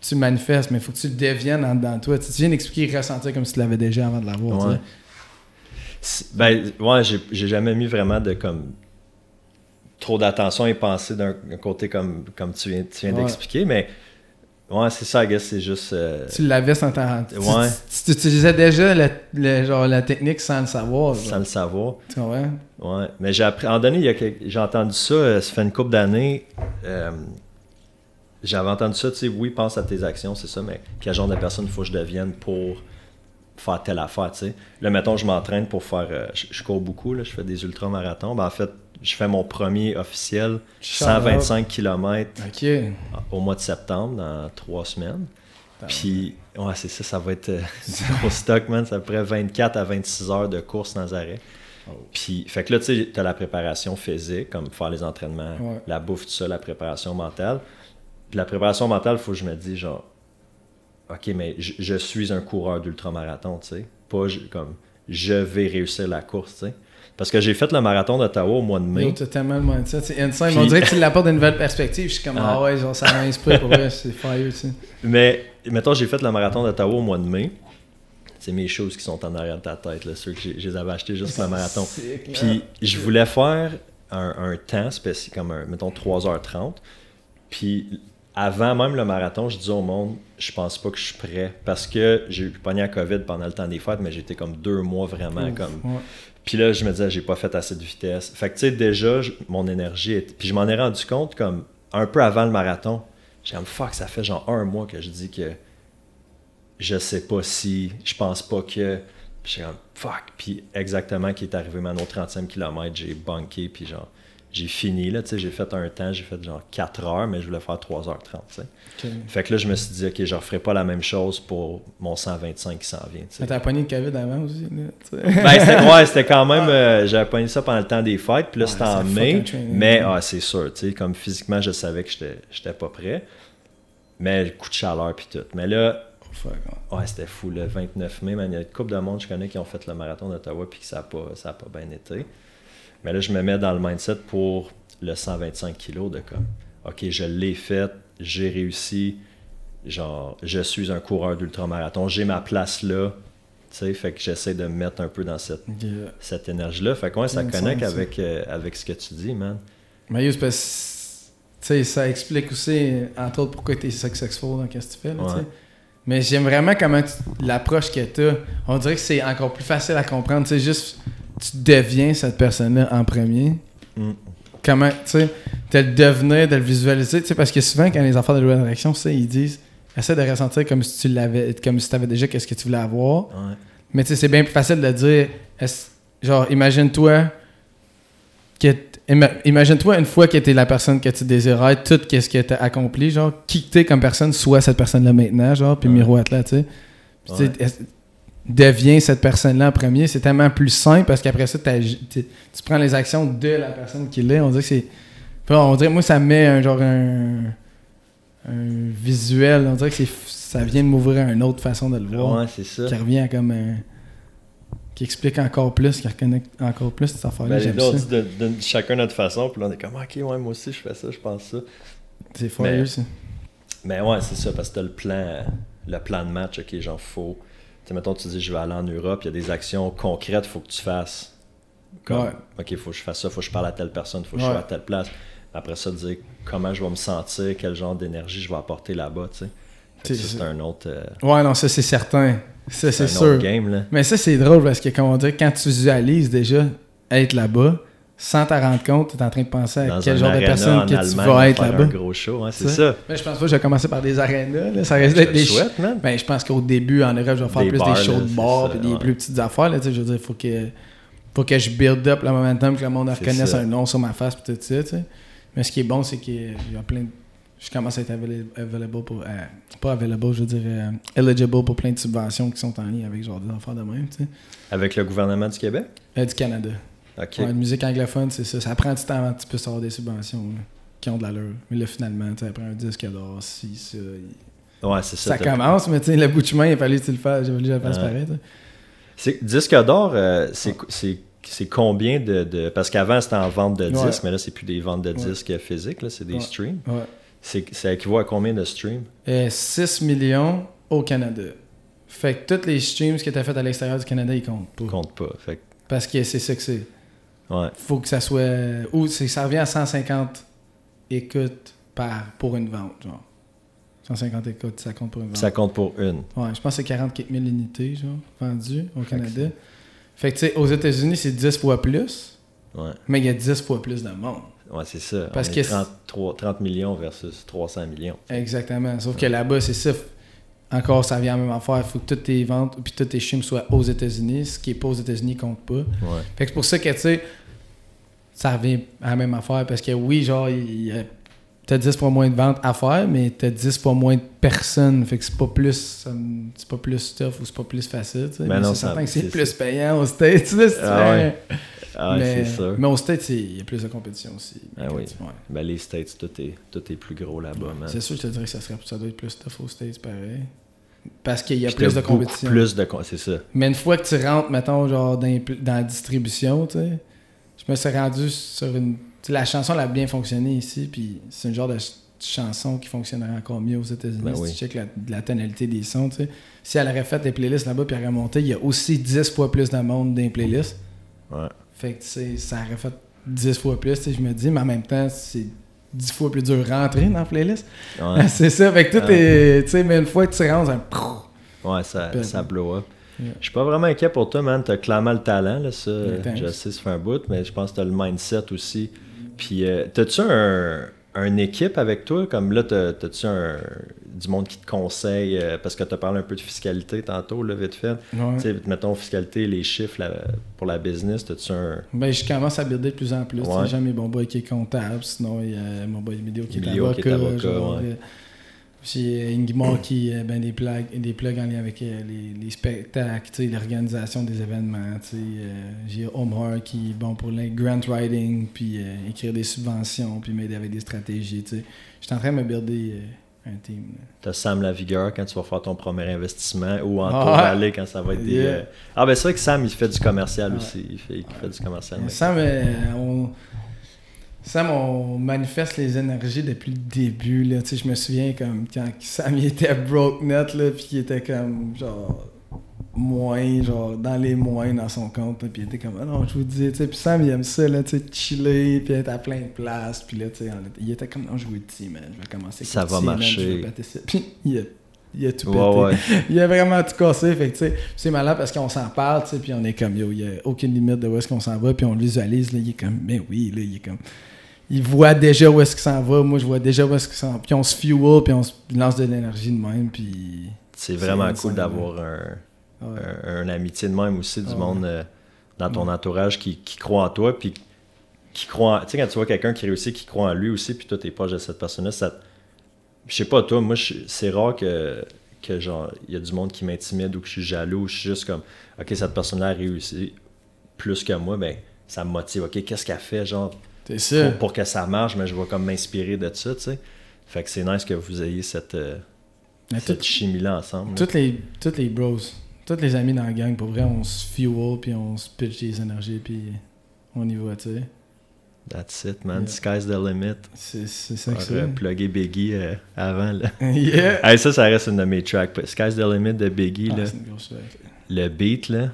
tu manifestes, mais il faut que tu le deviennes en dedans de toi. Tu viens d'expliquer ressentir comme si tu l'avais déjà avant de l'avoir. Ouais. Ben, ouais, j'ai jamais mis vraiment de comme trop d'attention et penser d'un côté comme, comme tu viens, tu viens d'expliquer, mais ouais, c'est ça, I guess, c'est juste. Euh, tu l'avais sans t'en Ouais. Tu, tu, utilisais déjà le, genre, la technique sans le savoir. Sans le savoir. Tu vois? Ouais, mais j'ai appris. En donné, j'ai entendu ça, euh, ça fait une couple d'années. Euh, j'avais entendu ça, tu sais, oui, pense à tes actions, c'est ça, mais quel genre de personne il faut que je devienne pour faire telle affaire, tu sais. Là, mettons, je m'entraîne pour faire... je, cours beaucoup, là, je fais des ultramarathons. Ben, en fait, je fais mon premier officiel, 125 km au mois de septembre, dans trois semaines. Puis, ouais, c'est ça, ça va être euh, du stock, man. Ça près 24 à 26 heures de course sans arrêt. Oh. Puis, fait que là, tu sais, t'as la préparation physique, comme faire les entraînements, la bouffe, tout ça, la préparation mentale. Puis la préparation mentale, il faut que je me dise, genre, OK, mais je, suis un coureur d'ultramarathon, tu sais. Pas comme, je vais réussir la course, tu sais. Parce que j'ai fait le marathon d'Ottawa au mois de mai. Yo, tellement le mindset. C'est insane. On dirait que tu l'apportes une nouvelle perspective. Je suis comme, ah, ouais, genre, ça m'inspire pour vrai. C'est fire, tu Mais, mettons, j'ai fait le marathon d'Ottawa au mois de mai. C'est mes choses qui sont en arrière de ta tête, là, ceux que je les avais achetés juste pour le marathon. Puis, je voulais faire un, un temps spécial, comme, un, mettons, 3h30. Puis, avant même le marathon, je disais au monde, je pense pas que je suis prêt. Parce que j'ai eu pogné à COVID pendant le temps des fêtes, mais j'étais comme deux mois vraiment comme. Puis là, je me disais, j'ai pas fait assez de vitesse. Fait que, tu sais, déjà, mon énergie. Est... Puis je m'en ai rendu compte, comme, un peu avant le marathon. J'ai comme, fuck, ça fait genre un mois que je dis que je sais pas si, je pense pas que. Puis j'ai comme, fuck. Puis exactement, qui est arrivé maintenant au 30e kilomètre, j'ai bunké, puis genre, j'ai fini, là, tu sais, j'ai fait un temps, j'ai fait genre 4 heures, mais je voulais faire 3h30, tu sais. Fait que là, je me suis dit, ok, je referai pas la même chose pour mon 125 qui s'en vient, tu sais. T'as pogné le COVID avant aussi, là, Ben, c'était, ouais, c'était quand même, euh, j'avais pogné ça pendant le temps des fêtes, puis là, c'était en mai, mais, ah, c'est sûr, tu sais, comme physiquement, je savais que j'étais, j'étais pas prêt, mais le coup de chaleur, puis tout. Mais là, Ouais, c'était fou. Le 29 mai, il y a une couple de monde je connais qui ont fait le marathon d'Ottawa puis que ça n'a pas, ça pas bien été. Mais là, je me mets dans le mindset pour le 125 kg de comme, OK, je l'ai fait, j'ai réussi, genre, je suis un coureur d'ultramarathon, j'ai ma place là. Tu sais, fait que j'essaie de me mettre un peu dans cette, cette énergie-là. Fait que ça connecte avec, euh, avec ce que tu dis, man. Mais tu sais, ça explique aussi, entre autres, pourquoi tu es successful dans ce que tu fais. Là, Mais j'aime vraiment comment l'approche que tu as. On dirait que c'est encore plus facile à comprendre. C'est juste tu deviens cette personne-là en premier. Mm. comment, tu sais, de le devenir, de le visualiser, tu sais, parce que souvent, quand les enfants de tu sais, ils disent, essaie de ressentir comme si tu l'avais, comme si tu avais déjà qu'est-ce que tu voulais avoir. Ouais. Mais tu sais, c'est bien plus facile de dire, genre, imagine-toi que imagine-toi une fois que t'es la personne que tu désirais tout qu'est-ce que t'as accompli, genre, qui que t'es comme personne, soit cette personne-là maintenant, genre, puis Ouais. tu sais. Puis, tu sais, Ouais. Deviens cette personne-là en premier, c'est tellement plus simple parce qu'après ça, tu prends les actions de la personne qui l'est. On dirait que c'est. On dirait, moi, ça me met un genre un, un visuel. On dirait que c'est, ça vient de m'ouvrir à une autre façon de le voir Ouais, c'est ça. qui revient à comme un- qui explique encore plus, qui reconnecte encore plus cette affaire-là. Ben, on dit de, de- chacun notre façon, puis là, on est comme, ok, ouais, moi aussi, je fais ça, je pense ça. C'est fort, Mais- ça. Mais ouais, c'est ça, parce que t'as le plan, le plan de match, ok, genre, faut. Tu sais, mettons, tu dis, je vais aller en Europe, il y a des actions concrètes, faut que tu fasses. Comme, Ouais. ok, faut que je fasse ça, faut que je parle à telle personne, faut que je sois à telle place. Après ça, dire comment je vais me sentir, quel genre d'énergie je vais apporter là-bas, tu sais. C'est- un autre, euh, Ouais, non, ça, c'est certain. Ça, c'est sûr. autre game, là. Mais ça, c'est drôle parce que, comment on dit, quand tu visualises déjà être là-bas, sans t'en rendre compte, tu es en train de penser à Dans quel genre de personne que tu vas être là-bas. un gros show, hein, c'est Ça. ça. Mais je pense pas que je vais commencer par des arénas. Là. Ça reste d'être des man. Ben, je pense qu'au début, en Europe, je vais faire Des plus bars, des shows de bar puis des ouais. plus petites affaires. Là, je veux dire, faut que, faut que je build up le momentum, que le monde reconnaisse ça. un nom sur ma face puis tout ça. Mais ce qui est bon, c'est que il y a plein de- Je commence à être avail- available pour. euh, pas available, je veux dire, euh, eligible pour plein de subventions qui sont en lien avec genre des affaires de même. Avec le gouvernement du Québec? Euh, du Canada. Ok. Ouais, la musique anglophone, c'est ça. Ça prend du temps avant que tu puisses avoir des subventions là, qui ont de l'allure. Mais là, finalement, tu après un disque d'or, si, ça. il- Ouais, c'est ça. Ça commence, mais tu sais, le bout de chemin, il a fallu que tu le fasses. J'ai fallu que je le fasse pareil. Disque d'or, euh, c'est c'est- c'est combien de, de- Parce qu'avant, c'était en vente de Ouais. disques, mais là, c'est plus des ventes de Ouais. disques physiques, là, c'est des Ouais. streams. Ça équivaut à combien de streams? Euh, 6 millions au Canada. Fait que tous les streams que tu as fait à l'extérieur du Canada, ils comptent pas. Compte pas. Fait que, Parce que c'est ça que c'est. Ouais. Faut que ça soit. Ou ça revient à 150 écoutes par, pour une vente, genre. 150 écoutes, ça compte pour une vente. Ça compte pour une. Ouais, je pense que c'est 44 000 unités, genre, vendues au Canada. Fait que, tu sais, aux États-Unis, c'est 10 fois plus, Ouais, mais il y a 10 fois plus de monde. ouais c'est ça. Parce On que est c'est- 30, 30 millions versus 300 millions. Exactement. Sauf que là-bas, c'est ça. Encore, ça vient à la même affaire. Il faut que toutes tes ventes puis tous tes streams soient aux États-Unis. Ce qui est pas aux États-Unis compte pas. Ouais. Fait que c'est pour ça que, tu sais, ça revient à la même affaire. Parce que oui, genre, il y a- t'as 10 fois moins de ventes à faire, mais t'as 10 fois moins de personnes. Fait que c'est pas plus c'est pas plus tough ou c'est pas plus facile. tu sais. Ben Mais c'est certain que c'est plus payant aux States. là, si tu Ah veux. ouais. Ah, mais, c'est sûr. mais aux States, il y a plus de compétition aussi. Ah oui. ouais. Ben, les States, tout est, tout est plus gros là-bas. C'est sûr, je te dirais que ça, serait, ça doit être plus tough aux States, pareil. Parce qu'il y a Puis plus de compétition. Plus de c'est ça. Mais une fois que tu rentres, mettons, genre dans, la distribution, tu sais, je me suis rendu sur une. la chanson elle a bien fonctionné ici, puis c'est une genre de ch- chanson qui fonctionnerait encore mieux aux États-Unis. Ben si oui. tu checkes la, la tonalité des sons, tu sais. Si elle aurait fait des playlists là-bas, puis elle aurait monté, il y a aussi 10 fois plus de monde dans les playlists. Ouais. Fait que, tu sais, ça aurait fait 10 fois plus, je me dis, mais en même temps, c'est 10 fois plus dur de rentrer dans la playlist. Ouais, c'est ça, fait que tout Ouais. est. Tu sais, mais une fois que tu rentres, un. ouais ça, ça blow up. Yeah. Je suis pas vraiment inquiet pour toi, man. T'as clairement le talent, là, ça. Je sais, ça fait un bout, mais je pense que t'as le mindset aussi. Puis, euh, t'as-tu un, un équipe avec toi? Comme là, t'as- t'as-tu un, du monde qui te conseille? euh, parce que t'as parlé un peu de fiscalité tantôt, là, vite fait. Ouais. Tu sais, mettons, fiscalité, les chiffres pour la business, t'as-tu un... Ben, je commence à builder de plus en plus. tu Ouais. J'ai mes bon boy qui est comptable, sinon il y a mon boy Emilio qui est avocat. qui est avocat, genre, ouais. Euh, J'ai Ingmar qui a ben, des, plugs, des plugs en lien avec euh, les, les spectacles, tu l'organisation des événements. tu euh, J'ai Omar qui est bon pour le grant writing, puis euh, écrire des subventions, puis m'aider avec des stratégies. tu. Je suis en train de me builder euh, un team. là. T'as Sam Lavigueur quand tu vas faire ton premier investissement ou en Ah, ouais. Quand ça va être des... Euh, Ah ben c'est vrai que Sam, il fait du commercial aussi. Il fait, il fait du commercial. Sam, euh, on... Sam, on manifeste les énergies depuis le début. Là. Tu sais, Je me souviens comme quand Sam il était broke net, là, puis il était comme genre moins, genre dans les moins dans son compte. là, Puis il était comme, ah non, je vous dis, tu sais, puis Sam il aime ça, là, tu sais, chiller, puis être à plein de places. Puis là, tu sais, il était comme, non, je vous le dis, man, je vais commencer Ça va man, marcher. je vais ça. Puis il a, il a tout pété. Ouais, ouais. Il a vraiment tout cassé. Fait que, tu sais, c'est malin parce qu'on s'en parle, tu puis on est comme, yo, il n'y a aucune limite de où est-ce qu'on s'en va, puis on le visualise, là, il est comme, ben oui, là, il est comme. Il voit déjà où est-ce qu'il s'en va. Moi, je vois déjà où est-ce qu'il s'en va. Puis on se fuel, puis on se lance de l'énergie de même. Puis. C'est vraiment cool d'avoir un, Ouais. un, un amitié de même aussi, du Ouais. monde euh, dans ton Ouais. entourage qui, qui croit en toi, puis qui croit Tu sais, quand tu vois quelqu'un qui réussit, qui croit en lui aussi, puis toi, t'es proche de cette personne-là, ça. Je sais pas, toi, moi, c'est rare que, que genre, il y a du monde qui m'intimide ou que je suis jaloux, ou je suis juste comme, OK, cette personne-là a réussi plus que moi, ben, ça me motive. OK, qu'est-ce qu'elle fait, genre, C'est ça. pour, pour que ça marche, mais je vais comme m'inspirer de ça, tu sais. Fait que c'est nice que vous ayez cette, euh, cette chimie-là ensemble. là. Toutes les, toutes les bros, tous les amis dans la gang, pour vrai, on se fuel, puis on se pitch des énergies, puis on y va, tu sais. That's it, man. Yeah. Sky's the limit. C'est ça que c'est. plugué Biggie euh, avant. Là. yeah! Hey, ça, ça reste une de mes tracks. Sky's the limit de Biggie. Ah, là. une grosse. Le beat, là.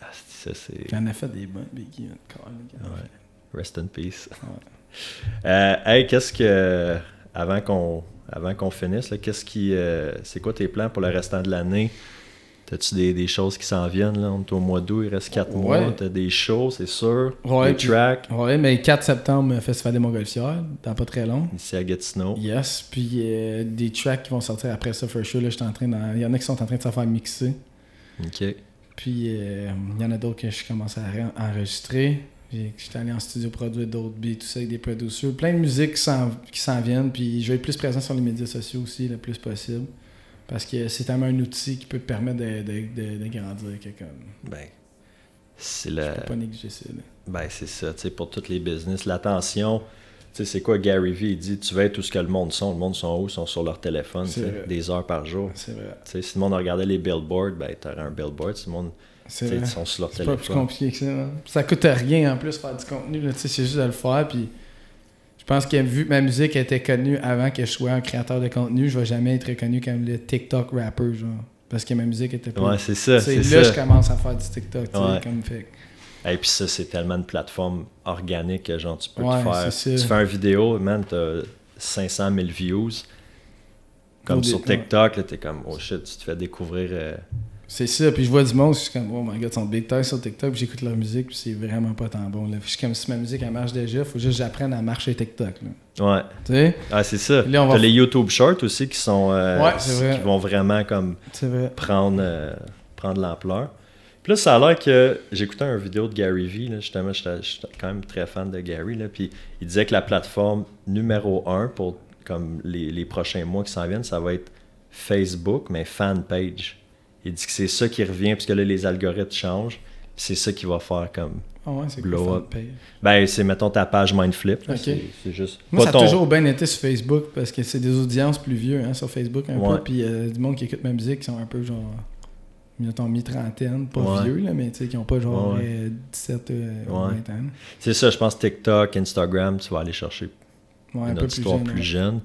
ah, ça, c'est. Il en a fait des bonnes, Biggie. gars. Ouais. Rest in peace. Ouais. Euh, hey, qu'est-ce que. Avant qu'on avant qu'on finisse, qu'est-ce qui. euh, c'est quoi tes plans pour le restant de l'année? T'as-tu des, des choses qui s'en viennent? Là? On est au mois d'août, il reste 4 Ouais. mois. T'as des shows, c'est sûr. Ouais, des puis- tracks Ouais, mais 4 septembre, Festival des Montgolfières, dans pas très long. ici à Gatineau. Yes, puis euh, des tracks qui vont sortir après ça, for sure. Là, en train Il y en a qui sont en train de se faire mixer. Ok. Puis euh, il y en a d'autres que je commence à enregistrer. J'étais allé en studio produire d'autres beats, tout ça avec des producers. Plein de musique qui s'en viennent. Puis je vais être plus présent sur les médias sociaux aussi, le plus possible. Parce que c'est tellement un outil qui peut te permettre de, de, de- de grandir. Que comme, Ben. C'est je le. peux pas négliger ça. là. Ben, c'est ça, tu sais, pour tous les business. L'attention, tu sais, c'est quoi Gary Vee? Il dit, tu vas être où ce que le monde sont. Le monde sont où? Ils sont sur leur téléphone, des heures par jour. C'est vrai. Tu sais, si le monde regardait les billboards, ben, t'aurais un billboard. Si le monde, C'est sont sur leur pas plus compliqué que ça. hein. Ça coûte rien en plus faire du contenu. C'est juste de le faire. Puis je pense que vu que ma musique était connue avant que je sois un créateur de contenu, je vais jamais être reconnu comme le TikTok rapper. Genre, parce que ma musique était pas. Ouais, c'est ça, c'est c'est là que ça. je commence à faire du TikTok. Ouais. Comme fait. Et puis ça, c'est tellement une plateforme organique que genre, tu peux Ouais, te faire. Tu fais une vidéo, man, t'as 500 000 views. Comme Au sur TikTok, t'es comme, oh shit, tu te fais découvrir. euh, C'est ça. Puis je vois du monde, je suis comme, oh my god, ils sont big time sur TikTok. Puis j'écoute leur musique, puis c'est vraiment pas tant bon. Là. Je suis comme, si ma musique elle marche déjà, faut juste que j'apprenne à marcher TikTok. Là. Ouais. Tu sais? Ah, c'est ça. Là, on va T'as les YouTube Shorts aussi qui sont. euh, Ouais, c'est vrai. Qui vont vraiment comme. Vrai. prendre, euh, prendre l'ampleur. Puis là, ça a l'air que j'écoutais une vidéo de Gary Vee, là, justement, j'étais quand même très fan de Gary, là, puis il disait que la plateforme numéro un pour comme les, les prochains mois qui s'en viennent, ça va être Facebook, mais fan page. Il dit que c'est ça qui revient, puisque là, les algorithmes changent, c'est ça qui va faire comme... Ah ouais, c'est Blow up. Ben, c'est, mettons, ta page Mindflip, là, c'est, juste... Moi, ça a ton- toujours bien été sur Facebook parce que c'est des audiences plus vieux hein, sur Facebook un Ouais. peu. Puis euh, du monde qui écoute ma musique qui sont un peu genre. Mettons mi-trentaine, pas Ouais. vieux, là, mais tu sais, qui ont pas genre Ouais. euh, 17 euh, ou Ouais. 20 ans. C'est ça, je pense TikTok, Instagram, tu vas aller chercher Ouais, un une peu plus jeune. plus ouais. jeune.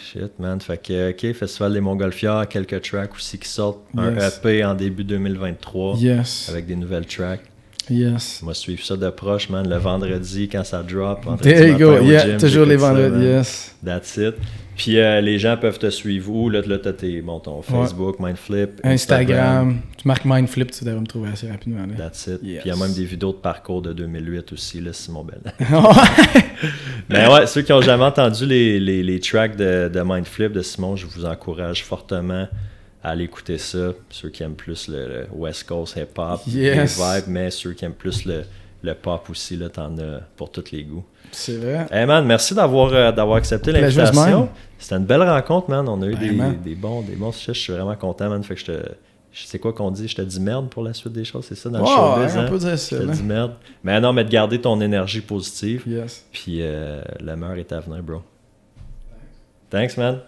Shit, man. Fait que, OK, Festival des Montgolfières, quelques tracks aussi qui sortent. Un. EP en début 2023 Yes. avec des nouvelles tracks. Yes. Moi, suivre ça de proche, man. Le vendredi, quand ça drop. There you go. Yeah, toujours les vendredis. Yes. That's it. Puis euh, les gens peuvent te suivre où? Là, là t'as tes, bon, ton Facebook, Mindflip, Instagram. Tu marques Mindflip, tu devrais me trouver assez rapidement. Là. That's it. Yes. Puis il y a même des vidéos de parcours de 2008 aussi, là, Simon Bell. Mais ouais, ceux qui ont jamais entendu les, les, les tracks de, de Mindflip de Simon, je vous encourage fortement à aller écouter ça. Ceux qui aiment plus le, le West Coast hip-hop, Yes. les vibes, mais ceux qui aiment plus le, le pop aussi, là, t'en as pour tous les goûts. C'est vrai. Hey man, merci d'avoir euh, d'avoir accepté l'invitation. C'était une belle rencontre, man. On a eu des, des bons des bons sujets. Je suis vraiment content, man. Fait que je te. Sais quoi qu'on dit, je te dis merde pour la suite des choses, c'est ça dans le Ouais, showbiz, on hein? peut dire Je te dis merde. Mais non, mais de garder ton énergie positive. Yes. Puis euh, le meilleur est à venir, bro. Thanks, man.